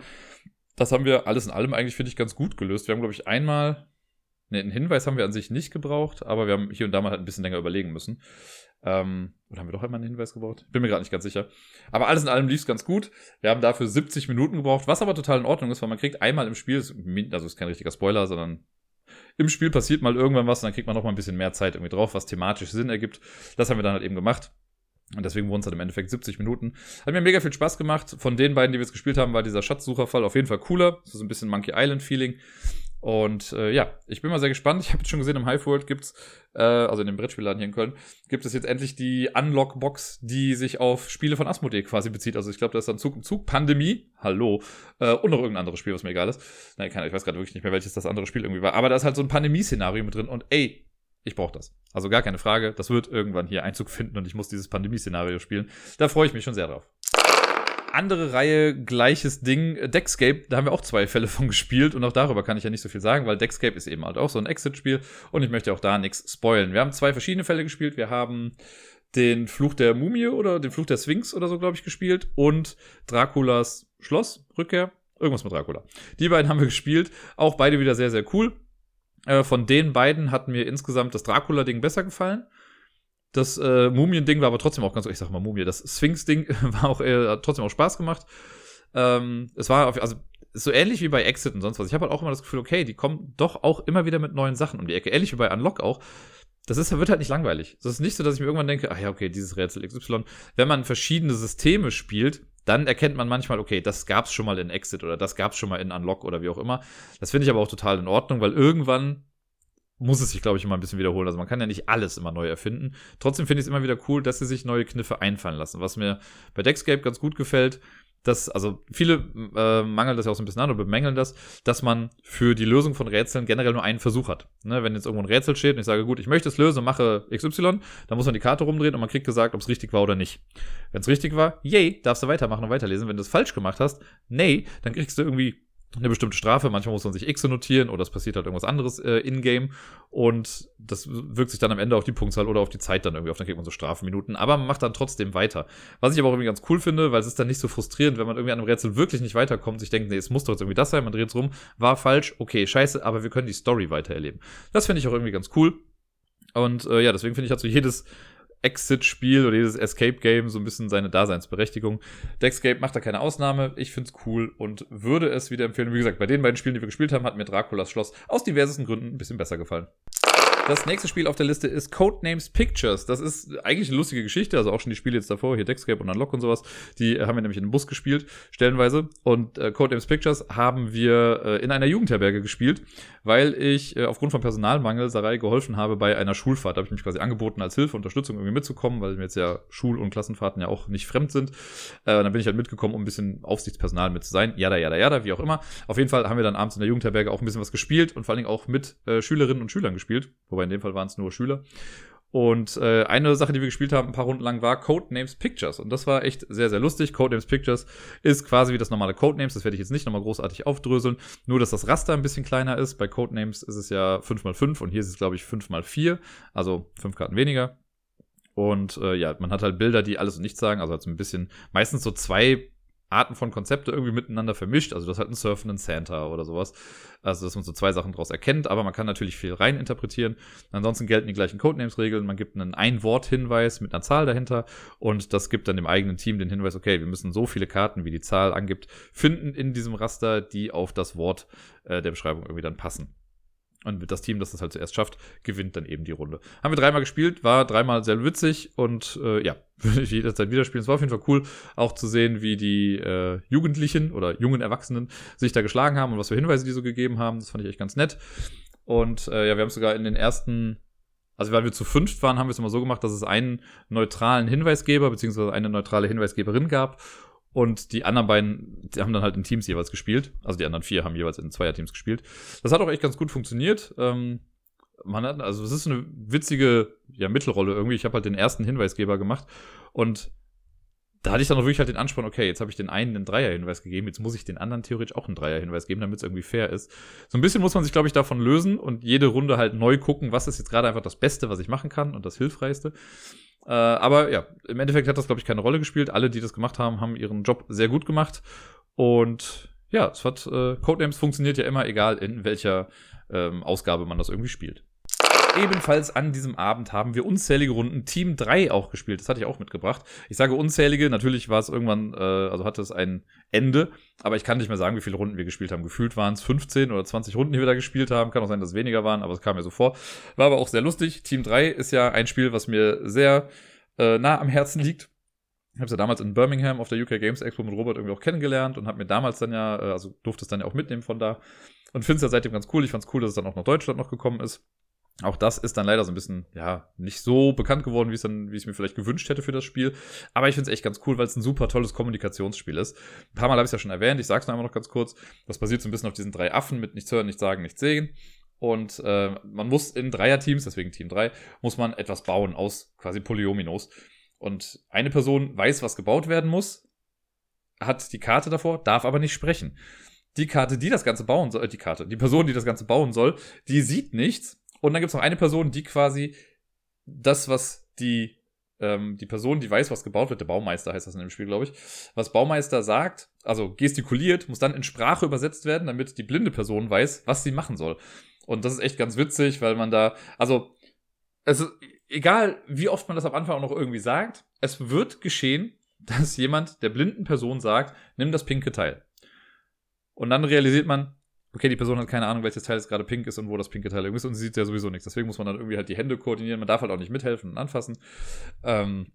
das haben wir alles in allem eigentlich, finde ich, ganz gut gelöst. Wir haben, glaube ich, einmal, ne, einen Hinweis haben wir an sich nicht gebraucht, aber wir haben hier und da mal halt ein bisschen länger überlegen müssen. Ähm, oder haben wir doch einmal einen Hinweis gebraucht? Bin mir gerade nicht ganz sicher. Aber alles in allem lief es ganz gut. Wir haben dafür 70 Minuten gebraucht, was aber total in Ordnung ist, weil man kriegt einmal im Spiel, also ist kein richtiger Spoiler, sondern im Spiel passiert mal irgendwann was und dann kriegt man noch mal ein bisschen mehr Zeit irgendwie drauf, was thematisch Sinn ergibt. Das haben wir dann halt eben gemacht. Und deswegen wurden es halt im Endeffekt 70 Minuten. Hat mir mega viel Spaß gemacht. Von den beiden, die wir jetzt gespielt haben, war dieser Schatzsucherfall auf jeden Fall cooler. So ein bisschen Monkey Island Feeling. Und äh, ja, ich bin mal sehr gespannt. Ich habe jetzt schon gesehen, im Hive World gibt's, äh, also in dem Brettspielladen hier in Köln, gibt es jetzt endlich die Unlock-Box, die sich auf Spiele von Asmodee quasi bezieht. Also ich glaube, da ist dann Zug um Zug, Pandemie, hallo, äh, und noch irgendein anderes Spiel, was mir egal ist. Nein, keine, ich weiß gerade wirklich nicht mehr, welches das andere Spiel irgendwie war. Aber da ist halt so ein Pandemie-Szenario mit drin und ey, ich brauche das. Also gar keine Frage, das wird irgendwann hier Einzug finden und ich muss dieses Pandemie-Szenario spielen. Da freue ich mich schon sehr drauf andere Reihe, gleiches Ding. Deckscape, da haben wir auch zwei Fälle von gespielt und auch darüber kann ich ja nicht so viel sagen, weil Deckscape ist eben halt auch so ein Exit-Spiel und ich möchte auch da nichts spoilen. Wir haben zwei verschiedene Fälle gespielt. Wir haben den Fluch der Mumie oder den Fluch der Sphinx oder so, glaube ich, gespielt und Draculas Schloss, Rückkehr, irgendwas mit Dracula. Die beiden haben wir gespielt, auch beide wieder sehr, sehr cool. Äh, von den beiden hat mir insgesamt das Dracula-Ding besser gefallen. Das äh, Mumien-Ding war aber trotzdem auch ganz, ich sag mal Mumie, das Sphinx-Ding war auch, äh, hat trotzdem auch Spaß gemacht. Ähm, es war, auf, also so ähnlich wie bei Exit und sonst was. Ich habe halt auch immer das Gefühl, okay, die kommen doch auch immer wieder mit neuen Sachen um die Ecke. Ähnlich wie bei Unlock auch. Das ist, wird halt nicht langweilig. Das ist nicht so, dass ich mir irgendwann denke, ach ja, okay, dieses Rätsel XY. Wenn man verschiedene Systeme spielt, dann erkennt man manchmal, okay, das gab's schon mal in Exit oder das gab's schon mal in Unlock oder wie auch immer. Das finde ich aber auch total in Ordnung, weil irgendwann muss es sich, glaube ich, immer ein bisschen wiederholen. Also man kann ja nicht alles immer neu erfinden. Trotzdem finde ich es immer wieder cool, dass sie sich neue Kniffe einfallen lassen. Was mir bei Deckscape ganz gut gefällt, dass, also viele äh, mangeln das ja auch so ein bisschen an oder bemängeln das, dass man für die Lösung von Rätseln generell nur einen Versuch hat. Ne, wenn jetzt irgendwo ein Rätsel steht und ich sage, gut, ich möchte es lösen, mache XY, dann muss man die Karte rumdrehen und man kriegt gesagt, ob es richtig war oder nicht. Wenn es richtig war, yay, darfst du weitermachen und weiterlesen. Wenn du es falsch gemacht hast, nee, dann kriegst du irgendwie eine bestimmte Strafe. Manchmal muss man sich X notieren oder es passiert halt irgendwas anderes äh, in-game. Und das wirkt sich dann am Ende auf die Punktzahl oder auf die Zeit dann irgendwie auf. Dann kriegt man so Strafminuten. Aber man macht dann trotzdem weiter. Was ich aber auch irgendwie ganz cool finde, weil es ist dann nicht so frustrierend, wenn man irgendwie an einem Rätsel wirklich nicht weiterkommt. Sich denkt, nee, es muss doch jetzt irgendwie das sein. Man dreht es rum. War falsch. Okay, scheiße. Aber wir können die Story weiter erleben. Das finde ich auch irgendwie ganz cool. Und äh, ja, deswegen finde ich, hat so jedes Exit-Spiel oder dieses Escape-Game so ein bisschen seine Daseinsberechtigung. Deckscape macht da keine Ausnahme. Ich finde es cool und würde es wieder empfehlen. Wie gesagt, bei den beiden Spielen, die wir gespielt haben, hat mir Draculas Schloss aus diversesten Gründen ein bisschen besser gefallen. Das nächste Spiel auf der Liste ist Codenames Pictures. Das ist eigentlich eine lustige Geschichte, also auch schon die Spiele jetzt davor, hier Deckscape und Unlock und sowas, die haben wir nämlich in dem Bus gespielt, stellenweise. Und äh, Codenames Pictures haben wir äh, in einer Jugendherberge gespielt, weil ich äh, aufgrund von Personalmangel Sarai geholfen habe bei einer Schulfahrt. Da habe ich mich quasi angeboten, als Hilfe, Unterstützung irgendwie mitzukommen, weil mir jetzt ja Schul- und Klassenfahrten ja auch nicht fremd sind. Äh, dann bin ich halt mitgekommen, um ein bisschen Aufsichtspersonal mit zu sein. Jada, jada, jada, wie auch immer. Auf jeden Fall haben wir dann abends in der Jugendherberge auch ein bisschen was gespielt und vor allen Dingen auch mit äh, Schülerinnen und Schülern gespielt. Wobei in dem Fall waren es nur Schüler. Und äh, eine Sache, die wir gespielt haben, ein paar Runden lang, war Codenames Pictures. Und das war echt sehr, sehr lustig. Codenames Pictures ist quasi wie das normale Codenames. Das werde ich jetzt nicht nochmal großartig aufdröseln. Nur, dass das Raster ein bisschen kleiner ist. Bei Codenames ist es ja 5x5 und hier ist es, glaube ich, 5x4. Also fünf Karten weniger. Und äh, ja, man hat halt Bilder, die alles und nichts sagen. Also halt so ein bisschen, meistens so zwei Arten von Konzepte irgendwie miteinander vermischt. Also das halt ein surfenden Santa oder sowas. Also dass man so zwei Sachen daraus erkennt, aber man kann natürlich viel rein interpretieren. Ansonsten gelten die gleichen Codenames-Regeln. Man gibt einen Ein-Wort-Hinweis mit einer Zahl dahinter und das gibt dann dem eigenen Team den Hinweis, okay, wir müssen so viele Karten, wie die Zahl angibt, finden in diesem Raster, die auf das Wort äh, der Beschreibung irgendwie dann passen. Und das Team, das das halt zuerst schafft, gewinnt dann eben die Runde. Haben wir dreimal gespielt, war dreimal sehr witzig und äh, ja, würde ich jederzeit wieder spielen. Es war auf jeden Fall cool, auch zu sehen, wie die äh, Jugendlichen oder jungen Erwachsenen sich da geschlagen haben und was für Hinweise die so gegeben haben. Das fand ich echt ganz nett. Und äh, ja, wir haben sogar in den ersten, also weil wir zu fünft waren, haben wir es immer so gemacht, dass es einen neutralen Hinweisgeber beziehungsweise eine neutrale Hinweisgeberin gab und die anderen beiden, die haben dann halt in Teams jeweils gespielt. Also die anderen vier haben jeweils in Zweierteams gespielt. Das hat auch echt ganz gut funktioniert. Ähm, man hat, also es ist eine witzige ja, Mittelrolle irgendwie. Ich habe halt den ersten Hinweisgeber gemacht und da hatte ich dann auch wirklich halt den Ansporn, okay, jetzt habe ich den einen einen Dreier-Hinweis gegeben, jetzt muss ich den anderen theoretisch auch einen Dreier-Hinweis geben, damit es irgendwie fair ist. So ein bisschen muss man sich, glaube ich, davon lösen und jede Runde halt neu gucken, was ist jetzt gerade einfach das Beste, was ich machen kann und das Hilfreichste. Äh, aber ja, im Endeffekt hat das, glaube ich, keine Rolle gespielt. Alle, die das gemacht haben, haben ihren Job sehr gut gemacht. Und ja, es hat, äh, Codenames funktioniert ja immer, egal in welcher ähm, Ausgabe man das irgendwie spielt. Ebenfalls an diesem Abend haben wir unzählige Runden Team 3 auch gespielt. Das hatte ich auch mitgebracht. Ich sage unzählige, natürlich war es irgendwann, äh, also hatte es ein Ende, aber ich kann nicht mehr sagen, wie viele Runden wir gespielt haben. Gefühlt waren es 15 oder 20 Runden, die wir da gespielt haben. Kann auch sein, dass es weniger waren, aber es kam mir so vor. War aber auch sehr lustig. Team 3 ist ja ein Spiel, was mir sehr äh, nah am Herzen liegt. Ich habe es ja damals in Birmingham auf der UK Games Expo mit Robert irgendwie auch kennengelernt und habe mir damals dann ja, äh, also durfte es dann ja auch mitnehmen von da. Und finde es ja seitdem ganz cool. Ich fand es cool, dass es dann auch nach Deutschland noch gekommen ist. Auch das ist dann leider so ein bisschen, ja, nicht so bekannt geworden, wie es dann, wie ich mir vielleicht gewünscht hätte für das Spiel. Aber ich finde es echt ganz cool, weil es ein super tolles Kommunikationsspiel ist. Ein paar Mal habe ich es ja schon erwähnt, ich sage es noch einmal noch ganz kurz. Das basiert so ein bisschen auf diesen drei Affen mit nichts hören, nichts sagen, nichts sehen. Und äh, man muss in Dreierteams, deswegen Team 3, muss man etwas bauen aus quasi Polyominos. Und eine Person weiß, was gebaut werden muss, hat die Karte davor, darf aber nicht sprechen. Die Karte, die das Ganze bauen soll, äh, die Karte, die Person, die das Ganze bauen soll, die sieht nichts und dann gibt es noch eine Person, die quasi das, was die, ähm, die Person, die weiß, was gebaut wird, der Baumeister heißt das in dem Spiel, glaube ich, was Baumeister sagt, also gestikuliert, muss dann in Sprache übersetzt werden, damit die blinde Person weiß, was sie machen soll. Und das ist echt ganz witzig, weil man da, also, es ist, egal wie oft man das am Anfang auch noch irgendwie sagt, es wird geschehen, dass jemand der blinden Person sagt, nimm das pinke Teil. Und dann realisiert man, okay, die Person hat keine Ahnung, welches Teil jetzt gerade pink ist und wo das pinke Teil ist und sie sieht ja sowieso nichts. Deswegen muss man dann irgendwie halt die Hände koordinieren. Man darf halt auch nicht mithelfen und anfassen. Ähm,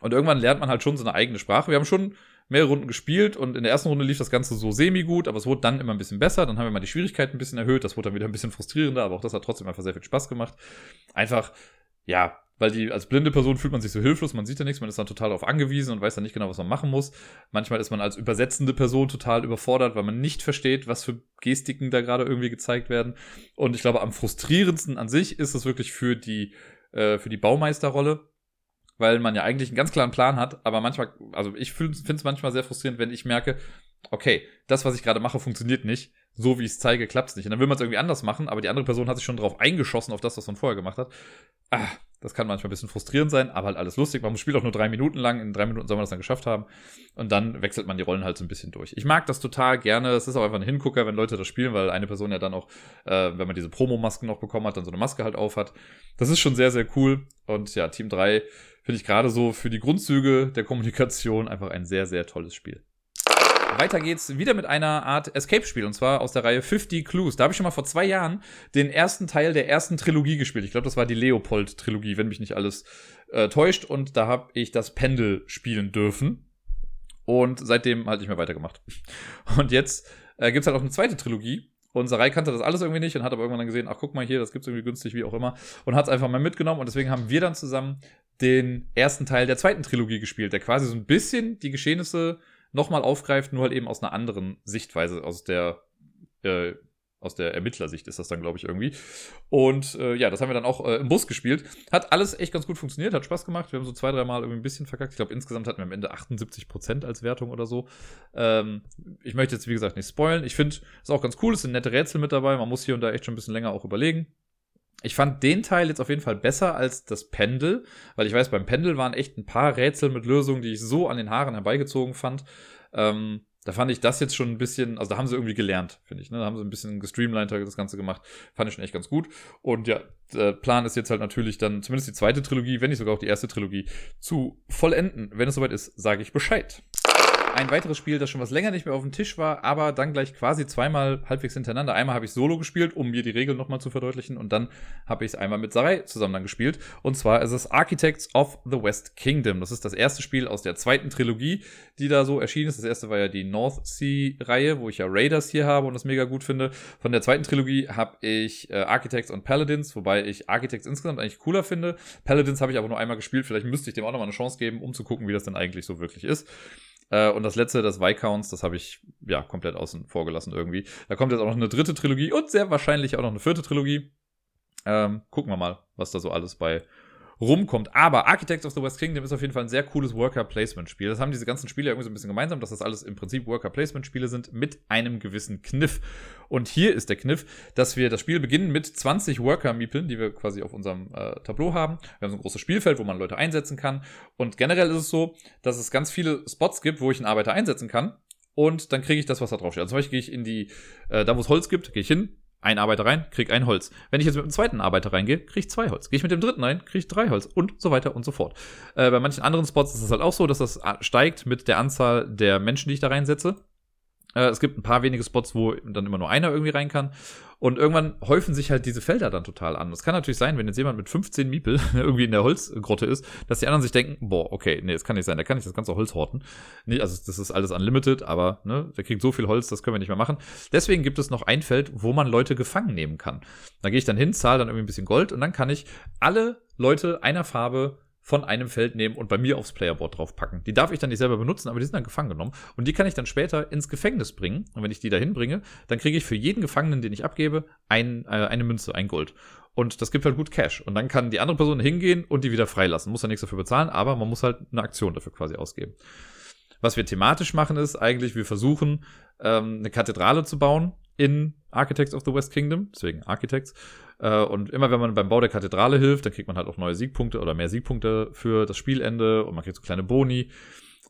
und irgendwann lernt man halt schon so eine eigene Sprache. Wir haben schon mehrere Runden gespielt und in der ersten Runde lief das Ganze so semi-gut, aber es wurde dann immer ein bisschen besser. Dann haben wir mal die Schwierigkeit ein bisschen erhöht. Das wurde dann wieder ein bisschen frustrierender, aber auch das hat trotzdem einfach sehr viel Spaß gemacht. Einfach, ja, weil die als blinde Person fühlt man sich so hilflos, man sieht ja nichts, man ist dann total darauf angewiesen und weiß dann nicht genau, was man machen muss. Manchmal ist man als übersetzende Person total überfordert, weil man nicht versteht, was für Gestiken da gerade irgendwie gezeigt werden. Und ich glaube, am frustrierendsten an sich ist es wirklich für die, äh, für die Baumeisterrolle, weil man ja eigentlich einen ganz klaren Plan hat, aber manchmal, also ich finde es manchmal sehr frustrierend, wenn ich merke, okay, das, was ich gerade mache, funktioniert nicht. So wie ich es zeige, klappt es nicht. Und dann will man es irgendwie anders machen, aber die andere Person hat sich schon drauf eingeschossen, auf das, was man vorher gemacht hat. Ah, das kann manchmal ein bisschen frustrierend sein, aber halt alles lustig. Man spielt auch nur drei Minuten lang. In drei Minuten soll man das dann geschafft haben. Und dann wechselt man die Rollen halt so ein bisschen durch. Ich mag das total gerne. Es ist auch einfach ein Hingucker, wenn Leute das spielen, weil eine Person ja dann auch, äh, wenn man diese Promo-Masken noch bekommen hat, dann so eine Maske halt auf hat. Das ist schon sehr, sehr cool. Und ja, Team 3 finde ich gerade so für die Grundzüge der Kommunikation einfach ein sehr, sehr tolles Spiel. Weiter geht's wieder mit einer Art Escape-Spiel und zwar aus der Reihe 50 Clues. Da habe ich schon mal vor zwei Jahren den ersten Teil der ersten Trilogie gespielt. Ich glaube, das war die Leopold-Trilogie, wenn mich nicht alles äh, täuscht. Und da habe ich das Pendel spielen dürfen. Und seitdem halt nicht mehr weitergemacht. Und jetzt äh, gibt's halt auch eine zweite Trilogie. Und Sarai kannte das alles irgendwie nicht und hat aber irgendwann dann gesehen, ach guck mal hier, das gibt's irgendwie günstig, wie auch immer. Und hat es einfach mal mitgenommen. Und deswegen haben wir dann zusammen den ersten Teil der zweiten Trilogie gespielt, der quasi so ein bisschen die Geschehnisse nochmal aufgreift, nur halt eben aus einer anderen Sichtweise, aus der, äh, aus der Ermittlersicht ist das dann, glaube ich, irgendwie. Und äh, ja, das haben wir dann auch äh, im Bus gespielt. Hat alles echt ganz gut funktioniert, hat Spaß gemacht. Wir haben so zwei, drei Mal irgendwie ein bisschen verkackt. Ich glaube, insgesamt hatten wir am Ende 78% als Wertung oder so. Ähm, ich möchte jetzt, wie gesagt, nicht spoilen. Ich finde, es ist auch ganz cool, es sind nette Rätsel mit dabei. Man muss hier und da echt schon ein bisschen länger auch überlegen. Ich fand den Teil jetzt auf jeden Fall besser als das Pendel, weil ich weiß, beim Pendel waren echt ein paar Rätsel mit Lösungen, die ich so an den Haaren herbeigezogen fand. Ähm, da fand ich das jetzt schon ein bisschen, also da haben sie irgendwie gelernt, finde ich. Ne? Da haben sie ein bisschen gestreamliner das Ganze gemacht. Fand ich schon echt ganz gut. Und ja, der Plan ist jetzt halt natürlich dann zumindest die zweite Trilogie, wenn nicht sogar auch die erste Trilogie, zu vollenden. Wenn es soweit ist, sage ich Bescheid ein weiteres Spiel, das schon was länger nicht mehr auf dem Tisch war, aber dann gleich quasi zweimal halbwegs hintereinander. Einmal habe ich Solo gespielt, um mir die Regeln nochmal zu verdeutlichen, und dann habe ich es einmal mit Sarai zusammen dann gespielt. Und zwar ist es Architects of the West Kingdom. Das ist das erste Spiel aus der zweiten Trilogie, die da so erschienen ist. Das erste war ja die North Sea-Reihe, wo ich ja Raiders hier habe und das mega gut finde. Von der zweiten Trilogie habe ich äh, Architects und Paladins, wobei ich Architects insgesamt eigentlich cooler finde. Paladins habe ich aber nur einmal gespielt. Vielleicht müsste ich dem auch nochmal eine Chance geben, um zu gucken, wie das denn eigentlich so wirklich ist. Äh, und das letzte, das Viscounts, das habe ich ja komplett außen vor gelassen irgendwie. Da kommt jetzt auch noch eine dritte Trilogie und sehr wahrscheinlich auch noch eine vierte Trilogie. Ähm, gucken wir mal, was da so alles bei rumkommt. Aber Architects of the West Kingdom ist auf jeden Fall ein sehr cooles Worker-Placement-Spiel. Das haben diese ganzen Spiele irgendwie so ein bisschen gemeinsam, dass das alles im Prinzip Worker-Placement-Spiele sind mit einem gewissen Kniff. Und hier ist der Kniff, dass wir das Spiel beginnen mit 20 Worker-Miepeln, die wir quasi auf unserem äh, Tableau haben. Wir haben so ein großes Spielfeld, wo man Leute einsetzen kann. Und generell ist es so, dass es ganz viele Spots gibt, wo ich einen Arbeiter einsetzen kann. Und dann kriege ich das, was da drauf steht. Also zum Beispiel gehe ich in die, äh, da wo es Holz gibt, gehe ich hin, ein Arbeiter rein, krieg ein Holz. Wenn ich jetzt mit dem zweiten Arbeiter reingehe, krieg ich zwei Holz. Gehe ich mit dem dritten rein, krieg ich drei Holz und so weiter und so fort. Äh, bei manchen anderen Spots ist es halt auch so, dass das äh, steigt mit der Anzahl der Menschen, die ich da reinsetze. Äh, es gibt ein paar wenige Spots, wo dann immer nur einer irgendwie rein kann. Und irgendwann häufen sich halt diese Felder dann total an. Es kann natürlich sein, wenn jetzt jemand mit 15 Miepel irgendwie in der Holzgrotte ist, dass die anderen sich denken, boah, okay, nee, das kann nicht sein, da kann ich das ganze Holz horten. Nee, also das ist alles unlimited, aber ne, der kriegt so viel Holz, das können wir nicht mehr machen. Deswegen gibt es noch ein Feld, wo man Leute gefangen nehmen kann. Da gehe ich dann hin, zahle dann irgendwie ein bisschen Gold und dann kann ich alle Leute einer Farbe von einem Feld nehmen und bei mir aufs Playerboard draufpacken. Die darf ich dann nicht selber benutzen, aber die sind dann gefangen genommen. Und die kann ich dann später ins Gefängnis bringen. Und wenn ich die dahin bringe, dann kriege ich für jeden Gefangenen, den ich abgebe, ein, äh, eine Münze, ein Gold. Und das gibt halt gut Cash. Und dann kann die andere Person hingehen und die wieder freilassen. Muss dann nichts dafür bezahlen, aber man muss halt eine Aktion dafür quasi ausgeben. Was wir thematisch machen, ist eigentlich, wir versuchen, ähm, eine Kathedrale zu bauen in Architects of the West Kingdom, deswegen Architects. Äh, und immer wenn man beim Bau der Kathedrale hilft, dann kriegt man halt auch neue Siegpunkte oder mehr Siegpunkte für das Spielende und man kriegt so kleine Boni.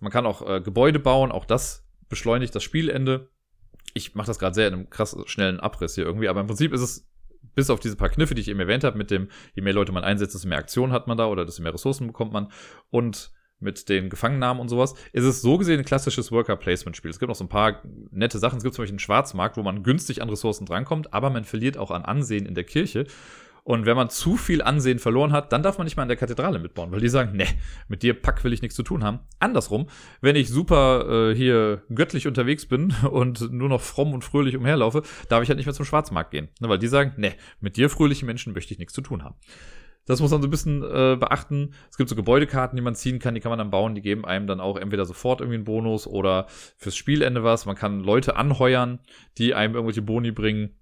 Man kann auch äh, Gebäude bauen, auch das beschleunigt das Spielende. Ich mache das gerade sehr in einem krass schnellen Abriss hier irgendwie, aber im Prinzip ist es bis auf diese paar Kniffe, die ich eben erwähnt habe, mit dem, je mehr Leute man einsetzt, desto mehr Aktionen hat man da oder desto mehr Ressourcen bekommt man. Und mit den Gefangennahmen und sowas, ist es so gesehen ein klassisches Worker-Placement-Spiel. Es gibt noch so ein paar nette Sachen. Es gibt zum Beispiel einen Schwarzmarkt, wo man günstig an Ressourcen drankommt, aber man verliert auch an Ansehen in der Kirche. Und wenn man zu viel Ansehen verloren hat, dann darf man nicht mal in der Kathedrale mitbauen, weil die sagen, ne, mit dir Pack will ich nichts zu tun haben. Andersrum, wenn ich super äh, hier göttlich unterwegs bin und nur noch fromm und fröhlich umherlaufe, darf ich halt nicht mehr zum Schwarzmarkt gehen. Ne, weil die sagen, ne, mit dir fröhlichen Menschen möchte ich nichts zu tun haben. Das muss man so ein bisschen äh, beachten. Es gibt so Gebäudekarten, die man ziehen kann, die kann man dann bauen. Die geben einem dann auch entweder sofort irgendwie einen Bonus oder fürs Spielende was. Man kann Leute anheuern, die einem irgendwelche Boni bringen.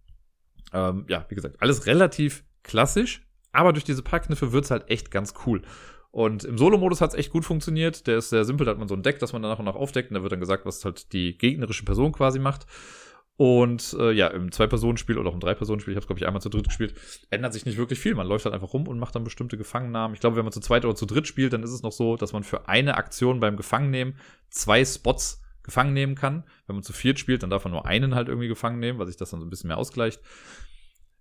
Ähm, ja, wie gesagt, alles relativ klassisch, aber durch diese Packkniffe wird's halt echt ganz cool. Und im Solo-Modus hat's echt gut funktioniert. Der ist sehr simpel, da hat man so ein Deck, das man dann nach und nach aufdeckt und da wird dann gesagt, was halt die gegnerische Person quasi macht. Und äh, ja, im Zwei-Personen-Spiel oder auch im Drei-Personen-Spiel, ich habe glaube ich einmal zu dritt gespielt, ändert sich nicht wirklich viel. Man läuft halt einfach rum und macht dann bestimmte Gefangennahmen. Ich glaube, wenn man zu zweit oder zu dritt spielt, dann ist es noch so, dass man für eine Aktion beim Gefangennehmen zwei Spots gefangen nehmen kann. Wenn man zu viert spielt, dann darf man nur einen halt irgendwie gefangen nehmen, weil sich das dann so ein bisschen mehr ausgleicht.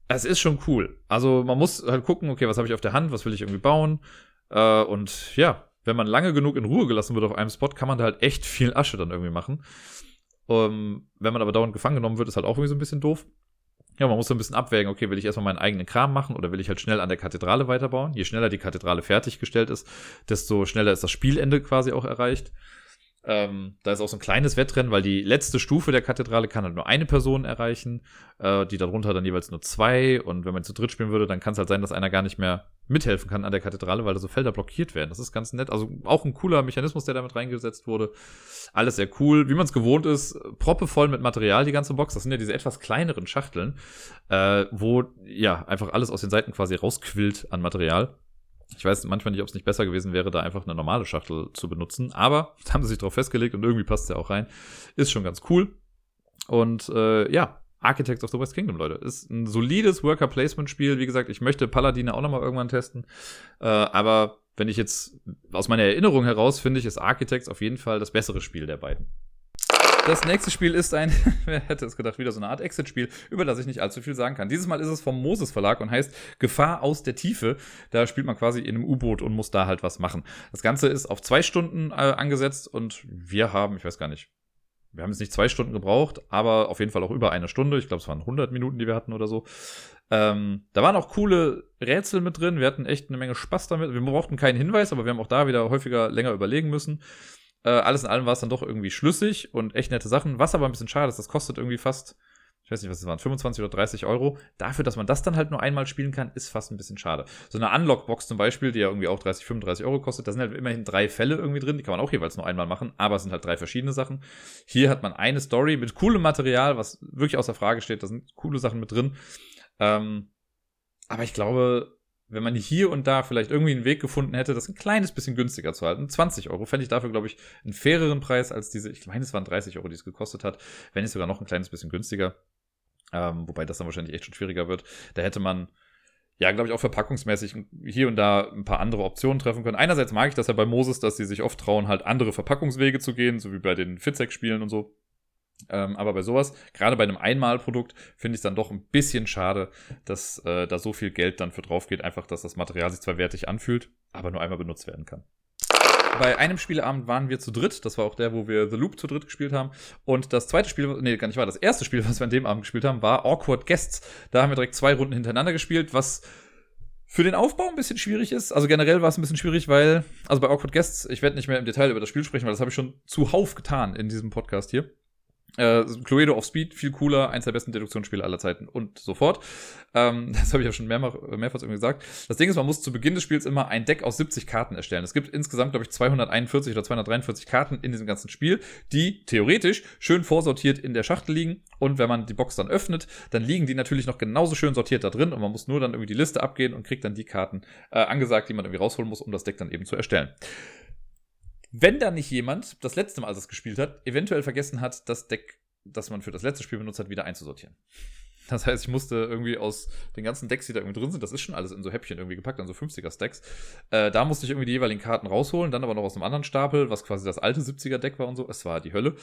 Es ist schon cool. Also man muss halt gucken, okay, was habe ich auf der Hand, was will ich irgendwie bauen. Äh, und ja, wenn man lange genug in Ruhe gelassen wird auf einem Spot, kann man da halt echt viel Asche dann irgendwie machen. Ähm, wenn man aber dauernd gefangen genommen wird, ist halt auch irgendwie so ein bisschen doof. Ja, man muss so ein bisschen abwägen, okay, will ich erstmal meinen eigenen Kram machen oder will ich halt schnell an der Kathedrale weiterbauen? Je schneller die Kathedrale fertiggestellt ist, desto schneller ist das Spielende quasi auch erreicht. Ähm, da ist auch so ein kleines Wettrennen, weil die letzte Stufe der Kathedrale kann halt nur eine Person erreichen, äh, die darunter dann jeweils nur zwei. Und wenn man zu dritt spielen würde, dann kann es halt sein, dass einer gar nicht mehr mithelfen kann an der Kathedrale, weil da so Felder blockiert werden. Das ist ganz nett. Also auch ein cooler Mechanismus, der damit reingesetzt wurde. Alles sehr cool. Wie man es gewohnt ist, proppevoll mit Material, die ganze Box. Das sind ja diese etwas kleineren Schachteln, äh, wo ja einfach alles aus den Seiten quasi rausquillt an Material. Ich weiß manchmal nicht, ob es nicht besser gewesen wäre, da einfach eine normale Schachtel zu benutzen. Aber da haben sie sich drauf festgelegt und irgendwie passt es ja auch rein. Ist schon ganz cool. Und äh, ja, Architects of the West Kingdom, Leute. Ist ein solides Worker-Placement-Spiel. Wie gesagt, ich möchte Paladine auch nochmal irgendwann testen. Äh, aber wenn ich jetzt aus meiner Erinnerung heraus finde ich, ist Architects auf jeden Fall das bessere Spiel der beiden. Das nächste Spiel ist ein, wer hätte es gedacht, wieder so eine Art Exit-Spiel, über das ich nicht allzu viel sagen kann. Dieses Mal ist es vom Moses Verlag und heißt Gefahr aus der Tiefe. Da spielt man quasi in einem U-Boot und muss da halt was machen. Das Ganze ist auf zwei Stunden äh, angesetzt und wir haben, ich weiß gar nicht, wir haben jetzt nicht zwei Stunden gebraucht, aber auf jeden Fall auch über eine Stunde. Ich glaube, es waren 100 Minuten, die wir hatten oder so. Ähm, da waren auch coole Rätsel mit drin. Wir hatten echt eine Menge Spaß damit. Wir brauchten keinen Hinweis, aber wir haben auch da wieder häufiger länger überlegen müssen. Äh, alles in allem war es dann doch irgendwie schlüssig und echt nette Sachen. Was aber ein bisschen schade ist, das kostet irgendwie fast, ich weiß nicht, was es waren, 25 oder 30 Euro. Dafür, dass man das dann halt nur einmal spielen kann, ist fast ein bisschen schade. So eine Unlock-Box zum Beispiel, die ja irgendwie auch 30, 35 Euro kostet, da sind halt immerhin drei Fälle irgendwie drin. Die kann man auch jeweils nur einmal machen, aber es sind halt drei verschiedene Sachen. Hier hat man eine Story mit coolem Material, was wirklich außer Frage steht. Da sind coole Sachen mit drin. Ähm, aber ich glaube, wenn man hier und da vielleicht irgendwie einen Weg gefunden hätte, das ein kleines bisschen günstiger zu halten. 20 Euro fände ich dafür, glaube ich, einen faireren Preis als diese, ich meine, es waren 30 Euro, die es gekostet hat, wenn nicht sogar noch ein kleines bisschen günstiger. Ähm, wobei das dann wahrscheinlich echt schon schwieriger wird. Da hätte man, ja, glaube ich, auch verpackungsmäßig hier und da ein paar andere Optionen treffen können. Einerseits mag ich das ja bei Moses, dass sie sich oft trauen, halt andere Verpackungswege zu gehen, so wie bei den Fitzek-Spielen und so. Ähm, aber bei sowas, gerade bei einem Einmalprodukt, finde ich es dann doch ein bisschen schade, dass äh, da so viel Geld dann für drauf geht. Einfach, dass das Material sich zwar wertig anfühlt, aber nur einmal benutzt werden kann. Bei einem Spieleabend waren wir zu dritt. Das war auch der, wo wir The Loop zu dritt gespielt haben. Und das zweite Spiel, nee, gar nicht war, das erste Spiel, was wir an dem Abend gespielt haben, war Awkward Guests. Da haben wir direkt zwei Runden hintereinander gespielt, was für den Aufbau ein bisschen schwierig ist. Also generell war es ein bisschen schwierig, weil, also bei Awkward Guests, ich werde nicht mehr im Detail über das Spiel sprechen, weil das habe ich schon zuhauf getan in diesem Podcast hier. Äh, Cluedo of Speed, viel cooler, eins der besten Deduktionsspiele aller Zeiten und so fort. Ähm, das habe ich ja schon mehrmals, mehrfach irgendwie gesagt. Das Ding ist, man muss zu Beginn des Spiels immer ein Deck aus 70 Karten erstellen. Es gibt insgesamt, glaube ich, 241 oder 243 Karten in diesem ganzen Spiel, die theoretisch schön vorsortiert in der Schachtel liegen. Und wenn man die Box dann öffnet, dann liegen die natürlich noch genauso schön sortiert da drin und man muss nur dann irgendwie die Liste abgehen und kriegt dann die Karten äh, angesagt, die man irgendwie rausholen muss, um das Deck dann eben zu erstellen wenn da nicht jemand, das letzte Mal, als es gespielt hat, eventuell vergessen hat, das Deck, das man für das letzte Spiel benutzt hat, wieder einzusortieren. Das heißt, ich musste irgendwie aus den ganzen Decks, die da irgendwie drin sind, das ist schon alles in so Häppchen irgendwie gepackt, an so 50er-Stacks. Äh, da musste ich irgendwie die jeweiligen Karten rausholen, dann aber noch aus einem anderen Stapel, was quasi das alte 70er-Deck war und so. Es war die Hölle.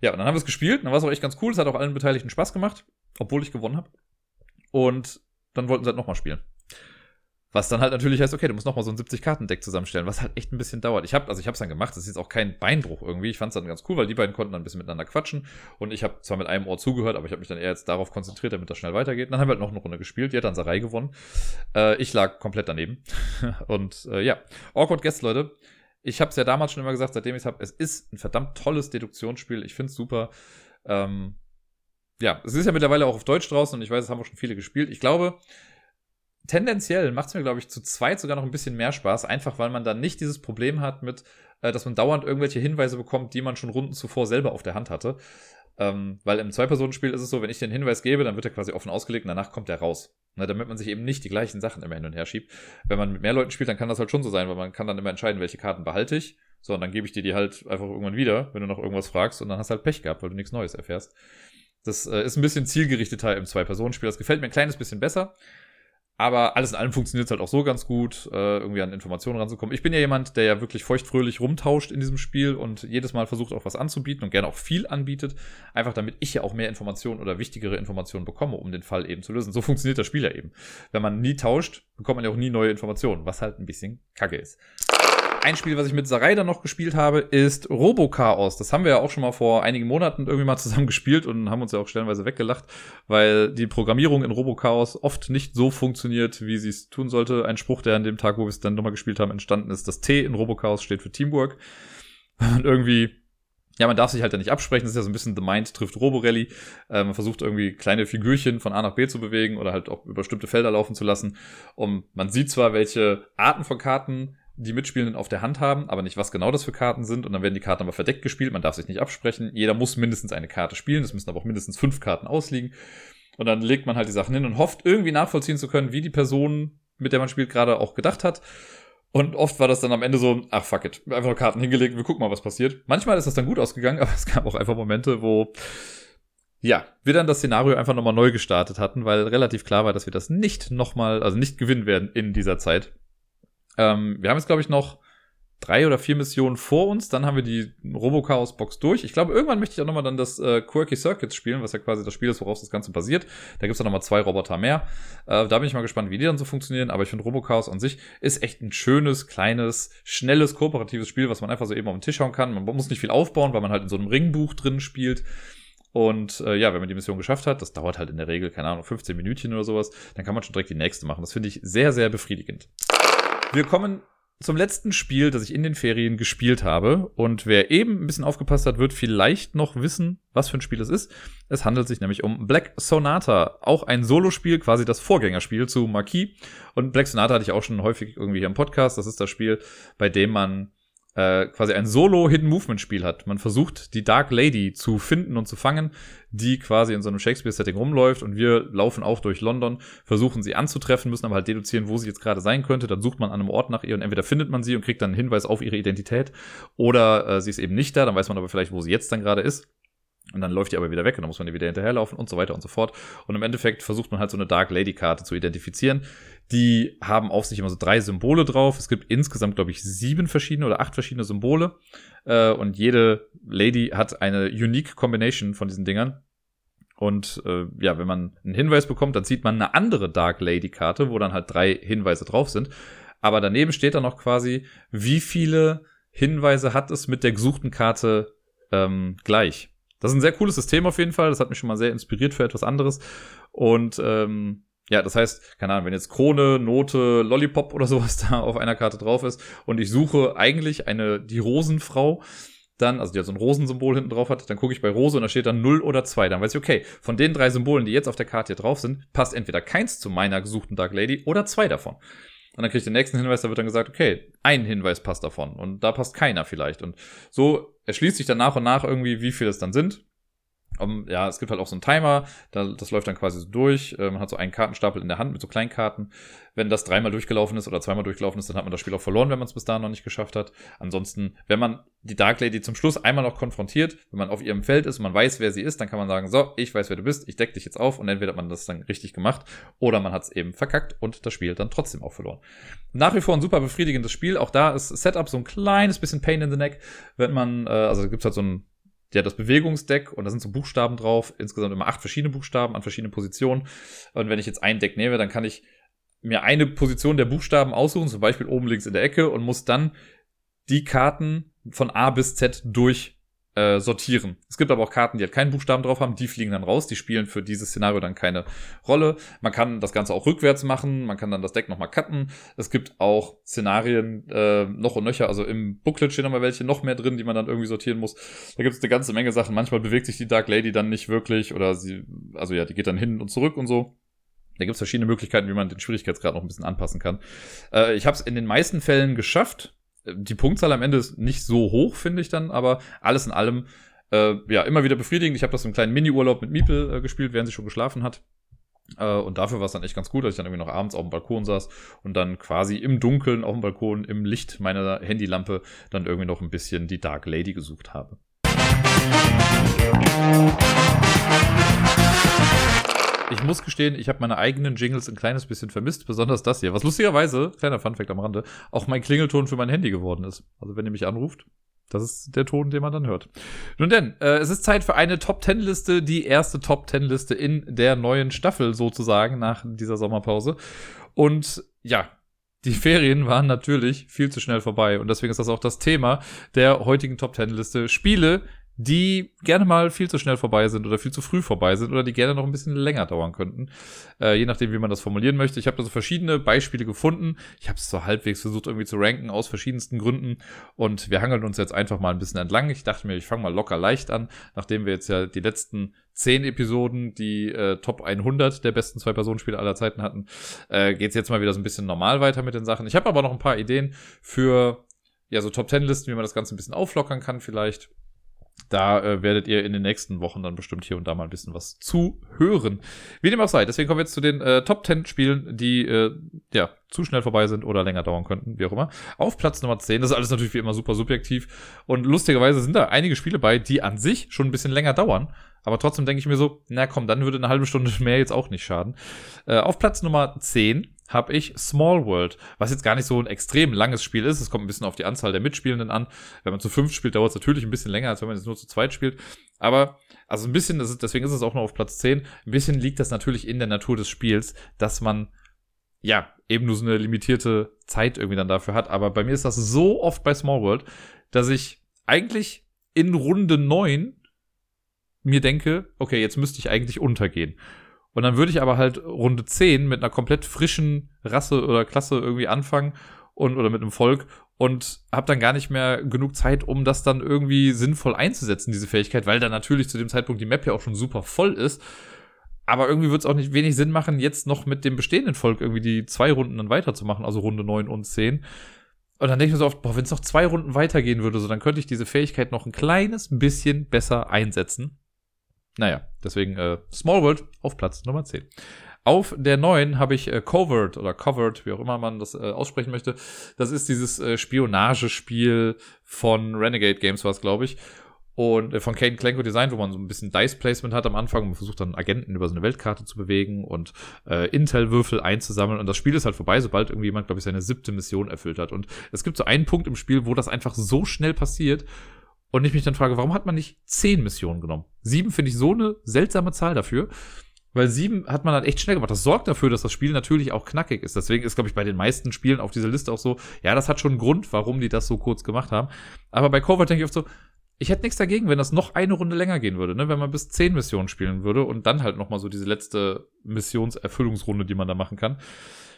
Ja, und dann haben wir es gespielt, dann war es auch echt ganz cool. Es hat auch allen Beteiligten Spaß gemacht, obwohl ich gewonnen habe. Und dann wollten sie halt nochmal spielen. Was dann halt natürlich heißt, okay, du musst nochmal so ein 70-Karten-Deck zusammenstellen, was halt echt ein bisschen dauert. Ich habe, also ich habe es dann gemacht, das ist jetzt auch kein Beinbruch irgendwie. Ich fand es dann ganz cool, weil die beiden konnten dann ein bisschen miteinander quatschen. Und ich habe zwar mit einem Ohr zugehört, aber ich habe mich dann eher jetzt darauf konzentriert, damit das schnell weitergeht. Und dann haben wir halt noch eine Runde gespielt, die hat dann Sarai gewonnen. Äh, ich lag komplett daneben. Und äh, ja, Awkward Guest, Leute. Ich habe es ja damals schon immer gesagt, seitdem ich es habe, es ist ein verdammt tolles Deduktionsspiel. Ich finde es super. Ähm, ja, es ist ja mittlerweile auch auf Deutsch draußen und ich weiß, es haben auch schon viele gespielt. Ich glaube, tendenziell macht es mir, glaube ich, zu zweit sogar noch ein bisschen mehr Spaß, einfach weil man dann nicht dieses Problem hat mit, äh, dass man dauernd irgendwelche Hinweise bekommt, die man schon Runden zuvor selber auf der Hand hatte. Ähm, weil im Zwei-Personen-Spiel ist es so, wenn ich den Hinweis gebe, dann wird er quasi offen ausgelegt und danach kommt er raus. Ne, damit man sich eben nicht die gleichen Sachen immer hin und her schiebt. Wenn man mit mehr Leuten spielt, dann kann das halt schon so sein, weil man kann dann immer entscheiden, welche Karten behalte ich. So, und dann gebe ich dir die halt einfach irgendwann wieder, wenn du noch irgendwas fragst, und dann hast du halt Pech gehabt, weil du nichts Neues erfährst. Das äh, ist ein bisschen zielgerichteter im Zwei-Personen-Spiel. Das gefällt mir ein kleines bisschen besser. Aber alles in allem funktioniert es halt auch so ganz gut, äh, irgendwie an Informationen ranzukommen. Ich bin ja jemand, der ja wirklich feuchtfröhlich rumtauscht in diesem Spiel und jedes Mal versucht auch was anzubieten und gerne auch viel anbietet. Einfach damit ich ja auch mehr Informationen oder wichtigere Informationen bekomme, um den Fall eben zu lösen. So funktioniert das Spiel ja eben. Wenn man nie tauscht, bekommt man ja auch nie neue Informationen, was halt ein bisschen kacke ist ein Spiel, was ich mit Sarai dann noch gespielt habe, ist Robochaos. Das haben wir ja auch schon mal vor einigen Monaten irgendwie mal zusammen gespielt und haben uns ja auch stellenweise weggelacht, weil die Programmierung in Robochaos oft nicht so funktioniert, wie sie es tun sollte. Ein Spruch, der an dem Tag, wo wir es dann nochmal gespielt haben, entstanden ist. Das T in Robochaos steht für Teamwork. Und irgendwie ja, man darf sich halt ja nicht absprechen. Das ist ja so ein bisschen The Mind trifft Roborally. Äh, man versucht irgendwie kleine Figürchen von A nach B zu bewegen oder halt auch über bestimmte Felder laufen zu lassen. Und man sieht zwar, welche Arten von Karten die Mitspielenden auf der Hand haben, aber nicht, was genau das für Karten sind. Und dann werden die Karten aber verdeckt gespielt. Man darf sich nicht absprechen. Jeder muss mindestens eine Karte spielen. Es müssen aber auch mindestens fünf Karten ausliegen. Und dann legt man halt die Sachen hin und hofft irgendwie nachvollziehen zu können, wie die Person, mit der man spielt, gerade auch gedacht hat. Und oft war das dann am Ende so, ach fuck it, einfach nur Karten hingelegt, wir gucken mal, was passiert. Manchmal ist das dann gut ausgegangen, aber es gab auch einfach Momente, wo, ja, wir dann das Szenario einfach nochmal neu gestartet hatten, weil relativ klar war, dass wir das nicht nochmal, also nicht gewinnen werden in dieser Zeit. Ähm, wir haben jetzt, glaube ich, noch drei oder vier Missionen vor uns. Dann haben wir die Robochaos-Box durch. Ich glaube, irgendwann möchte ich auch nochmal dann das äh, Quirky Circuits spielen, was ja quasi das Spiel ist, worauf das Ganze basiert. Da gibt's dann nochmal zwei Roboter mehr. Äh, da bin ich mal gespannt, wie die dann so funktionieren. Aber ich finde, Robochaos an sich ist echt ein schönes, kleines, schnelles, kooperatives Spiel, was man einfach so eben auf den Tisch hauen kann. Man muss nicht viel aufbauen, weil man halt in so einem Ringbuch drin spielt. Und äh, ja, wenn man die Mission geschafft hat, das dauert halt in der Regel, keine Ahnung, 15 Minütchen oder sowas, dann kann man schon direkt die nächste machen. Das finde ich sehr, sehr befriedigend. Wir kommen zum letzten Spiel, das ich in den Ferien gespielt habe. Und wer eben ein bisschen aufgepasst hat, wird vielleicht noch wissen, was für ein Spiel es ist. Es handelt sich nämlich um Black Sonata. Auch ein Solospiel, quasi das Vorgängerspiel zu Marquis. Und Black Sonata hatte ich auch schon häufig irgendwie hier im Podcast. Das ist das Spiel, bei dem man äh, quasi ein Solo-Hidden-Movement-Spiel hat. Man versucht, die Dark Lady zu finden und zu fangen, die quasi in so einem Shakespeare-Setting rumläuft und wir laufen auch durch London, versuchen sie anzutreffen, müssen aber halt deduzieren, wo sie jetzt gerade sein könnte. Dann sucht man an einem Ort nach ihr und entweder findet man sie und kriegt dann einen Hinweis auf ihre Identität oder äh, sie ist eben nicht da, dann weiß man aber vielleicht, wo sie jetzt dann gerade ist. Und dann läuft die aber wieder weg und dann muss man ihr wieder hinterherlaufen und so weiter und so fort. Und im Endeffekt versucht man halt so eine Dark Lady-Karte zu identifizieren. Die haben auf sich immer so drei Symbole drauf. Es gibt insgesamt, glaube ich, sieben verschiedene oder acht verschiedene Symbole. Äh, und jede Lady hat eine Unique Combination von diesen Dingern. Und äh, ja, wenn man einen Hinweis bekommt, dann zieht man eine andere Dark Lady-Karte, wo dann halt drei Hinweise drauf sind. Aber daneben steht dann noch quasi, wie viele Hinweise hat es mit der gesuchten Karte ähm, gleich. Das ist ein sehr cooles System auf jeden Fall. Das hat mich schon mal sehr inspiriert für etwas anderes. Und ähm, ja, das heißt, keine Ahnung, wenn jetzt Krone, Note, Lollipop oder sowas da auf einer Karte drauf ist und ich suche eigentlich eine, die Rosenfrau, dann, also die hat so ein Rosensymbol hinten drauf hat, dann gucke ich bei Rose und da steht dann 0 oder 2. Dann weiß ich, okay, von den drei Symbolen, die jetzt auf der Karte hier drauf sind, passt entweder keins zu meiner gesuchten Dark Lady oder zwei davon. Und dann kriege ich den nächsten Hinweis, da wird dann gesagt, okay, ein Hinweis passt davon und da passt keiner vielleicht. Und so erschließt sich dann nach und nach irgendwie, wie viel es dann sind. Um, ja, es gibt halt auch so einen Timer, da, das läuft dann quasi so durch. Äh, man hat so einen Kartenstapel in der Hand mit so kleinen Karten. Wenn das dreimal durchgelaufen ist oder zweimal durchgelaufen ist, dann hat man das Spiel auch verloren, wenn man es bis dahin noch nicht geschafft hat. Ansonsten, wenn man die Dark Lady zum Schluss einmal noch konfrontiert, wenn man auf ihrem Feld ist und man weiß, wer sie ist, dann kann man sagen, so, ich weiß, wer du bist, ich deck dich jetzt auf und entweder hat man das dann richtig gemacht oder man hat es eben verkackt und das Spiel dann trotzdem auch verloren. Nach wie vor ein super befriedigendes Spiel. Auch da ist Setup so ein kleines bisschen Pain in the Neck, wenn man, äh, also gibt es halt so ein der hat das Bewegungsdeck und da sind so Buchstaben drauf, insgesamt immer acht verschiedene Buchstaben an verschiedenen Positionen. Und wenn ich jetzt ein Deck nehme, dann kann ich mir eine Position der Buchstaben aussuchen, zum Beispiel oben links in der Ecke und muss dann die Karten von A bis Z durch äh, sortieren. Es gibt aber auch Karten, die halt keinen Buchstaben drauf haben, die fliegen dann raus, die spielen für dieses Szenario dann keine Rolle. Man kann das Ganze auch rückwärts machen, man kann dann das Deck nochmal cutten. Es gibt auch Szenarien äh, noch und nöcher, also im Booklet stehen nochmal welche noch mehr drin, die man dann irgendwie sortieren muss. Da gibt es eine ganze Menge Sachen. Manchmal bewegt sich die Dark Lady dann nicht wirklich oder sie, also ja, die geht dann hin und zurück und so. Da gibt es verschiedene Möglichkeiten, wie man den Schwierigkeitsgrad noch ein bisschen anpassen kann. Äh, ich habe es in den meisten Fällen geschafft, die Punktzahl am Ende ist nicht so hoch, finde ich dann, aber alles in allem äh, ja immer wieder befriedigend. Ich habe das im kleinen Mini-Urlaub mit Miepel äh, gespielt, während sie schon geschlafen hat. Äh, und dafür war es dann echt ganz gut, dass ich dann irgendwie noch abends auf dem Balkon saß und dann quasi im Dunkeln auf dem Balkon, im Licht meiner Handylampe, dann irgendwie noch ein bisschen die Dark Lady gesucht habe. Ich muss gestehen, ich habe meine eigenen Jingles ein kleines bisschen vermisst, besonders das hier. Was lustigerweise, kleiner Funfact am Rande, auch mein Klingelton für mein Handy geworden ist. Also wenn ihr mich anruft, das ist der Ton, den man dann hört. Nun denn, äh, es ist Zeit für eine Top Ten Liste, die erste Top Ten Liste in der neuen Staffel sozusagen nach dieser Sommerpause. Und ja, die Ferien waren natürlich viel zu schnell vorbei und deswegen ist das auch das Thema der heutigen Top Ten Liste. Spiele, die gerne mal viel zu schnell vorbei sind oder viel zu früh vorbei sind oder die gerne noch ein bisschen länger dauern könnten. Äh, je nachdem, wie man das formulieren möchte. Ich habe da so verschiedene Beispiele gefunden. Ich habe es so halbwegs versucht irgendwie zu ranken aus verschiedensten Gründen und wir hangeln uns jetzt einfach mal ein bisschen entlang. Ich dachte mir, ich fange mal locker leicht an, nachdem wir jetzt ja die letzten zehn Episoden die äh, Top 100 der besten Zwei-Personen-Spiele aller Zeiten hatten, äh, geht jetzt mal wieder so ein bisschen normal weiter mit den Sachen. Ich habe aber noch ein paar Ideen für ja so Top 10 Listen, wie man das Ganze ein bisschen auflockern kann vielleicht. Da äh, werdet ihr in den nächsten Wochen dann bestimmt hier und da mal ein bisschen was zu hören. Wie dem auch sei. Deswegen kommen wir jetzt zu den äh, Top 10 Spielen, die äh, ja zu schnell vorbei sind oder länger dauern könnten, wie auch immer. Auf Platz Nummer 10, das ist alles natürlich wie immer super subjektiv. Und lustigerweise sind da einige Spiele bei, die an sich schon ein bisschen länger dauern. Aber trotzdem denke ich mir so, na komm, dann würde eine halbe Stunde mehr jetzt auch nicht schaden. Äh, auf Platz Nummer 10 habe ich Small World, was jetzt gar nicht so ein extrem langes Spiel ist. Es kommt ein bisschen auf die Anzahl der Mitspielenden an. Wenn man zu fünf spielt, dauert es natürlich ein bisschen länger, als wenn man jetzt nur zu zweit spielt. Aber, also ein bisschen, deswegen ist es auch nur auf Platz 10, ein bisschen liegt das natürlich in der Natur des Spiels, dass man, ja, eben nur so eine limitierte Zeit irgendwie dann dafür hat. Aber bei mir ist das so oft bei Small World, dass ich eigentlich in Runde 9 mir denke, okay, jetzt müsste ich eigentlich untergehen. Und dann würde ich aber halt Runde 10 mit einer komplett frischen Rasse oder Klasse irgendwie anfangen und oder mit einem Volk und habe dann gar nicht mehr genug Zeit, um das dann irgendwie sinnvoll einzusetzen, diese Fähigkeit, weil dann natürlich zu dem Zeitpunkt die Map ja auch schon super voll ist. Aber irgendwie wird es auch nicht wenig Sinn machen, jetzt noch mit dem bestehenden Volk irgendwie die zwei Runden dann weiterzumachen, also Runde 9 und 10. Und dann denke ich mir so oft, boah, wenn es noch zwei Runden weitergehen würde, so, dann könnte ich diese Fähigkeit noch ein kleines bisschen besser einsetzen. Naja, deswegen äh, Small World auf Platz Nummer 10. Auf der neuen habe ich äh, Covert oder Covered, wie auch immer man das äh, aussprechen möchte. Das ist dieses äh, Spionagespiel von Renegade Games, war es, glaube ich. Und äh, von Kane Klenko Design, wo man so ein bisschen Dice-Placement hat am Anfang. Man versucht dann Agenten über so eine Weltkarte zu bewegen und äh, Intel-Würfel einzusammeln. Und das Spiel ist halt vorbei, sobald irgendwie jemand, glaube ich, seine siebte Mission erfüllt hat. Und es gibt so einen Punkt im Spiel, wo das einfach so schnell passiert und ich mich dann frage, warum hat man nicht zehn Missionen genommen? Sieben finde ich so eine seltsame Zahl dafür. Weil sieben hat man dann echt schnell gemacht. Das sorgt dafür, dass das Spiel natürlich auch knackig ist. Deswegen ist, glaube ich, bei den meisten Spielen auf dieser Liste auch so, ja, das hat schon einen Grund, warum die das so kurz gemacht haben. Aber bei Covert denke ich oft so, ich hätte nichts dagegen, wenn das noch eine Runde länger gehen würde, ne? wenn man bis zehn Missionen spielen würde und dann halt nochmal so diese letzte Missionserfüllungsrunde, die man da machen kann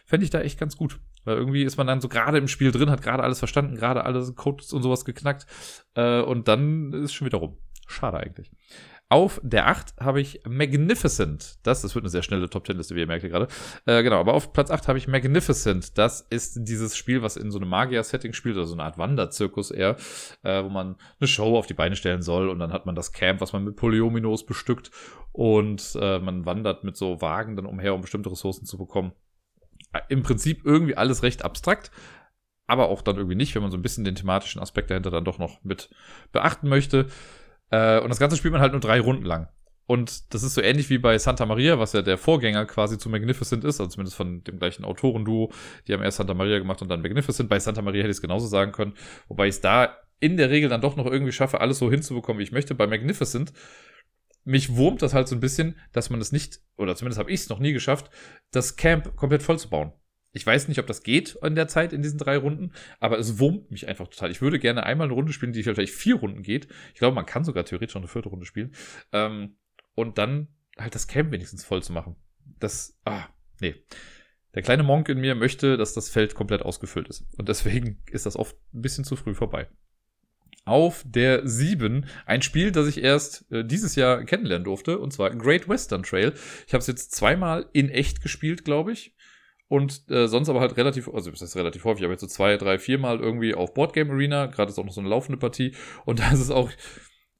fände ich da echt ganz gut. Weil irgendwie ist man dann so gerade im Spiel drin, hat gerade alles verstanden, gerade alle Codes und sowas geknackt. Äh, und dann ist schon wieder rum. Schade eigentlich. Auf der 8 habe ich Magnificent. Das, das wird eine sehr schnelle Top 10 Liste, wie ihr merkt gerade. Äh, genau, aber auf Platz 8 habe ich Magnificent. Das ist dieses Spiel, was in so einem Magier-Setting spielt, oder so eine Art Wanderzirkus eher, äh, wo man eine Show auf die Beine stellen soll und dann hat man das Camp, was man mit Polyominos bestückt und äh, man wandert mit so Wagen dann umher, um bestimmte Ressourcen zu bekommen im Prinzip irgendwie alles recht abstrakt, aber auch dann irgendwie nicht, wenn man so ein bisschen den thematischen Aspekt dahinter dann doch noch mit beachten möchte. Äh, und das Ganze spielt man halt nur drei Runden lang. Und das ist so ähnlich wie bei Santa Maria, was ja der Vorgänger quasi zu Magnificent ist, also zumindest von dem gleichen Autorenduo. Die haben erst Santa Maria gemacht und dann Magnificent. Bei Santa Maria hätte ich es genauso sagen können. Wobei ich es da in der Regel dann doch noch irgendwie schaffe, alles so hinzubekommen, wie ich möchte. Bei Magnificent mich wurmt das halt so ein bisschen, dass man es nicht, oder zumindest habe ich es noch nie geschafft, das Camp komplett voll zu bauen. Ich weiß nicht, ob das geht in der Zeit, in diesen drei Runden, aber es wurmt mich einfach total. Ich würde gerne einmal eine Runde spielen, die vielleicht vier Runden geht. Ich glaube, man kann sogar theoretisch schon eine vierte Runde spielen. Ähm, und dann halt das Camp wenigstens voll zu machen. Das, ah, nee. Der kleine Monk in mir möchte, dass das Feld komplett ausgefüllt ist. Und deswegen ist das oft ein bisschen zu früh vorbei auf der 7 ein Spiel, das ich erst äh, dieses Jahr kennenlernen durfte, und zwar Great Western Trail. Ich habe es jetzt zweimal in echt gespielt, glaube ich. Und äh, sonst aber halt relativ, also das ist relativ häufig, aber jetzt so zwei, drei, vier Mal irgendwie auf Boardgame Arena. Gerade ist auch noch so eine laufende Partie. Und da ist es auch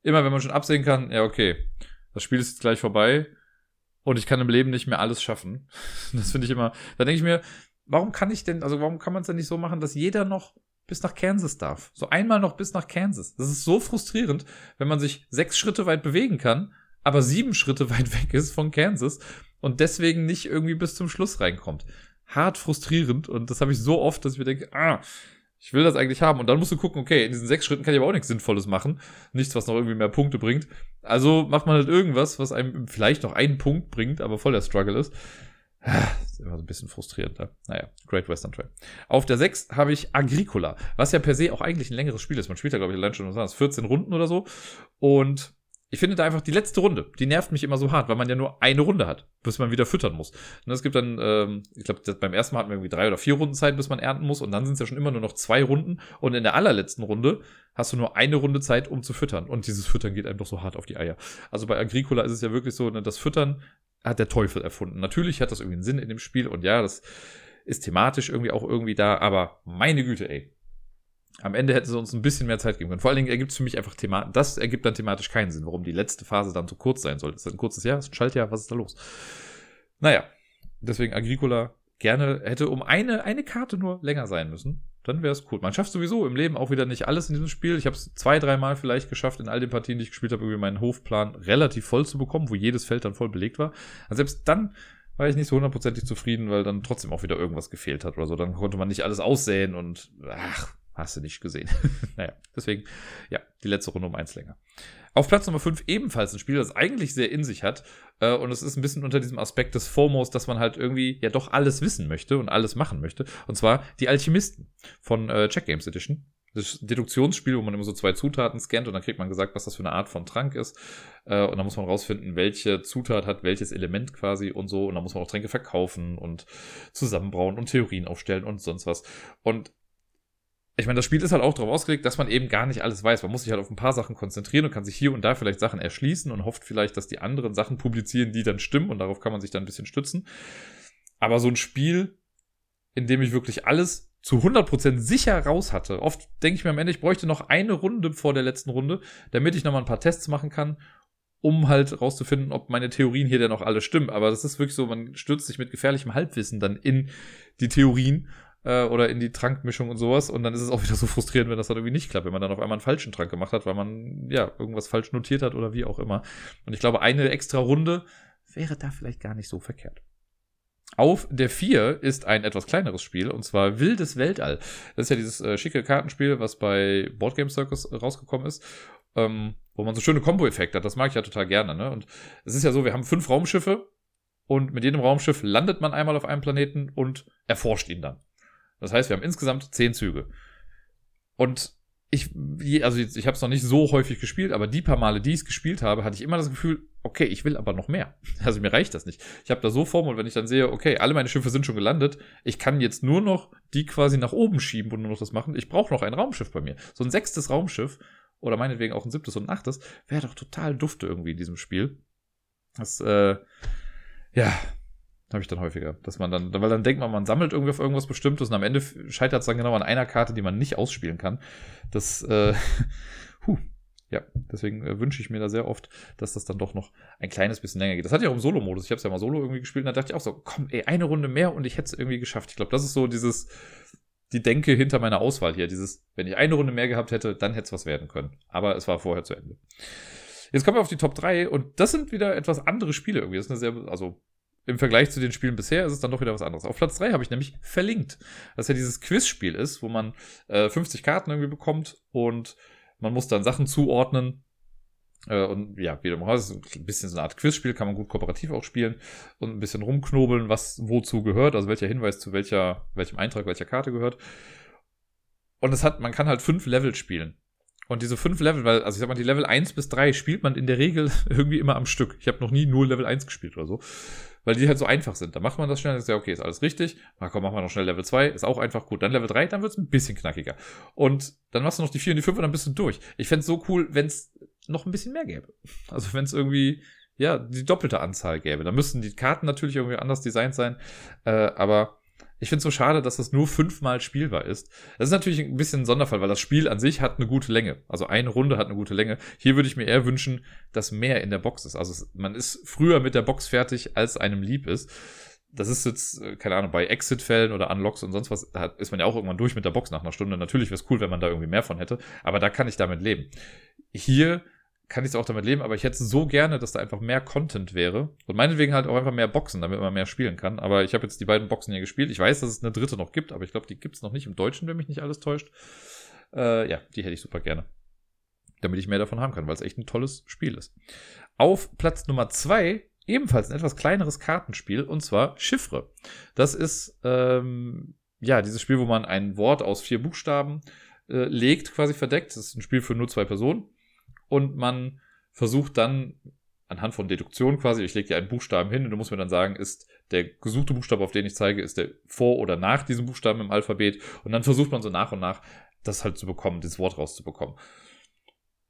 immer, wenn man schon absehen kann, ja, okay, das Spiel ist jetzt gleich vorbei und ich kann im Leben nicht mehr alles schaffen. Das finde ich immer, da denke ich mir, warum kann ich denn, also warum kann man es denn nicht so machen, dass jeder noch bis nach Kansas darf. So einmal noch bis nach Kansas. Das ist so frustrierend, wenn man sich sechs Schritte weit bewegen kann, aber sieben Schritte weit weg ist von Kansas und deswegen nicht irgendwie bis zum Schluss reinkommt. Hart frustrierend und das habe ich so oft, dass ich mir denke, ah, ich will das eigentlich haben. Und dann musst du gucken, okay, in diesen sechs Schritten kann ich aber auch nichts Sinnvolles machen. Nichts, was noch irgendwie mehr Punkte bringt. Also macht man halt irgendwas, was einem vielleicht noch einen Punkt bringt, aber voll der Struggle ist. Ist immer so ein bisschen frustrierend. Ne? Naja, Great Western Trail. Auf der 6 habe ich Agricola, was ja per se auch eigentlich ein längeres Spiel ist. Man spielt da, glaube ich, allein schon was 14 Runden oder so. Und ich finde da einfach die letzte Runde, die nervt mich immer so hart, weil man ja nur eine Runde hat, bis man wieder füttern muss. Und es gibt dann, ähm, ich glaube, beim ersten Mal hatten wir irgendwie drei oder vier Runden Zeit, bis man ernten muss. Und dann sind es ja schon immer nur noch zwei Runden. Und in der allerletzten Runde hast du nur eine Runde Zeit, um zu füttern. Und dieses Füttern geht einem doch so hart auf die Eier. Also bei Agricola ist es ja wirklich so, ne, das Füttern hat der Teufel erfunden. Natürlich hat das irgendwie einen Sinn in dem Spiel und ja, das ist thematisch irgendwie auch irgendwie da, aber meine Güte, ey. Am Ende hätten sie uns ein bisschen mehr Zeit geben können. Vor allen Dingen ergibt es für mich einfach thematisch, das ergibt dann thematisch keinen Sinn, warum die letzte Phase dann so kurz sein soll. Das ist ein kurzes Jahr, das ist ein Schaltjahr, was ist da los? Naja, deswegen Agricola gerne hätte um eine, eine Karte nur länger sein müssen dann wäre es cool. Man schafft sowieso im Leben auch wieder nicht alles in diesem Spiel. Ich habe es zwei, dreimal vielleicht geschafft, in all den Partien, die ich gespielt habe, irgendwie meinen Hofplan relativ voll zu bekommen, wo jedes Feld dann voll belegt war. Also selbst dann war ich nicht so hundertprozentig zufrieden, weil dann trotzdem auch wieder irgendwas gefehlt hat oder so. Dann konnte man nicht alles aussehen und ach, hast du nicht gesehen. naja, deswegen, ja, die letzte Runde um eins länger. Auf Platz Nummer 5 ebenfalls ein Spiel, das eigentlich sehr in sich hat. Äh, und es ist ein bisschen unter diesem Aspekt des FOMOs, dass man halt irgendwie ja doch alles wissen möchte und alles machen möchte. Und zwar die Alchemisten von äh, Check Games Edition das Deduktionsspiel, wo man immer so zwei Zutaten scannt und dann kriegt man gesagt, was das für eine Art von Trank ist. Äh, und dann muss man rausfinden, welche Zutat hat welches Element quasi und so. Und dann muss man auch Tränke verkaufen und zusammenbrauen und Theorien aufstellen und sonst was. Und ich meine, das Spiel ist halt auch darauf ausgelegt, dass man eben gar nicht alles weiß. Man muss sich halt auf ein paar Sachen konzentrieren und kann sich hier und da vielleicht Sachen erschließen und hofft vielleicht, dass die anderen Sachen publizieren, die dann stimmen und darauf kann man sich dann ein bisschen stützen. Aber so ein Spiel, in dem ich wirklich alles zu 100% sicher raus hatte. Oft denke ich mir am Ende, ich bräuchte noch eine Runde vor der letzten Runde, damit ich nochmal ein paar Tests machen kann, um halt rauszufinden, ob meine Theorien hier denn auch alle stimmen. Aber das ist wirklich so, man stürzt sich mit gefährlichem Halbwissen dann in die Theorien äh, oder in die Trankmischung und sowas. Und dann ist es auch wieder so frustrierend, wenn das dann irgendwie nicht klappt, wenn man dann auf einmal einen falschen Trank gemacht hat, weil man ja irgendwas falsch notiert hat oder wie auch immer. Und ich glaube, eine extra Runde wäre da vielleicht gar nicht so verkehrt. Auf der 4 ist ein etwas kleineres Spiel, und zwar Wildes Weltall. Das ist ja dieses äh, schicke Kartenspiel, was bei Boardgame Circus rausgekommen ist, ähm, wo man so schöne Kombo-Effekte hat. Das mag ich ja total gerne. Ne? Und es ist ja so, wir haben fünf Raumschiffe und mit jedem Raumschiff landet man einmal auf einem Planeten und erforscht ihn dann. Das heißt, wir haben insgesamt zehn Züge. Und ich, also ich habe es noch nicht so häufig gespielt, aber die paar Male, die ich es gespielt habe, hatte ich immer das Gefühl, okay, ich will aber noch mehr. Also mir reicht das nicht. Ich habe da so Form und wenn ich dann sehe, okay, alle meine Schiffe sind schon gelandet, ich kann jetzt nur noch die quasi nach oben schieben und nur noch das machen. Ich brauche noch ein Raumschiff bei mir. So ein sechstes Raumschiff oder meinetwegen auch ein siebtes und ein achtes wäre doch total dufte irgendwie in diesem Spiel. Das, äh, ja, habe ich dann häufiger. Dass man dann, weil dann denkt man, man sammelt irgendwie auf irgendwas Bestimmtes und am Ende scheitert es dann genau an einer Karte, die man nicht ausspielen kann. Das, äh, huh. Ja, deswegen äh, wünsche ich mir da sehr oft, dass das dann doch noch ein kleines bisschen länger geht. Das hatte ich auch im Solo-Modus. Ich habe es ja mal Solo irgendwie gespielt und da dachte ich auch so, komm, ey, eine Runde mehr und ich hätte es irgendwie geschafft. Ich glaube, das ist so dieses, die Denke hinter meiner Auswahl hier. Dieses, wenn ich eine Runde mehr gehabt hätte, dann hätte es was werden können. Aber es war vorher zu Ende. Jetzt kommen wir auf die Top 3 und das sind wieder etwas andere Spiele irgendwie. Das ist eine sehr, also im Vergleich zu den Spielen bisher ist es dann doch wieder was anderes. Auf Platz 3 habe ich nämlich verlinkt, dass ja dieses Quizspiel ist, wo man äh, 50 Karten irgendwie bekommt und man muss dann Sachen zuordnen. Äh, und ja, wie du hast, ein bisschen so eine Art Quizspiel, kann man gut kooperativ auch spielen und ein bisschen rumknobeln, was wozu gehört, also welcher Hinweis zu welcher, welchem Eintrag, welcher Karte gehört. Und es hat, man kann halt fünf Level spielen. Und diese fünf Level, weil, also ich sag mal, die Level 1 bis 3 spielt man in der Regel irgendwie immer am Stück. Ich habe noch nie nur Level 1 gespielt oder so weil die halt so einfach sind. Da macht man das schnell, ist ja okay, ist alles richtig. Na komm, machen wir noch schnell Level 2, ist auch einfach gut. Dann Level 3, dann wird's ein bisschen knackiger. Und dann machst du noch die 4 und die 5 und dann bist du durch. Ich fände so cool, wenn's noch ein bisschen mehr gäbe. Also wenn's irgendwie, ja, die doppelte Anzahl gäbe. Da müssten die Karten natürlich irgendwie anders designt sein, äh, aber ich finde es so schade, dass das nur fünfmal spielbar ist. Das ist natürlich ein bisschen ein Sonderfall, weil das Spiel an sich hat eine gute Länge. Also eine Runde hat eine gute Länge. Hier würde ich mir eher wünschen, dass mehr in der Box ist. Also man ist früher mit der Box fertig, als einem lieb ist. Das ist jetzt, äh, keine Ahnung, bei Exit-Fällen oder Unlocks und sonst was, da ist man ja auch irgendwann durch mit der Box nach einer Stunde. Natürlich wäre es cool, wenn man da irgendwie mehr von hätte, aber da kann ich damit leben. Hier kann ich auch damit leben, aber ich hätte so gerne, dass da einfach mehr Content wäre. Und meinetwegen halt auch einfach mehr Boxen, damit man mehr spielen kann. Aber ich habe jetzt die beiden Boxen hier gespielt. Ich weiß, dass es eine dritte noch gibt, aber ich glaube, die gibt es noch nicht im Deutschen, wenn mich nicht alles täuscht. Äh, ja, die hätte ich super gerne. Damit ich mehr davon haben kann, weil es echt ein tolles Spiel ist. Auf Platz Nummer zwei ebenfalls ein etwas kleineres Kartenspiel, und zwar Chiffre. Das ist, ähm, ja, dieses Spiel, wo man ein Wort aus vier Buchstaben äh, legt, quasi verdeckt. Das ist ein Spiel für nur zwei Personen und man versucht dann anhand von Deduktion quasi, ich lege dir einen Buchstaben hin und du musst mir dann sagen, ist der gesuchte Buchstabe, auf den ich zeige, ist der vor oder nach diesem Buchstaben im Alphabet und dann versucht man so nach und nach das halt zu bekommen, dieses Wort rauszubekommen.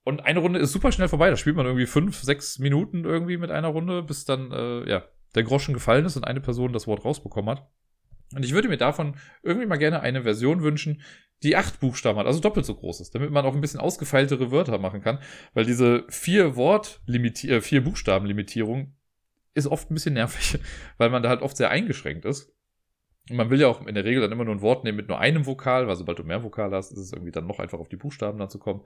Und eine Runde ist super schnell vorbei, da spielt man irgendwie fünf, sechs Minuten irgendwie mit einer Runde, bis dann, äh, ja, der Groschen gefallen ist und eine Person das Wort rausbekommen hat. Und ich würde mir davon irgendwie mal gerne eine Version wünschen, die acht Buchstaben hat, also doppelt so groß ist, damit man auch ein bisschen ausgefeiltere Wörter machen kann, weil diese vier Wort äh, vier Buchstaben Limitierung ist oft ein bisschen nervig, weil man da halt oft sehr eingeschränkt ist. Und man will ja auch in der Regel dann immer nur ein Wort nehmen mit nur einem Vokal, weil sobald du mehr Vokal hast, ist es irgendwie dann noch einfach auf die Buchstaben dann zu kommen.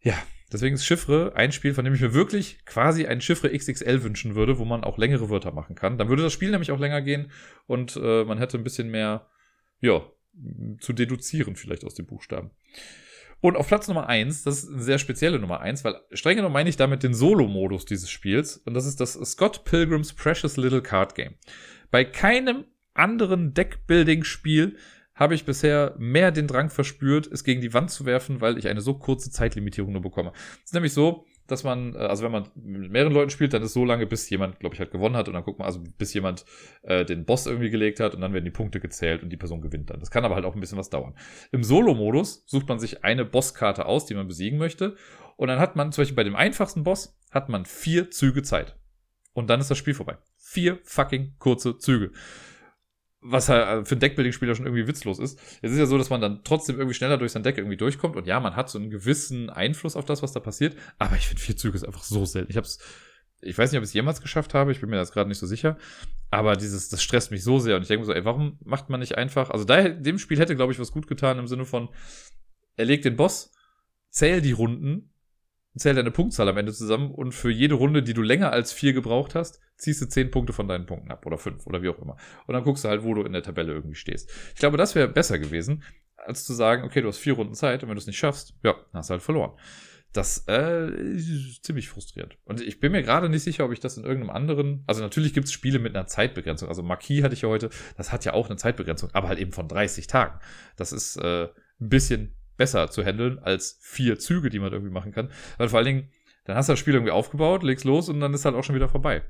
Ja, Deswegen ist Chiffre ein Spiel, von dem ich mir wirklich quasi ein Chiffre XXL wünschen würde, wo man auch längere Wörter machen kann. Dann würde das Spiel nämlich auch länger gehen und äh, man hätte ein bisschen mehr, ja, zu deduzieren vielleicht aus den Buchstaben. Und auf Platz Nummer eins, das ist eine sehr spezielle Nummer eins, weil streng genommen meine ich damit den Solo-Modus dieses Spiels. Und das ist das Scott Pilgrims Precious Little Card Game. Bei keinem anderen Deckbuilding-Spiel habe ich bisher mehr den Drang verspürt, es gegen die Wand zu werfen, weil ich eine so kurze Zeitlimitierung nur bekomme. Es ist nämlich so, dass man, äh, also wenn man mit mehreren Leuten spielt, dann ist so lange, bis jemand, glaube ich, halt gewonnen hat und dann guckt man, also bis jemand äh, den Boss irgendwie gelegt hat und dann werden die Punkte gezählt und die Person gewinnt dann. Das kann aber halt auch ein bisschen was dauern. Im Solo-Modus sucht man sich eine Bosskarte aus, die man besiegen möchte und dann hat man zum Beispiel bei dem einfachsten Boss hat man vier Züge Zeit. Und dann ist das Spiel vorbei. Vier fucking kurze Züge was halt für ein Deckbuilding-Spieler schon irgendwie witzlos ist. Es ist ja so, dass man dann trotzdem irgendwie schneller durch sein Deck irgendwie durchkommt und ja, man hat so einen gewissen Einfluss auf das, was da passiert, aber ich finde vier Züge ist einfach so selten. Ich hab's, ich weiß nicht, ob ich es jemals geschafft habe, ich bin mir das gerade nicht so sicher, aber dieses, das stresst mich so sehr und ich denke mir so, ey, warum macht man nicht einfach, also da, dem Spiel hätte, glaube ich, was gut getan im Sinne von, er legt den Boss, zähl die Runden, zähl deine Punktzahl am Ende zusammen und für jede Runde, die du länger als vier gebraucht hast, ziehst du zehn Punkte von deinen Punkten ab oder fünf oder wie auch immer. Und dann guckst du halt, wo du in der Tabelle irgendwie stehst. Ich glaube, das wäre besser gewesen, als zu sagen, okay, du hast vier Runden Zeit und wenn du es nicht schaffst, ja, hast du halt verloren. Das äh, ist ziemlich frustrierend. Und ich bin mir gerade nicht sicher, ob ich das in irgendeinem anderen. Also natürlich gibt es Spiele mit einer Zeitbegrenzung. Also Marquis hatte ich ja heute, das hat ja auch eine Zeitbegrenzung, aber halt eben von 30 Tagen. Das ist äh, ein bisschen besser zu handeln als vier Züge, die man irgendwie machen kann. Weil vor allen Dingen, dann hast du das Spiel irgendwie aufgebaut, legst los und dann ist halt auch schon wieder vorbei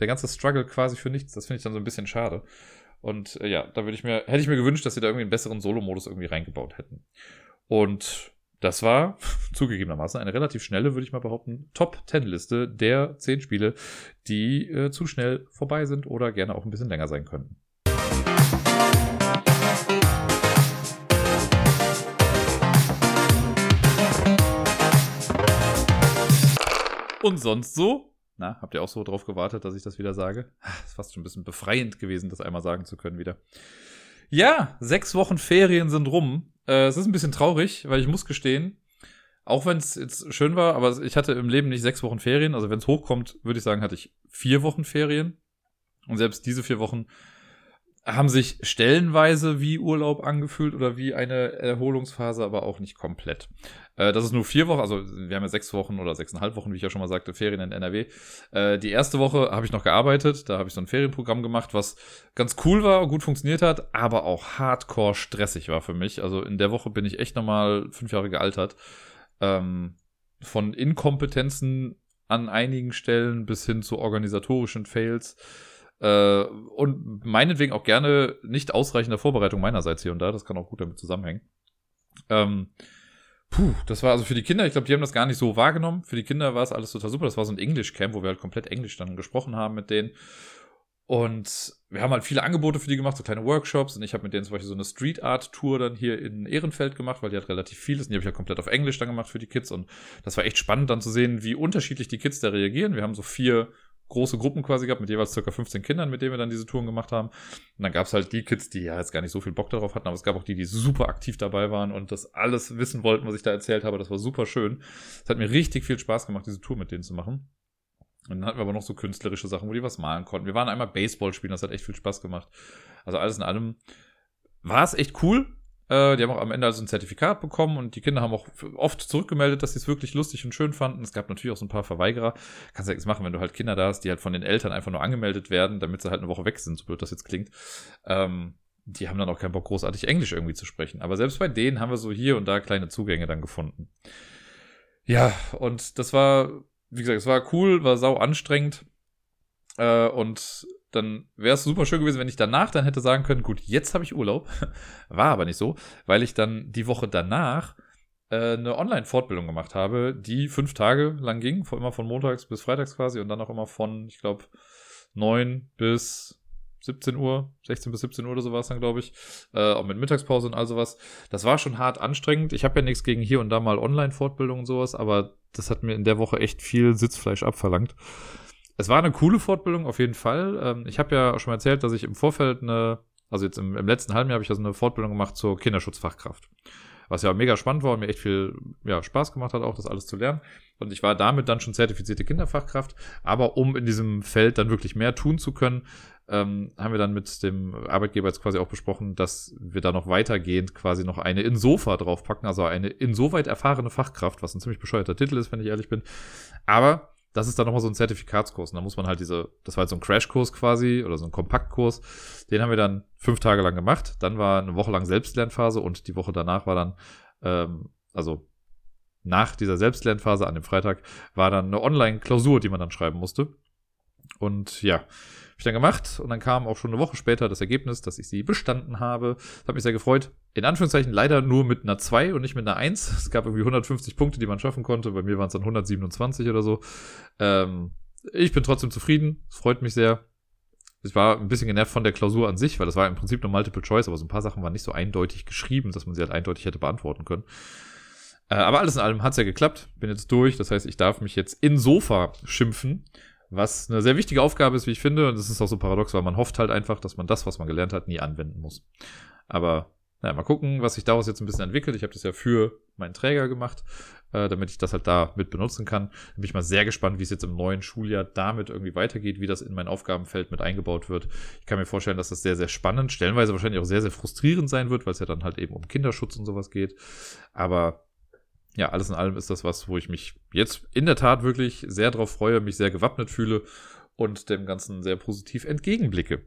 der ganze Struggle quasi für nichts. Das finde ich dann so ein bisschen schade. Und äh, ja, da würde ich mir, hätte ich mir gewünscht, dass sie da irgendwie einen besseren Solo-Modus irgendwie reingebaut hätten. Und das war zugegebenermaßen eine relativ schnelle, würde ich mal behaupten, Top-10-Liste der 10 Spiele, die äh, zu schnell vorbei sind oder gerne auch ein bisschen länger sein könnten. Und sonst so? Na, habt ihr auch so drauf gewartet, dass ich das wieder sage? Das ist fast schon ein bisschen befreiend gewesen, das einmal sagen zu können wieder. Ja, sechs Wochen Ferien sind rum. Äh, es ist ein bisschen traurig, weil ich muss gestehen, auch wenn es jetzt schön war, aber ich hatte im Leben nicht sechs Wochen Ferien. Also wenn es hochkommt, würde ich sagen, hatte ich vier Wochen Ferien. Und selbst diese vier Wochen haben sich stellenweise wie Urlaub angefühlt oder wie eine Erholungsphase, aber auch nicht komplett. Äh, das ist nur vier Wochen, also wir haben ja sechs Wochen oder sechseinhalb Wochen, wie ich ja schon mal sagte, Ferien in NRW. Äh, die erste Woche habe ich noch gearbeitet, da habe ich so ein Ferienprogramm gemacht, was ganz cool war, gut funktioniert hat, aber auch hardcore stressig war für mich. Also in der Woche bin ich echt nochmal fünf Jahre gealtert. Ähm, von Inkompetenzen an einigen Stellen bis hin zu organisatorischen Fails. Äh, und meinetwegen auch gerne nicht ausreichender Vorbereitung meinerseits hier und da. Das kann auch gut damit zusammenhängen. Ähm, puh, das war also für die Kinder, ich glaube, die haben das gar nicht so wahrgenommen. Für die Kinder war es alles total super. Das war so ein English-Camp, wo wir halt komplett Englisch dann gesprochen haben mit denen. Und wir haben halt viele Angebote für die gemacht, so kleine Workshops. Und ich habe mit denen zum Beispiel so eine Street Art Tour dann hier in Ehrenfeld gemacht, weil die hat relativ viel ist. Und die habe ich ja komplett auf Englisch dann gemacht für die Kids. Und das war echt spannend dann zu sehen, wie unterschiedlich die Kids da reagieren. Wir haben so vier große Gruppen quasi gehabt, mit jeweils circa 15 Kindern, mit denen wir dann diese Touren gemacht haben. Und dann gab es halt die Kids, die ja jetzt gar nicht so viel Bock darauf hatten, aber es gab auch die, die super aktiv dabei waren und das alles wissen wollten, was ich da erzählt habe. Das war super schön. Es hat mir richtig viel Spaß gemacht, diese Tour mit denen zu machen. Und dann hatten wir aber noch so künstlerische Sachen, wo die was malen konnten. Wir waren einmal Baseball spielen, das hat echt viel Spaß gemacht. Also alles in allem war es echt cool. Äh, die haben auch am Ende also ein Zertifikat bekommen und die Kinder haben auch oft zurückgemeldet, dass sie es wirklich lustig und schön fanden. Es gab natürlich auch so ein paar Verweigerer. Kannst du ja nichts machen, wenn du halt Kinder da hast, die halt von den Eltern einfach nur angemeldet werden, damit sie halt eine Woche weg sind, so blöd das jetzt klingt. Ähm, die haben dann auch keinen Bock, großartig Englisch irgendwie zu sprechen. Aber selbst bei denen haben wir so hier und da kleine Zugänge dann gefunden. Ja, und das war, wie gesagt, es war cool, war sau anstrengend. Äh, und dann wäre es super schön gewesen, wenn ich danach dann hätte sagen können, gut, jetzt habe ich Urlaub. War aber nicht so, weil ich dann die Woche danach äh, eine Online-Fortbildung gemacht habe, die fünf Tage lang ging, von, immer von montags bis freitags quasi und dann auch immer von, ich glaube, neun bis 17 Uhr, 16 bis 17 Uhr oder so war es dann, glaube ich. Äh, auch mit Mittagspause und all sowas. Das war schon hart anstrengend. Ich habe ja nichts gegen hier und da mal Online-Fortbildung und sowas, aber das hat mir in der Woche echt viel Sitzfleisch abverlangt. Es war eine coole Fortbildung auf jeden Fall. Ähm, ich habe ja schon erzählt, dass ich im Vorfeld eine, also jetzt im, im letzten halben Jahr habe ich also eine Fortbildung gemacht zur Kinderschutzfachkraft. was ja mega spannend war und mir echt viel ja, Spaß gemacht hat, auch das alles zu lernen. Und ich war damit dann schon zertifizierte Kinderfachkraft. Aber um in diesem Feld dann wirklich mehr tun zu können, ähm, haben wir dann mit dem Arbeitgeber jetzt quasi auch besprochen, dass wir da noch weitergehend quasi noch eine Insofa draufpacken, also eine insoweit erfahrene Fachkraft, was ein ziemlich bescheuerter Titel ist, wenn ich ehrlich bin. Aber das ist dann nochmal so ein Zertifikatskurs. Und da muss man halt diese, das war halt so ein Crashkurs quasi oder so ein Kompaktkurs. Den haben wir dann fünf Tage lang gemacht. Dann war eine Woche lang Selbstlernphase und die Woche danach war dann, ähm, also nach dieser Selbstlernphase an dem Freitag, war dann eine Online-Klausur, die man dann schreiben musste. Und ja, ich dann gemacht und dann kam auch schon eine Woche später das Ergebnis, dass ich sie bestanden habe. Das hat mich sehr gefreut. In Anführungszeichen leider nur mit einer 2 und nicht mit einer 1. Es gab irgendwie 150 Punkte, die man schaffen konnte. Bei mir waren es dann 127 oder so. Ähm, ich bin trotzdem zufrieden. Es freut mich sehr. Ich war ein bisschen genervt von der Klausur an sich, weil das war im Prinzip nur Multiple Choice, aber so ein paar Sachen waren nicht so eindeutig geschrieben, dass man sie halt eindeutig hätte beantworten können. Äh, aber alles in allem hat's ja geklappt. Bin jetzt durch. Das heißt, ich darf mich jetzt in Sofa schimpfen was eine sehr wichtige Aufgabe ist, wie ich finde. Und das ist auch so paradox, weil man hofft halt einfach, dass man das, was man gelernt hat, nie anwenden muss. Aber naja, mal gucken, was sich daraus jetzt ein bisschen entwickelt. Ich habe das ja für meinen Träger gemacht, äh, damit ich das halt da mit benutzen kann. Bin ich mal sehr gespannt, wie es jetzt im neuen Schuljahr damit irgendwie weitergeht, wie das in mein Aufgabenfeld mit eingebaut wird. Ich kann mir vorstellen, dass das sehr, sehr spannend, stellenweise wahrscheinlich auch sehr, sehr frustrierend sein wird, weil es ja dann halt eben um Kinderschutz und sowas geht. Aber ja, alles in allem ist das was, wo ich mich jetzt in der Tat wirklich sehr drauf freue, mich sehr gewappnet fühle und dem Ganzen sehr positiv entgegenblicke.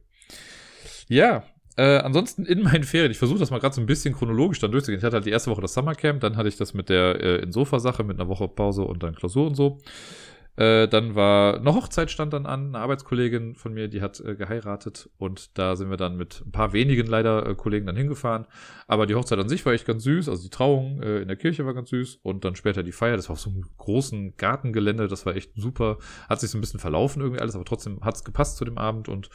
Ja, äh, ansonsten in meinen Ferien, ich versuche das mal gerade so ein bisschen chronologisch dann durchzugehen. Ich hatte halt die erste Woche das Summercamp, dann hatte ich das mit der äh, Insofa-Sache, mit einer Woche Pause und dann Klausur und so. Äh, dann war eine Hochzeit stand dann an, eine Arbeitskollegin von mir, die hat äh, geheiratet und da sind wir dann mit ein paar wenigen leider äh, Kollegen dann hingefahren. Aber die Hochzeit an sich war echt ganz süß, also die Trauung äh, in der Kirche war ganz süß und dann später die Feier, das war auf so einem großen Gartengelände, das war echt super. Hat sich so ein bisschen verlaufen irgendwie alles, aber trotzdem hat's gepasst zu dem Abend und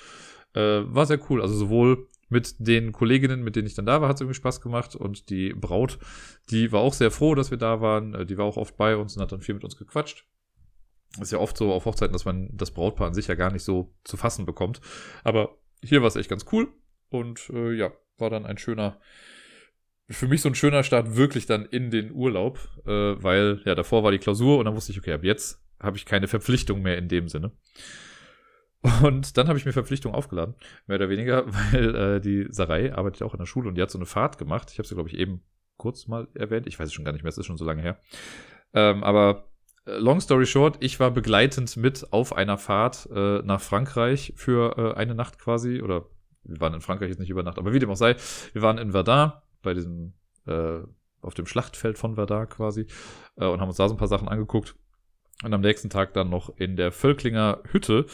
äh, war sehr cool. Also sowohl mit den Kolleginnen, mit denen ich dann da war, hat es irgendwie Spaß gemacht. Und die Braut, die war auch sehr froh, dass wir da waren. Äh, die war auch oft bei uns und hat dann viel mit uns gequatscht ist ja oft so auf Hochzeiten, dass man das Brautpaar an sich ja gar nicht so zu fassen bekommt. Aber hier war es echt ganz cool und äh, ja, war dann ein schöner, für mich so ein schöner Start wirklich dann in den Urlaub, äh, weil ja davor war die Klausur und dann wusste ich, okay, ab jetzt habe ich keine Verpflichtung mehr in dem Sinne. Und dann habe ich mir Verpflichtung aufgeladen, mehr oder weniger, weil äh, die Sarai arbeitet auch in der Schule und die hat so eine Fahrt gemacht. Ich habe sie, glaube ich, eben kurz mal erwähnt. Ich weiß es schon gar nicht mehr, es ist schon so lange her. Ähm, aber long story short, ich war begleitend mit auf einer Fahrt äh, nach Frankreich für äh, eine Nacht quasi. Oder wir waren in Frankreich jetzt nicht über Nacht, aber wie dem auch sei, wir waren in Verdun bei diesem, äh, auf dem Schlachtfeld von Verdun quasi äh, und haben uns da so ein paar Sachen angeguckt. Und am nächsten Tag dann noch in der Völklinger Hütte,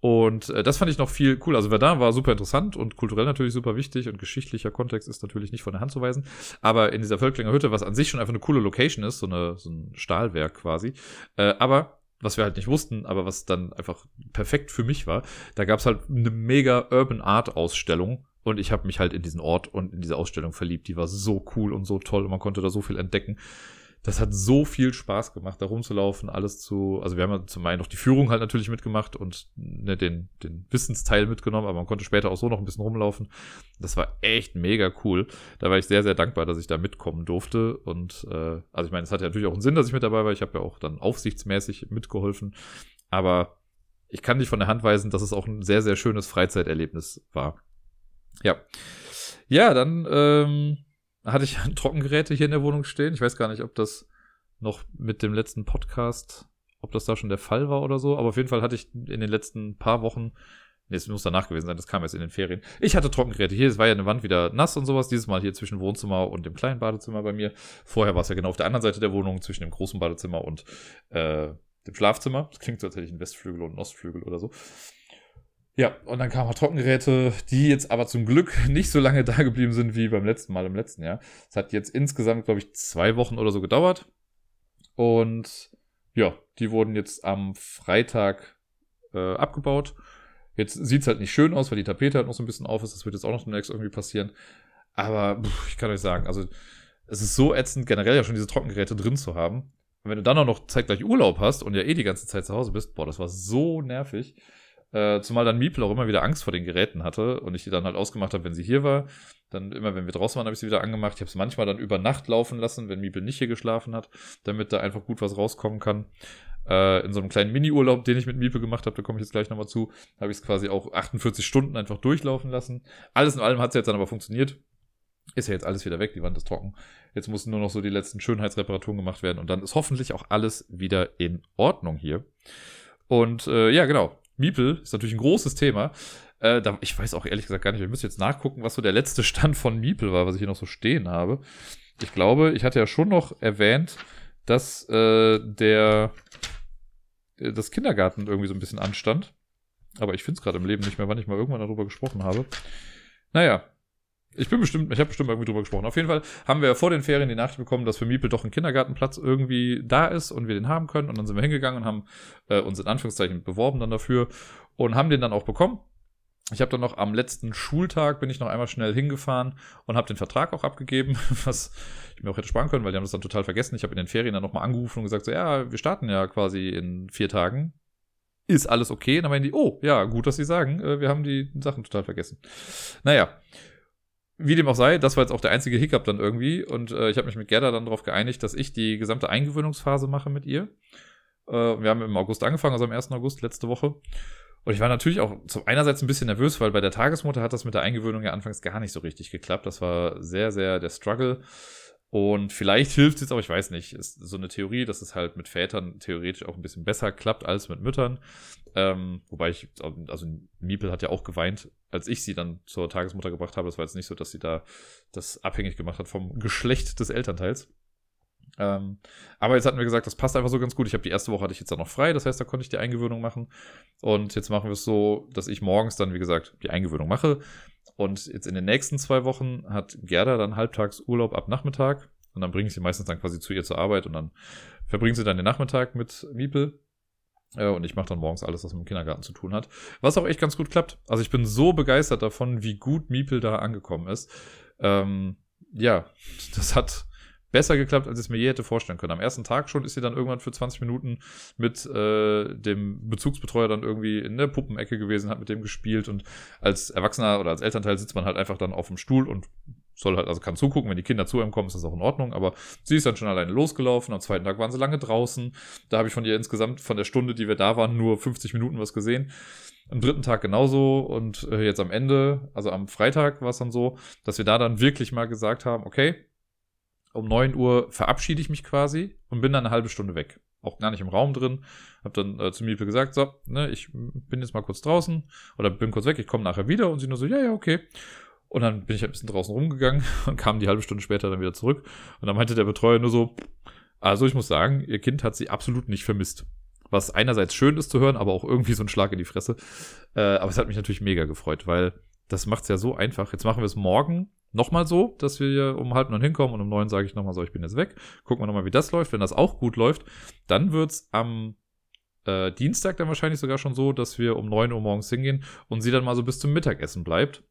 und äh, das fand ich noch viel cool. Also Verdun war super interessant und kulturell natürlich super wichtig und geschichtlicher Kontext ist natürlich nicht von der Hand zu weisen. Aber in dieser Völklinger Hütte, was an sich schon einfach eine coole Location ist, so, eine, so ein Stahlwerk quasi, äh, aber was wir halt nicht wussten, aber was dann einfach perfekt für mich war, da gab's halt eine mega Urban Art Ausstellung und ich habe mich halt in diesen Ort und in diese Ausstellung verliebt. Die war so cool und so toll und man konnte da so viel entdecken das hat so viel Spaß gemacht, da rumzulaufen, alles zu, also wir haben ja zum einen noch die Führung halt natürlich mitgemacht und ne, den, den Wissensteil mitgenommen, aber man konnte später auch so noch ein bisschen rumlaufen. Das war echt mega cool. Da war ich sehr, sehr dankbar, dass ich da mitkommen durfte. Und äh, also ich meine, es hat ja natürlich auch einen Sinn, dass ich mit dabei war. Ich habe ja auch dann aufsichtsmäßig mitgeholfen. Aber ich kann nicht von der Hand weisen, dass es auch ein sehr, sehr schönes Freizeiterlebnis war. Ja. Ja, dann ähm, hatte ich Trockengeräte hier in der Wohnung stehen. Ich weiß gar nicht, ob das noch mit dem letzten Podcast, ob das da schon der Fall war oder so. Aber auf jeden Fall hatte ich in den letzten paar Wochen, nee, es muss danach gewesen sein, das kam erst in den Ferien. Ich hatte Trockengeräte hier, es war ja eine Wand wieder nass und sowas. Dieses Mal hier zwischen Wohnzimmer und dem kleinen Badezimmer bei mir. Vorher war es ja genau auf der anderen Seite der Wohnung, zwischen dem großen Badezimmer und äh, dem Schlafzimmer. Das klingt so, als hätte ich einen Westflügel und einen Ostflügel oder so. Ja, und dann kamen auch Trockengeräte, die jetzt aber zum Glück nicht so lange da geblieben sind wie beim letzten Mal im letzten Jahr. Es hat jetzt insgesamt, glaube ich, zwei Wochen oder so gedauert. Und ja, die wurden jetzt am Freitag äh, abgebaut. Jetzt sieht's halt nicht schön aus, weil die Tapete halt noch so ein bisschen auf ist. Das wird jetzt auch noch demnächst irgendwie passieren. Aber pff, ich kann euch sagen, also es ist so ätzend, generell ja schon diese Trockengeräte drin zu haben. Und wenn du dann auch noch zeitgleich Urlaub hast und ja eh die ganze Zeit zu Hause bist, boah, das war so nervig. Äh, zumal dann Miepel auch immer wieder Angst vor den Geräten hatte und ich die dann halt ausgemacht habe, wenn sie hier war. Dann immer, wenn wir draußen waren, habe ich sie wieder angemacht. Ich habe es manchmal dann über Nacht laufen lassen, wenn Miepel nicht hier geschlafen hat, damit da einfach gut was rauskommen kann. Äh, in so einem kleinen Mini-Urlaub, den ich mit Miepel gemacht habe, da komme ich jetzt gleich nochmal zu, habe ich es quasi auch 48 Stunden einfach durchlaufen lassen. Alles in allem hat es jetzt dann aber funktioniert. Ist ja jetzt alles wieder weg, die Wand ist trocken. Jetzt mussten nur noch so die letzten Schönheitsreparaturen gemacht werden und dann ist hoffentlich auch alles wieder in Ordnung hier. Und äh, ja, genau. Miepel ist natürlich ein großes Thema. Äh, da, ich weiß auch ehrlich gesagt gar nicht, wir müssen jetzt nachgucken, was so der letzte Stand von Miepel war, was ich hier noch so stehen habe. Ich glaube, ich hatte ja schon noch erwähnt, dass äh, der äh, das Kindergarten irgendwie so ein bisschen anstand. Aber ich finde es gerade im Leben nicht mehr, wann ich mal irgendwann darüber gesprochen habe. Naja, ich bin bestimmt, ich habe bestimmt irgendwie drüber gesprochen. Auf jeden Fall haben wir vor den Ferien die Nachricht bekommen, dass für Miepel doch ein Kindergartenplatz irgendwie da ist und wir den haben können. Und dann sind wir hingegangen und haben äh, uns in Anführungszeichen beworben dann dafür und haben den dann auch bekommen. Ich habe dann noch am letzten Schultag bin ich noch einmal schnell hingefahren und habe den Vertrag auch abgegeben, was ich mir auch hätte sparen können, weil die haben das dann total vergessen. Ich habe in den Ferien dann nochmal angerufen und gesagt, so, ja, wir starten ja quasi in vier Tagen. Ist alles okay? Und dann meinen die, oh, ja, gut, dass sie sagen, äh, wir haben die Sachen total vergessen. Naja, wie dem auch sei, das war jetzt auch der einzige Hiccup dann irgendwie. Und äh, ich habe mich mit Gerda dann darauf geeinigt, dass ich die gesamte Eingewöhnungsphase mache mit ihr. Äh, wir haben im August angefangen, also am 1. August letzte Woche. Und ich war natürlich auch zum einerseits ein bisschen nervös, weil bei der Tagesmutter hat das mit der Eingewöhnung ja anfangs gar nicht so richtig geklappt. Das war sehr, sehr der Struggle. Und vielleicht hilft es jetzt, aber ich weiß nicht. Ist so eine Theorie, dass es halt mit Vätern theoretisch auch ein bisschen besser klappt als mit Müttern. Ähm, wobei ich, also Miepel hat ja auch geweint, als ich sie dann zur Tagesmutter gebracht habe. Das war jetzt nicht so, dass sie da das abhängig gemacht hat vom Geschlecht des Elternteils. Ähm, aber jetzt hatten wir gesagt, das passt einfach so ganz gut. Ich habe die erste Woche hatte ich jetzt auch noch frei, das heißt, da konnte ich die Eingewöhnung machen. Und jetzt machen wir es so, dass ich morgens dann, wie gesagt, die Eingewöhnung mache. Und jetzt in den nächsten zwei Wochen hat Gerda dann halbtags Urlaub ab Nachmittag. Und dann bringe ich sie meistens dann quasi zu ihr zur Arbeit und dann verbringen sie dann den Nachmittag mit Miepel. Äh, und ich mache dann morgens alles, was mit dem Kindergarten zu tun hat. Was auch echt ganz gut klappt. Also ich bin so begeistert davon, wie gut Miepel da angekommen ist. Ähm, ja, das hat besser geklappt, als ich es mir je hätte vorstellen können. Am ersten Tag schon ist sie dann irgendwann für 20 Minuten mit äh, dem Bezugsbetreuer dann irgendwie in der Puppenecke gewesen, hat mit dem gespielt und als Erwachsener oder als Elternteil sitzt man halt einfach dann auf dem Stuhl und soll halt, also kann zugucken, wenn die Kinder zu einem kommen, ist das auch in Ordnung, aber sie ist dann schon alleine losgelaufen, am zweiten Tag waren sie lange draußen, da habe ich von ihr insgesamt von der Stunde, die wir da waren, nur 50 Minuten was gesehen. Am dritten Tag genauso und äh, jetzt am Ende, also am Freitag war es dann so, dass wir da dann wirklich mal gesagt haben, okay, um 9 Uhr verabschiede ich mich quasi und bin dann eine halbe Stunde weg. Auch gar nicht im Raum drin. Hab dann äh, zu Miepel gesagt, so, ne, ich bin jetzt mal kurz draußen oder bin kurz weg, ich komme nachher wieder und sie nur so, ja, ja, okay. Und dann bin ich ein bisschen draußen rumgegangen und kam die halbe Stunde später dann wieder zurück. Und dann meinte der Betreuer nur so, also ich muss sagen, ihr Kind hat sie absolut nicht vermisst. Was einerseits schön ist zu hören, aber auch irgendwie so ein Schlag in die Fresse. Äh, aber es hat mich natürlich mega gefreut, weil das macht es ja so einfach. Jetzt machen wir es morgen nochmal so, dass wir um halb neun hinkommen und um neun sage ich nochmal so, ich bin jetzt weg. Gucken wir nochmal, wie das läuft. Wenn das auch gut läuft, dann wird's am äh, Dienstag dann wahrscheinlich sogar schon so, dass wir um neun Uhr morgens hingehen und sie dann mal so bis zum Mittagessen bleibt.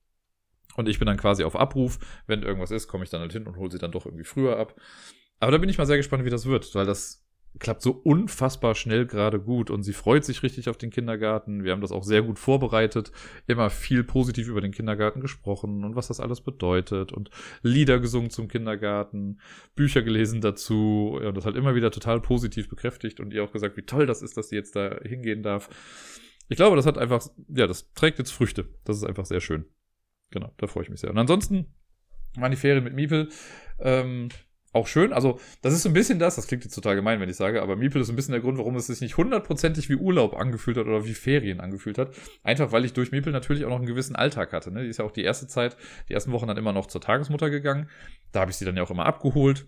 Und ich bin dann quasi auf Abruf. Wenn irgendwas ist, komme ich dann halt hin und hole sie dann doch irgendwie früher ab. Aber da bin ich mal sehr gespannt, wie das wird, weil das klappt so unfassbar schnell gerade gut und sie freut sich richtig auf den Kindergarten. Wir haben das auch sehr gut vorbereitet, immer viel positiv über den Kindergarten gesprochen und was das alles bedeutet und Lieder gesungen zum Kindergarten, Bücher gelesen dazu und das halt immer wieder total positiv bekräftigt und ihr auch gesagt, wie toll das ist, dass sie jetzt da hingehen darf. Ich glaube, das hat einfach, ja, das trägt jetzt Früchte. Das ist einfach sehr schön. Genau, da freue ich mich sehr. Und ansonsten waren die Ferien mit Miepel. Ähm, auch schön. Also, das ist so ein bisschen das, das klingt jetzt total gemein, wenn ich sage, aber Miepel ist ein bisschen der Grund, warum es sich nicht hundertprozentig wie Urlaub angefühlt hat oder wie Ferien angefühlt hat. Einfach, weil ich durch Miepel natürlich auch noch einen gewissen Alltag hatte. Ne? Die ist ja auch die erste Zeit, die ersten Wochen dann immer noch zur Tagesmutter gegangen. Da habe ich sie dann ja auch immer abgeholt.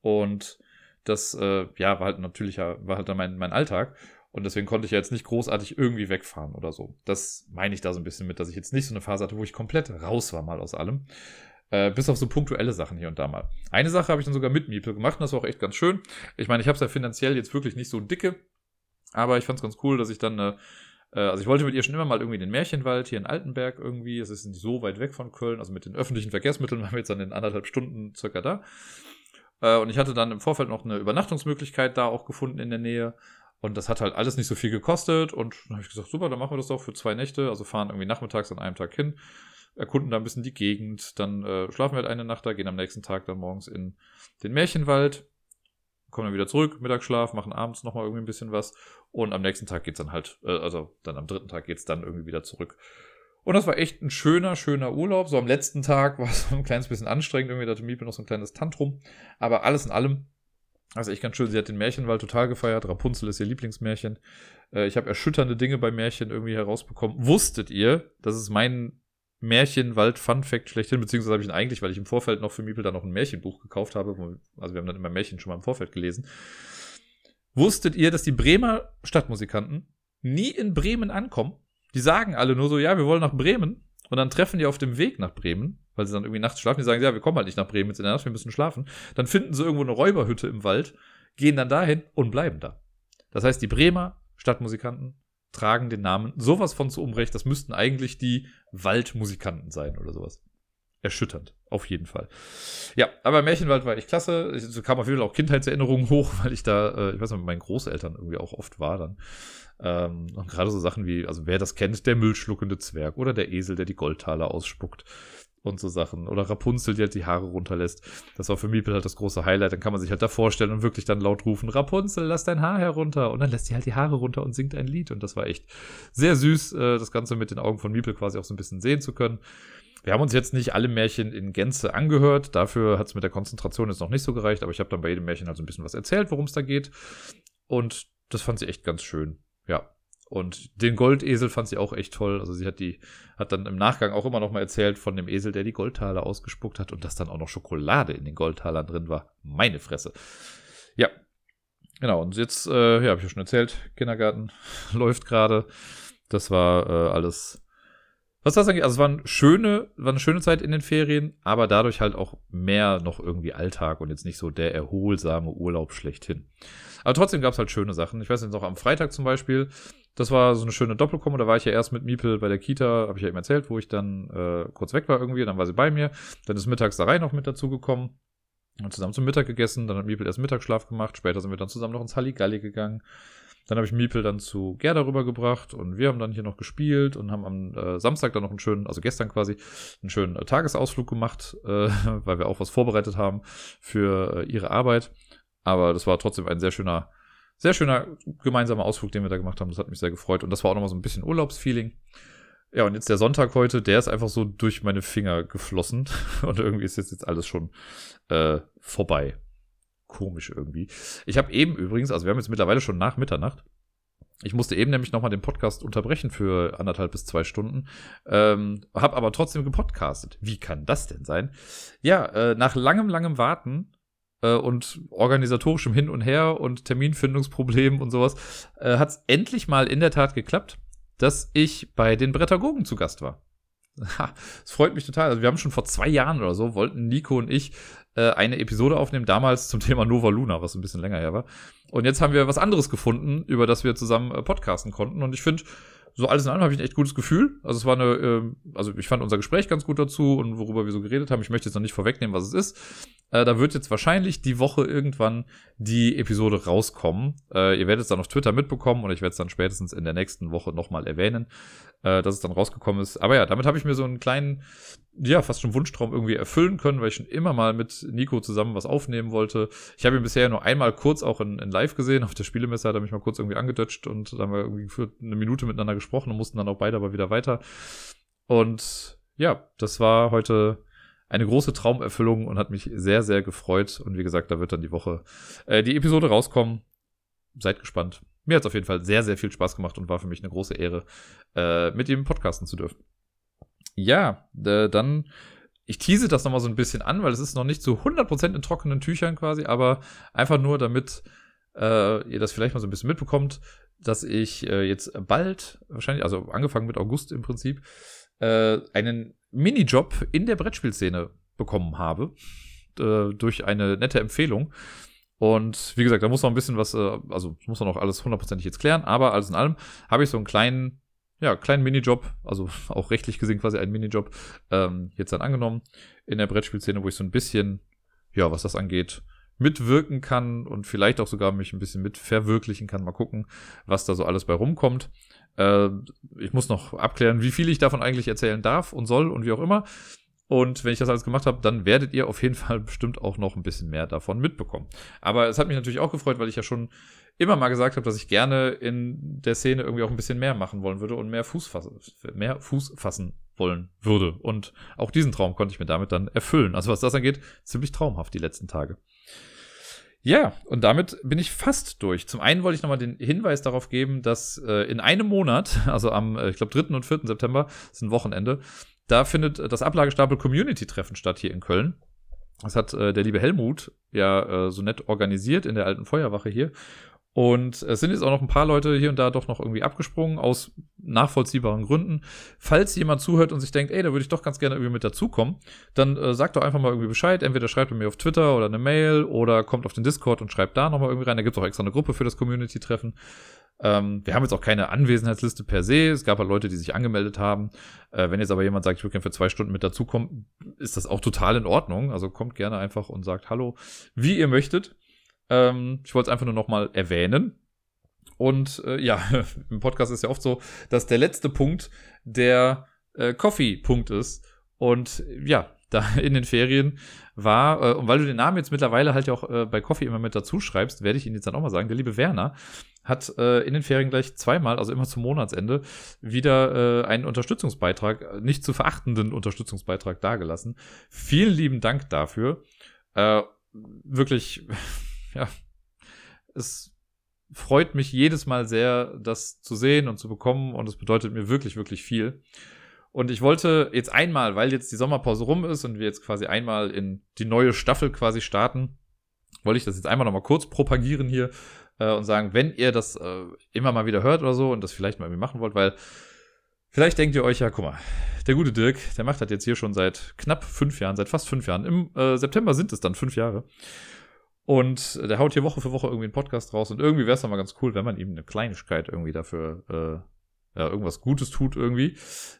Und das, äh, ja, war halt natürlich, war halt dann mein, mein Alltag. Und deswegen konnte ich ja jetzt nicht großartig irgendwie wegfahren oder so. Das meine ich da so ein bisschen mit, dass ich jetzt nicht so eine Phase hatte, wo ich komplett raus war mal aus allem. Äh, bis auf so punktuelle Sachen hier und da mal. Eine Sache habe ich dann sogar mit Miepel gemacht und das war auch echt ganz schön. Ich meine, ich habe es ja finanziell jetzt wirklich nicht so dicke, aber ich fand es ganz cool, dass ich dann, äh, äh, also ich wollte mit ihr schon immer mal irgendwie den Märchenwald hier in Altenberg irgendwie, es ist nicht so weit weg von Köln, also mit den öffentlichen Verkehrsmitteln waren wir jetzt dann in anderthalb Stunden circa da. Äh, und ich hatte dann im Vorfeld noch eine Übernachtungsmöglichkeit da auch gefunden in der Nähe. Und das hat halt alles nicht so viel gekostet. Und dann habe ich gesagt, super, dann machen wir das doch für zwei Nächte. Also fahren irgendwie nachmittags an einem Tag hin, erkunden da ein bisschen die Gegend, dann äh, schlafen wir halt eine Nacht da, gehen am nächsten Tag dann morgens in den Märchenwald, kommen dann wieder zurück, Mittagsschlaf, machen abends nochmal irgendwie ein bisschen was. Und am nächsten Tag geht's dann halt, äh, also dann am dritten Tag geht's dann irgendwie wieder zurück. Und das war echt ein schöner, schöner Urlaub. So am letzten Tag war es ein kleines bisschen anstrengend. Irgendwie hatte Miepel noch so ein kleines Tantrum. Aber alles in allem also echt ganz schön. Sie hat den Märchenwald total gefeiert. Rapunzel ist ihr Lieblingsmärchen. Äh, ich habe erschütternde Dinge bei Märchen irgendwie herausbekommen. Wusstet ihr, das ist mein Märchenwald-Fun-Fact schlechthin, beziehungsweise habe ich ihn eigentlich, weil ich im Vorfeld noch für Miepel dann noch ein Märchenbuch gekauft habe. Also wir haben dann immer Märchen schon mal im Vorfeld gelesen. Wusstet ihr, dass die Bremer Stadtmusikanten nie in Bremen ankommen? Die sagen alle nur so, ja, wir wollen nach Bremen. Und dann treffen die auf dem Weg nach Bremen weil sie dann irgendwie nachts schlafen. Die sagen, ja, wir kommen halt nicht nach Bremen jetzt in der Nacht, wir müssen schlafen. Dann finden sie irgendwo eine Räuberhütte im Wald, gehen dann dahin und bleiben da. Das heißt, die Bremer Stadtmusikanten tragen den Namen sowas von zu Unrecht. Das müssten eigentlich die Waldmusikanten sein oder sowas. Erschütternd, auf jeden Fall. Ja, aber Märchenwald war echt klasse. Es kam auf jeden Fall auch Kindheitserinnerungen hoch, weil ich da, äh, ich weiß nicht, mit meinen Großeltern irgendwie auch oft war dann. Ähm, und gerade so Sachen wie, also wer das kennt, der müllschluckende Zwerg oder der Esel, der die Goldtaler ausspuckt und so Sachen. Oder Rapunzel, die halt die Haare runterlässt. Das war für Miepel halt das große Highlight. Dann kann man sich halt da vorstellen und wirklich dann laut rufen, Rapunzel, lass dein Haar herunter. Und dann lässt sie halt die Haare runter und singt ein Lied. Und das war echt sehr süß, äh, das Ganze mit den Augen von Miepel quasi auch so ein bisschen sehen zu können. Wir haben uns jetzt nicht alle Märchen in Gänze angehört. Dafür hat es mit der Konzentration jetzt noch nicht so gereicht. Aber ich habe dann bei jedem Märchen halt so ein bisschen was erzählt, worum es da geht. Und das fand sie echt ganz schön. Ja, und den Goldesel fand sie auch echt toll. Also sie hat die, hat dann im Nachgang auch immer noch mal erzählt von dem Esel, der die Goldtaler ausgespuckt hat und dass dann auch noch Schokolade in den Goldtalern drin war. Meine Fresse. Ja. Genau, und jetzt, äh, ja, habe ich ja schon erzählt, Kindergarten läuft gerade. Das war äh, alles. Was das angeht, also es war eine schöne, war eine schöne Zeit in den Ferien, aber dadurch halt auch mehr noch irgendwie Alltag und jetzt nicht so der erholsame Urlaub schlechthin. Aber trotzdem gab es halt schöne Sachen. Ich weiß jetzt noch am Freitag zum Beispiel, das war so eine schöne Doppelkommo. Da war ich ja erst mit Miepel bei der Kita, habe ich ja eben erzählt, wo ich dann äh, kurz weg war irgendwie. Dann war sie bei mir. Dann ist mittags da rein noch mit dazugekommen. Und zusammen zum Mittag gegessen. Dann hat Miepel erst Mittagsschlaf gemacht. Später sind wir dann zusammen noch ins Halligalli gegangen. Dann habe ich Miepel dann zu Gerda rübergebracht und wir haben dann hier noch gespielt und haben am äh, Samstag dann noch einen schönen, also gestern quasi, einen schönen äh, Tagesausflug gemacht, äh, weil wir auch was vorbereitet haben für äh, ihre Arbeit. Aber das war trotzdem ein sehr schöner sehr schöner gemeinsamer Ausflug, den wir da gemacht haben. Das hat mich sehr gefreut. Und das war auch nochmal so ein bisschen Urlaubsfeeling. Ja, und jetzt der Sonntag heute, der ist einfach so durch meine Finger geflossen. Und irgendwie ist jetzt, jetzt alles schon äh, vorbei. Komisch irgendwie. Ich habe eben übrigens, also wir haben jetzt mittlerweile schon nach Mitternacht. Ich musste eben nämlich nochmal den Podcast unterbrechen für anderthalb bis zwei Stunden, ähm, habe aber trotzdem gepodcastet. Wie kann das denn sein? Ja, äh, nach langem, langem Warten äh, und organisatorischem Hin und Her und Terminfindungsproblemen und sowas, äh, hat es endlich mal in der Tat geklappt, dass ich bei den Brettagogen zu Gast war. Es freut mich total. Also wir haben schon vor zwei Jahren oder so, wollten Nico und ich äh, eine Episode aufnehmen, damals zum Thema Nova Luna, was ein bisschen länger her war. Und jetzt haben wir was anderes gefunden, über das wir zusammen äh, podcasten konnten. Und ich finde, so alles in allem habe ich ein echt gutes Gefühl. Also es war eine, äh, also ich fand unser Gespräch ganz gut dazu und worüber wir so geredet haben. Ich möchte jetzt noch nicht vorwegnehmen, was es ist. Äh, da wird jetzt wahrscheinlich die Woche irgendwann die Episode rauskommen. Äh, ihr werdet es dann auf Twitter mitbekommen und ich werde es dann spätestens in der nächsten Woche nochmal erwähnen, äh, dass es dann rausgekommen ist. Aber ja, damit habe ich mir so einen kleinen, ja, fast schon Wunschtraum irgendwie erfüllen können, weil ich schon immer mal mit Nico zusammen was aufnehmen wollte. Ich habe ihn bisher nur einmal kurz auch in, in Live gesehen. Auf der Spielemesse hat er mich mal kurz irgendwie angedutscht und dann haben wir irgendwie für eine Minute miteinander gesprochen und mussten dann auch beide aber wieder weiter. Und ja, das war heute eine große Traumerfüllung und hat mich sehr, sehr gefreut. Und wie gesagt, da wird dann die Woche äh, die Episode rauskommen. Seid gespannt. Mir hat es auf jeden Fall sehr, sehr viel Spaß gemacht und war für mich eine große Ehre, äh, mit ihm podcasten zu dürfen. Ja, äh, dann, ich tease das nochmal so ein bisschen an, weil es ist noch nicht zu 100% in trockenen Tüchern quasi, aber einfach nur, damit äh, ihr das vielleicht mal so ein bisschen mitbekommt, dass ich äh, jetzt bald, wahrscheinlich, also angefangen mit August im Prinzip, äh, einen Minijob in der Brettspielszene bekommen habe. Durch eine nette Empfehlung. Und wie gesagt, da muss noch ein bisschen was, äh, also muss man noch alles hundertprozentig jetzt klären, aber alles in allem habe ich so einen kleinen, ja, kleinen Minijob, also auch rechtlich gesehen quasi einen Minijob, ähm, jetzt dann angenommen in der Brettspielszene, wo ich so ein bisschen, ja, was das angeht, mitwirken kann und vielleicht auch sogar mich ein bisschen mit verwirklichen kann. Mal gucken, was da so alles bei rumkommt. Äh, ich muss noch abklären, wie viel ich davon eigentlich erzählen darf und soll und wie auch immer. Und wenn ich das alles gemacht habe, dann werdet ihr auf jeden Fall bestimmt auch noch ein bisschen mehr davon mitbekommen. Aber es hat mich natürlich auch gefreut, weil ich ja schon immer mal gesagt habe, dass ich gerne in der Szene irgendwie auch ein bisschen mehr machen wollen würde und mehr Fuß fassen, mehr Fuß fassen wollen würde. Und auch diesen Traum konnte ich mir damit dann erfüllen. Also was das angeht, ziemlich traumhaft die letzten Tage. Ja, und damit bin ich fast durch. Zum einen wollte ich nochmal den Hinweis darauf geben, dass äh, in einem Monat, also am, äh, ich glaube, 3. und 4. September, ist ein Wochenende, da findet das Ablagestapel Community Treffen statt hier in Köln. Das hat äh, der liebe Helmut ja äh, so nett organisiert in der alten Feuerwache hier. Und es sind jetzt auch noch ein paar Leute hier und da doch noch irgendwie abgesprungen, aus nachvollziehbaren Gründen. Falls jemand zuhört und sich denkt, ey, da würde ich doch ganz gerne irgendwie mit dazukommen, dann äh, sagt doch einfach mal irgendwie Bescheid. Entweder schreibt er mir auf Twitter oder eine Mail oder kommt auf den Discord und schreibt da nochmal irgendwie rein. Da gibt es auch extra eine Gruppe für das Community-Treffen. Ähm, wir haben jetzt auch keine Anwesenheitsliste per se. Es gab halt Leute, die sich angemeldet haben. Äh, wenn jetzt aber jemand sagt, ich würde gerne für zwei Stunden mit dazukommen, ist das auch total in Ordnung. Also kommt gerne einfach und sagt Hallo, wie ihr möchtet. Ähm, ich wollte es einfach nur nochmal erwähnen. Und äh, ja, im Podcast ist ja oft so, dass der letzte Punkt der äh, Coffee-Punkt ist. Und ja, da in den Ferien war, äh, und weil du den Namen jetzt mittlerweile halt ja auch äh, bei Coffee immer mit dazu schreibst, werde ich ihn jetzt dann auch mal sagen, der liebe Werner hat äh, in den Ferien gleich zweimal, also immer zum Monatsende, wieder äh, einen Unterstützungsbeitrag, äh, nicht zu verachtenden Unterstützungsbeitrag dargelassen. Vielen lieben Dank dafür. Äh, wirklich ja, es freut mich jedes Mal sehr, das zu sehen und zu bekommen und es bedeutet mir wirklich, wirklich viel. Und ich wollte jetzt einmal, weil jetzt die Sommerpause rum ist und wir jetzt quasi einmal in die neue Staffel quasi starten, wollte ich das jetzt einmal nochmal kurz propagieren hier äh, und sagen, wenn ihr das äh, immer mal wieder hört oder so und das vielleicht mal irgendwie machen wollt, weil vielleicht denkt ihr euch ja, guck mal, der gute Dirk, der macht das jetzt hier schon seit knapp fünf Jahren, seit fast fünf Jahren. Im äh, September sind es dann fünf Jahre. Und der haut hier Woche für Woche irgendwie einen Podcast raus. Und irgendwie wäre es dann mal ganz cool, wenn man ihm eine Kleinigkeit irgendwie dafür, äh, ja, irgendwas Gutes tut irgendwie.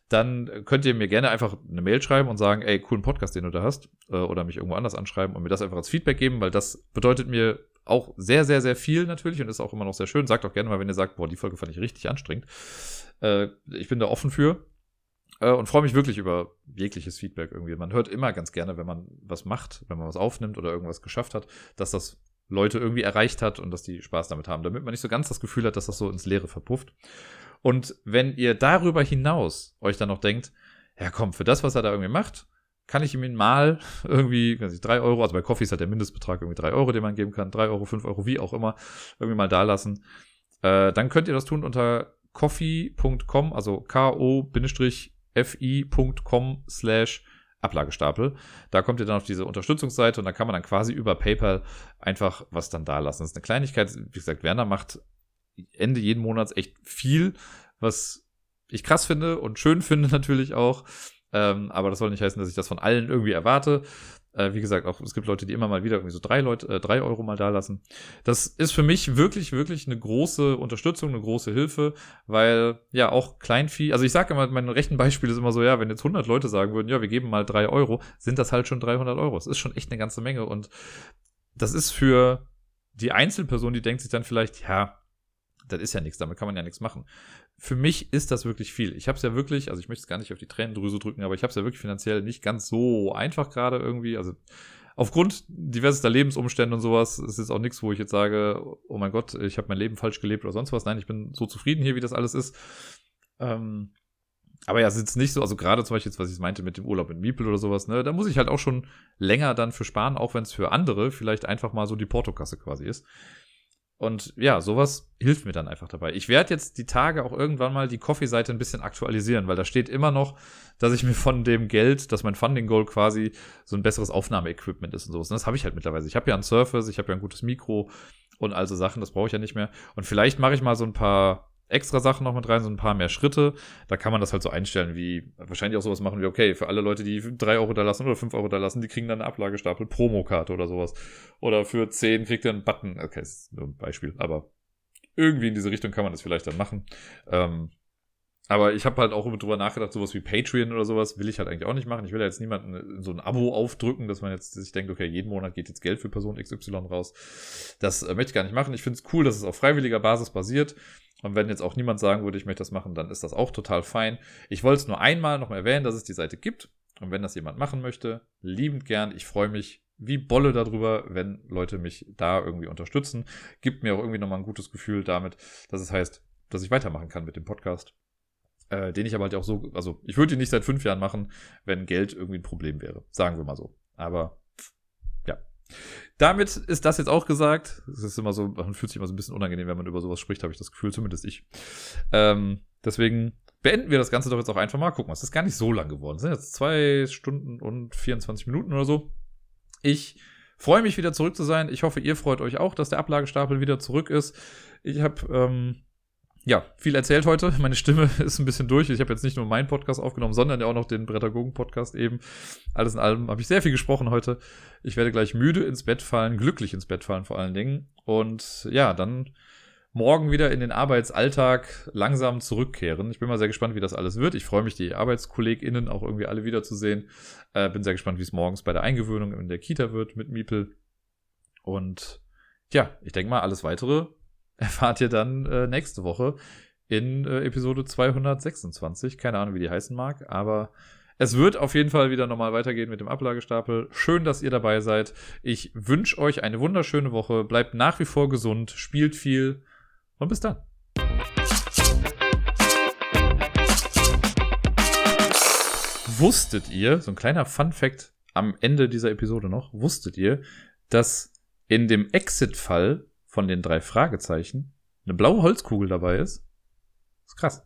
Dann könnt ihr mir gerne einfach eine Mail schreiben und sagen, ey, coolen Podcast, den du da hast. Äh, oder mich irgendwo anders anschreiben und mir das einfach als Feedback geben, weil das bedeutet mir auch sehr, sehr, sehr viel natürlich und ist auch immer noch sehr schön. Sagt auch gerne mal, wenn ihr sagt, boah, die Folge fand ich richtig anstrengend. Äh, ich bin da offen für. Äh, und freue mich wirklich über jegliches Feedback irgendwie. Man hört immer ganz gerne, wenn man was macht, wenn man was aufnimmt oder irgendwas geschafft hat, dass das Leute irgendwie erreicht hat und dass die Spaß damit haben, damit man nicht so ganz das Gefühl hat, dass das so ins Leere verpufft. Und wenn ihr darüber hinaus euch dann noch denkt, ja komm, für das, was er da irgendwie macht, kann ich ihm mal irgendwie, weiß ich, drei Euro, also bei Coffee ist halt der Mindestbetrag irgendwie drei Euro, den man geben kann, drei Euro, fünf Euro, wie auch immer, irgendwie mal da lassen. Äh, dann könnt ihr das tun unter coffee.com, also ko- fi.com slash Ablagestapel. Da kommt ihr dann auf diese Unterstützungsseite und da kann man dann quasi über PayPal einfach was dann da lassen. Das ist eine Kleinigkeit. Wie gesagt, Werner macht Ende jeden Monats echt viel, was ich krass finde und schön finde natürlich auch. Ähm, aber das soll nicht heißen, dass ich das von allen irgendwie erwarte. Äh, wie gesagt, auch es gibt Leute, die immer mal wieder irgendwie so drei Leute, äh, drei Euro mal da lassen. Das ist für mich wirklich, wirklich eine große Unterstützung, eine große Hilfe, weil ja auch Kleinvieh, also ich sage immer, mein rechten Beispiel ist immer so, ja, wenn jetzt 100 Leute sagen würden, ja, wir geben mal drei Euro, sind das halt schon 300 Euro. Das ist schon echt eine ganze Menge und das ist für die Einzelperson, die denkt sich dann vielleicht, ja, das ist ja nichts, damit kann man ja nichts machen für mich ist das wirklich viel. Ich habe es ja wirklich, also ich möchte es gar nicht auf die Tränendrüse drücken, aber ich habe es ja wirklich finanziell nicht ganz so einfach gerade irgendwie. Also aufgrund diverser Lebensumstände und sowas ist es auch nichts, wo ich jetzt sage, oh mein Gott, ich habe mein Leben falsch gelebt oder sonst was. Nein, ich bin so zufrieden hier, wie das alles ist. Ähm, aber ja, es ist jetzt nicht so, also gerade zum Beispiel jetzt, was ich meinte mit dem Urlaub in Miepel oder sowas, ne, da muss ich halt auch schon länger dann für sparen, auch wenn es für andere vielleicht einfach mal so die Portokasse quasi ist. Und ja, sowas hilft mir dann einfach dabei. Ich werde jetzt die Tage auch irgendwann mal die Coffee-Seite ein bisschen aktualisieren, weil da steht immer noch, dass ich mir von dem Geld, dass mein Funding-Goal quasi so ein besseres Aufnahmeequipment ist und sowas. Und das habe ich halt mittlerweile. Ich habe ja ein Surface, ich habe ja ein gutes Mikro und all so Sachen, das brauche ich ja nicht mehr. Und vielleicht mache ich mal so ein paar extra Sachen noch mit rein, so ein paar mehr Schritte. Da kann man das halt so einstellen, wie wahrscheinlich auch sowas machen wie, okay, für alle Leute, die drei Euro da lassen oder fünf Euro da lassen, die kriegen dann eine Ablagestapel Promokarte oder sowas. Oder für zehn kriegt ihr einen Button. Okay, ist nur ein Beispiel, aber irgendwie in diese Richtung kann man das vielleicht dann machen. Ähm, Aber ich habe halt auch drüber nachgedacht, sowas wie Patreon oder sowas will ich halt eigentlich auch nicht machen. Ich will ja jetzt niemanden so ein Abo aufdrücken, dass man jetzt sich denkt, okay, jeden Monat geht jetzt Geld für Person XY raus. Das äh, möchte ich gar nicht machen. Ich finde es cool, dass es auf freiwilliger Basis basiert. Und wenn jetzt auch niemand sagen würde, ich möchte das machen, dann ist das auch total fein. Ich wollte es nur einmal noch mal erwähnen, dass es die Seite gibt. Und wenn das jemand machen möchte, liebend gern. Ich freue mich wie Bolle darüber, wenn Leute mich da irgendwie unterstützen. Gibt mir auch irgendwie nochmal ein gutes Gefühl damit, dass es heißt, dass ich weitermachen kann mit dem Podcast äh, den ich aber halt auch so, also ich würde ihn nicht seit fünf Jahren machen, wenn Geld irgendwie ein Problem wäre. Sagen wir mal so. Aber ja. Damit ist das jetzt auch gesagt. Es ist immer so, man fühlt sich immer so ein bisschen unangenehm, wenn man über sowas spricht, habe ich das Gefühl, zumindest ich. Ähm, deswegen beenden wir das Ganze doch jetzt auch einfach mal. Gucken, es ist gar nicht so lang geworden. Es sind jetzt zwei Stunden und 24 Minuten oder so. Ich freue mich wieder zurück zu sein. Ich hoffe, ihr freut euch auch, dass der Ablagestapel wieder zurück ist. Ich habe ähm, ja, viel erzählt heute. Meine Stimme ist ein bisschen durch. Ich habe jetzt nicht nur meinen Podcast aufgenommen, sondern ja auch noch den Prädagogen-Podcast eben. Alles in allem habe ich sehr viel gesprochen heute. Ich werde gleich müde ins Bett fallen, glücklich ins Bett fallen vor allen Dingen. Und ja, dann morgen wieder in den Arbeitsalltag langsam zurückkehren. Ich bin mal sehr gespannt, wie das alles wird. Ich freue mich, die ArbeitskollegInnen auch irgendwie alle wiederzusehen. Äh, bin sehr gespannt, wie es morgens bei der Eingewöhnung in der Kita wird mit Miepel. Und ja, ich denke mal, alles weitere erfahrt ihr dann äh, nächste Woche in äh, Episode 226. Keine Ahnung, wie die heißen mag, aber es wird auf jeden Fall wieder normal weitergehen mit dem Ablagestapel. Schön, dass ihr dabei seid. Ich wünsche euch eine wunderschöne Woche. Bleibt nach wie vor gesund, spielt viel und bis dann. Wusstet ihr, so ein kleiner Fun Fact am Ende dieser Episode noch, wusstet ihr, dass in dem Exit-Fall von den drei Fragezeichen eine blaue Holzkugel dabei ist. Ist krass.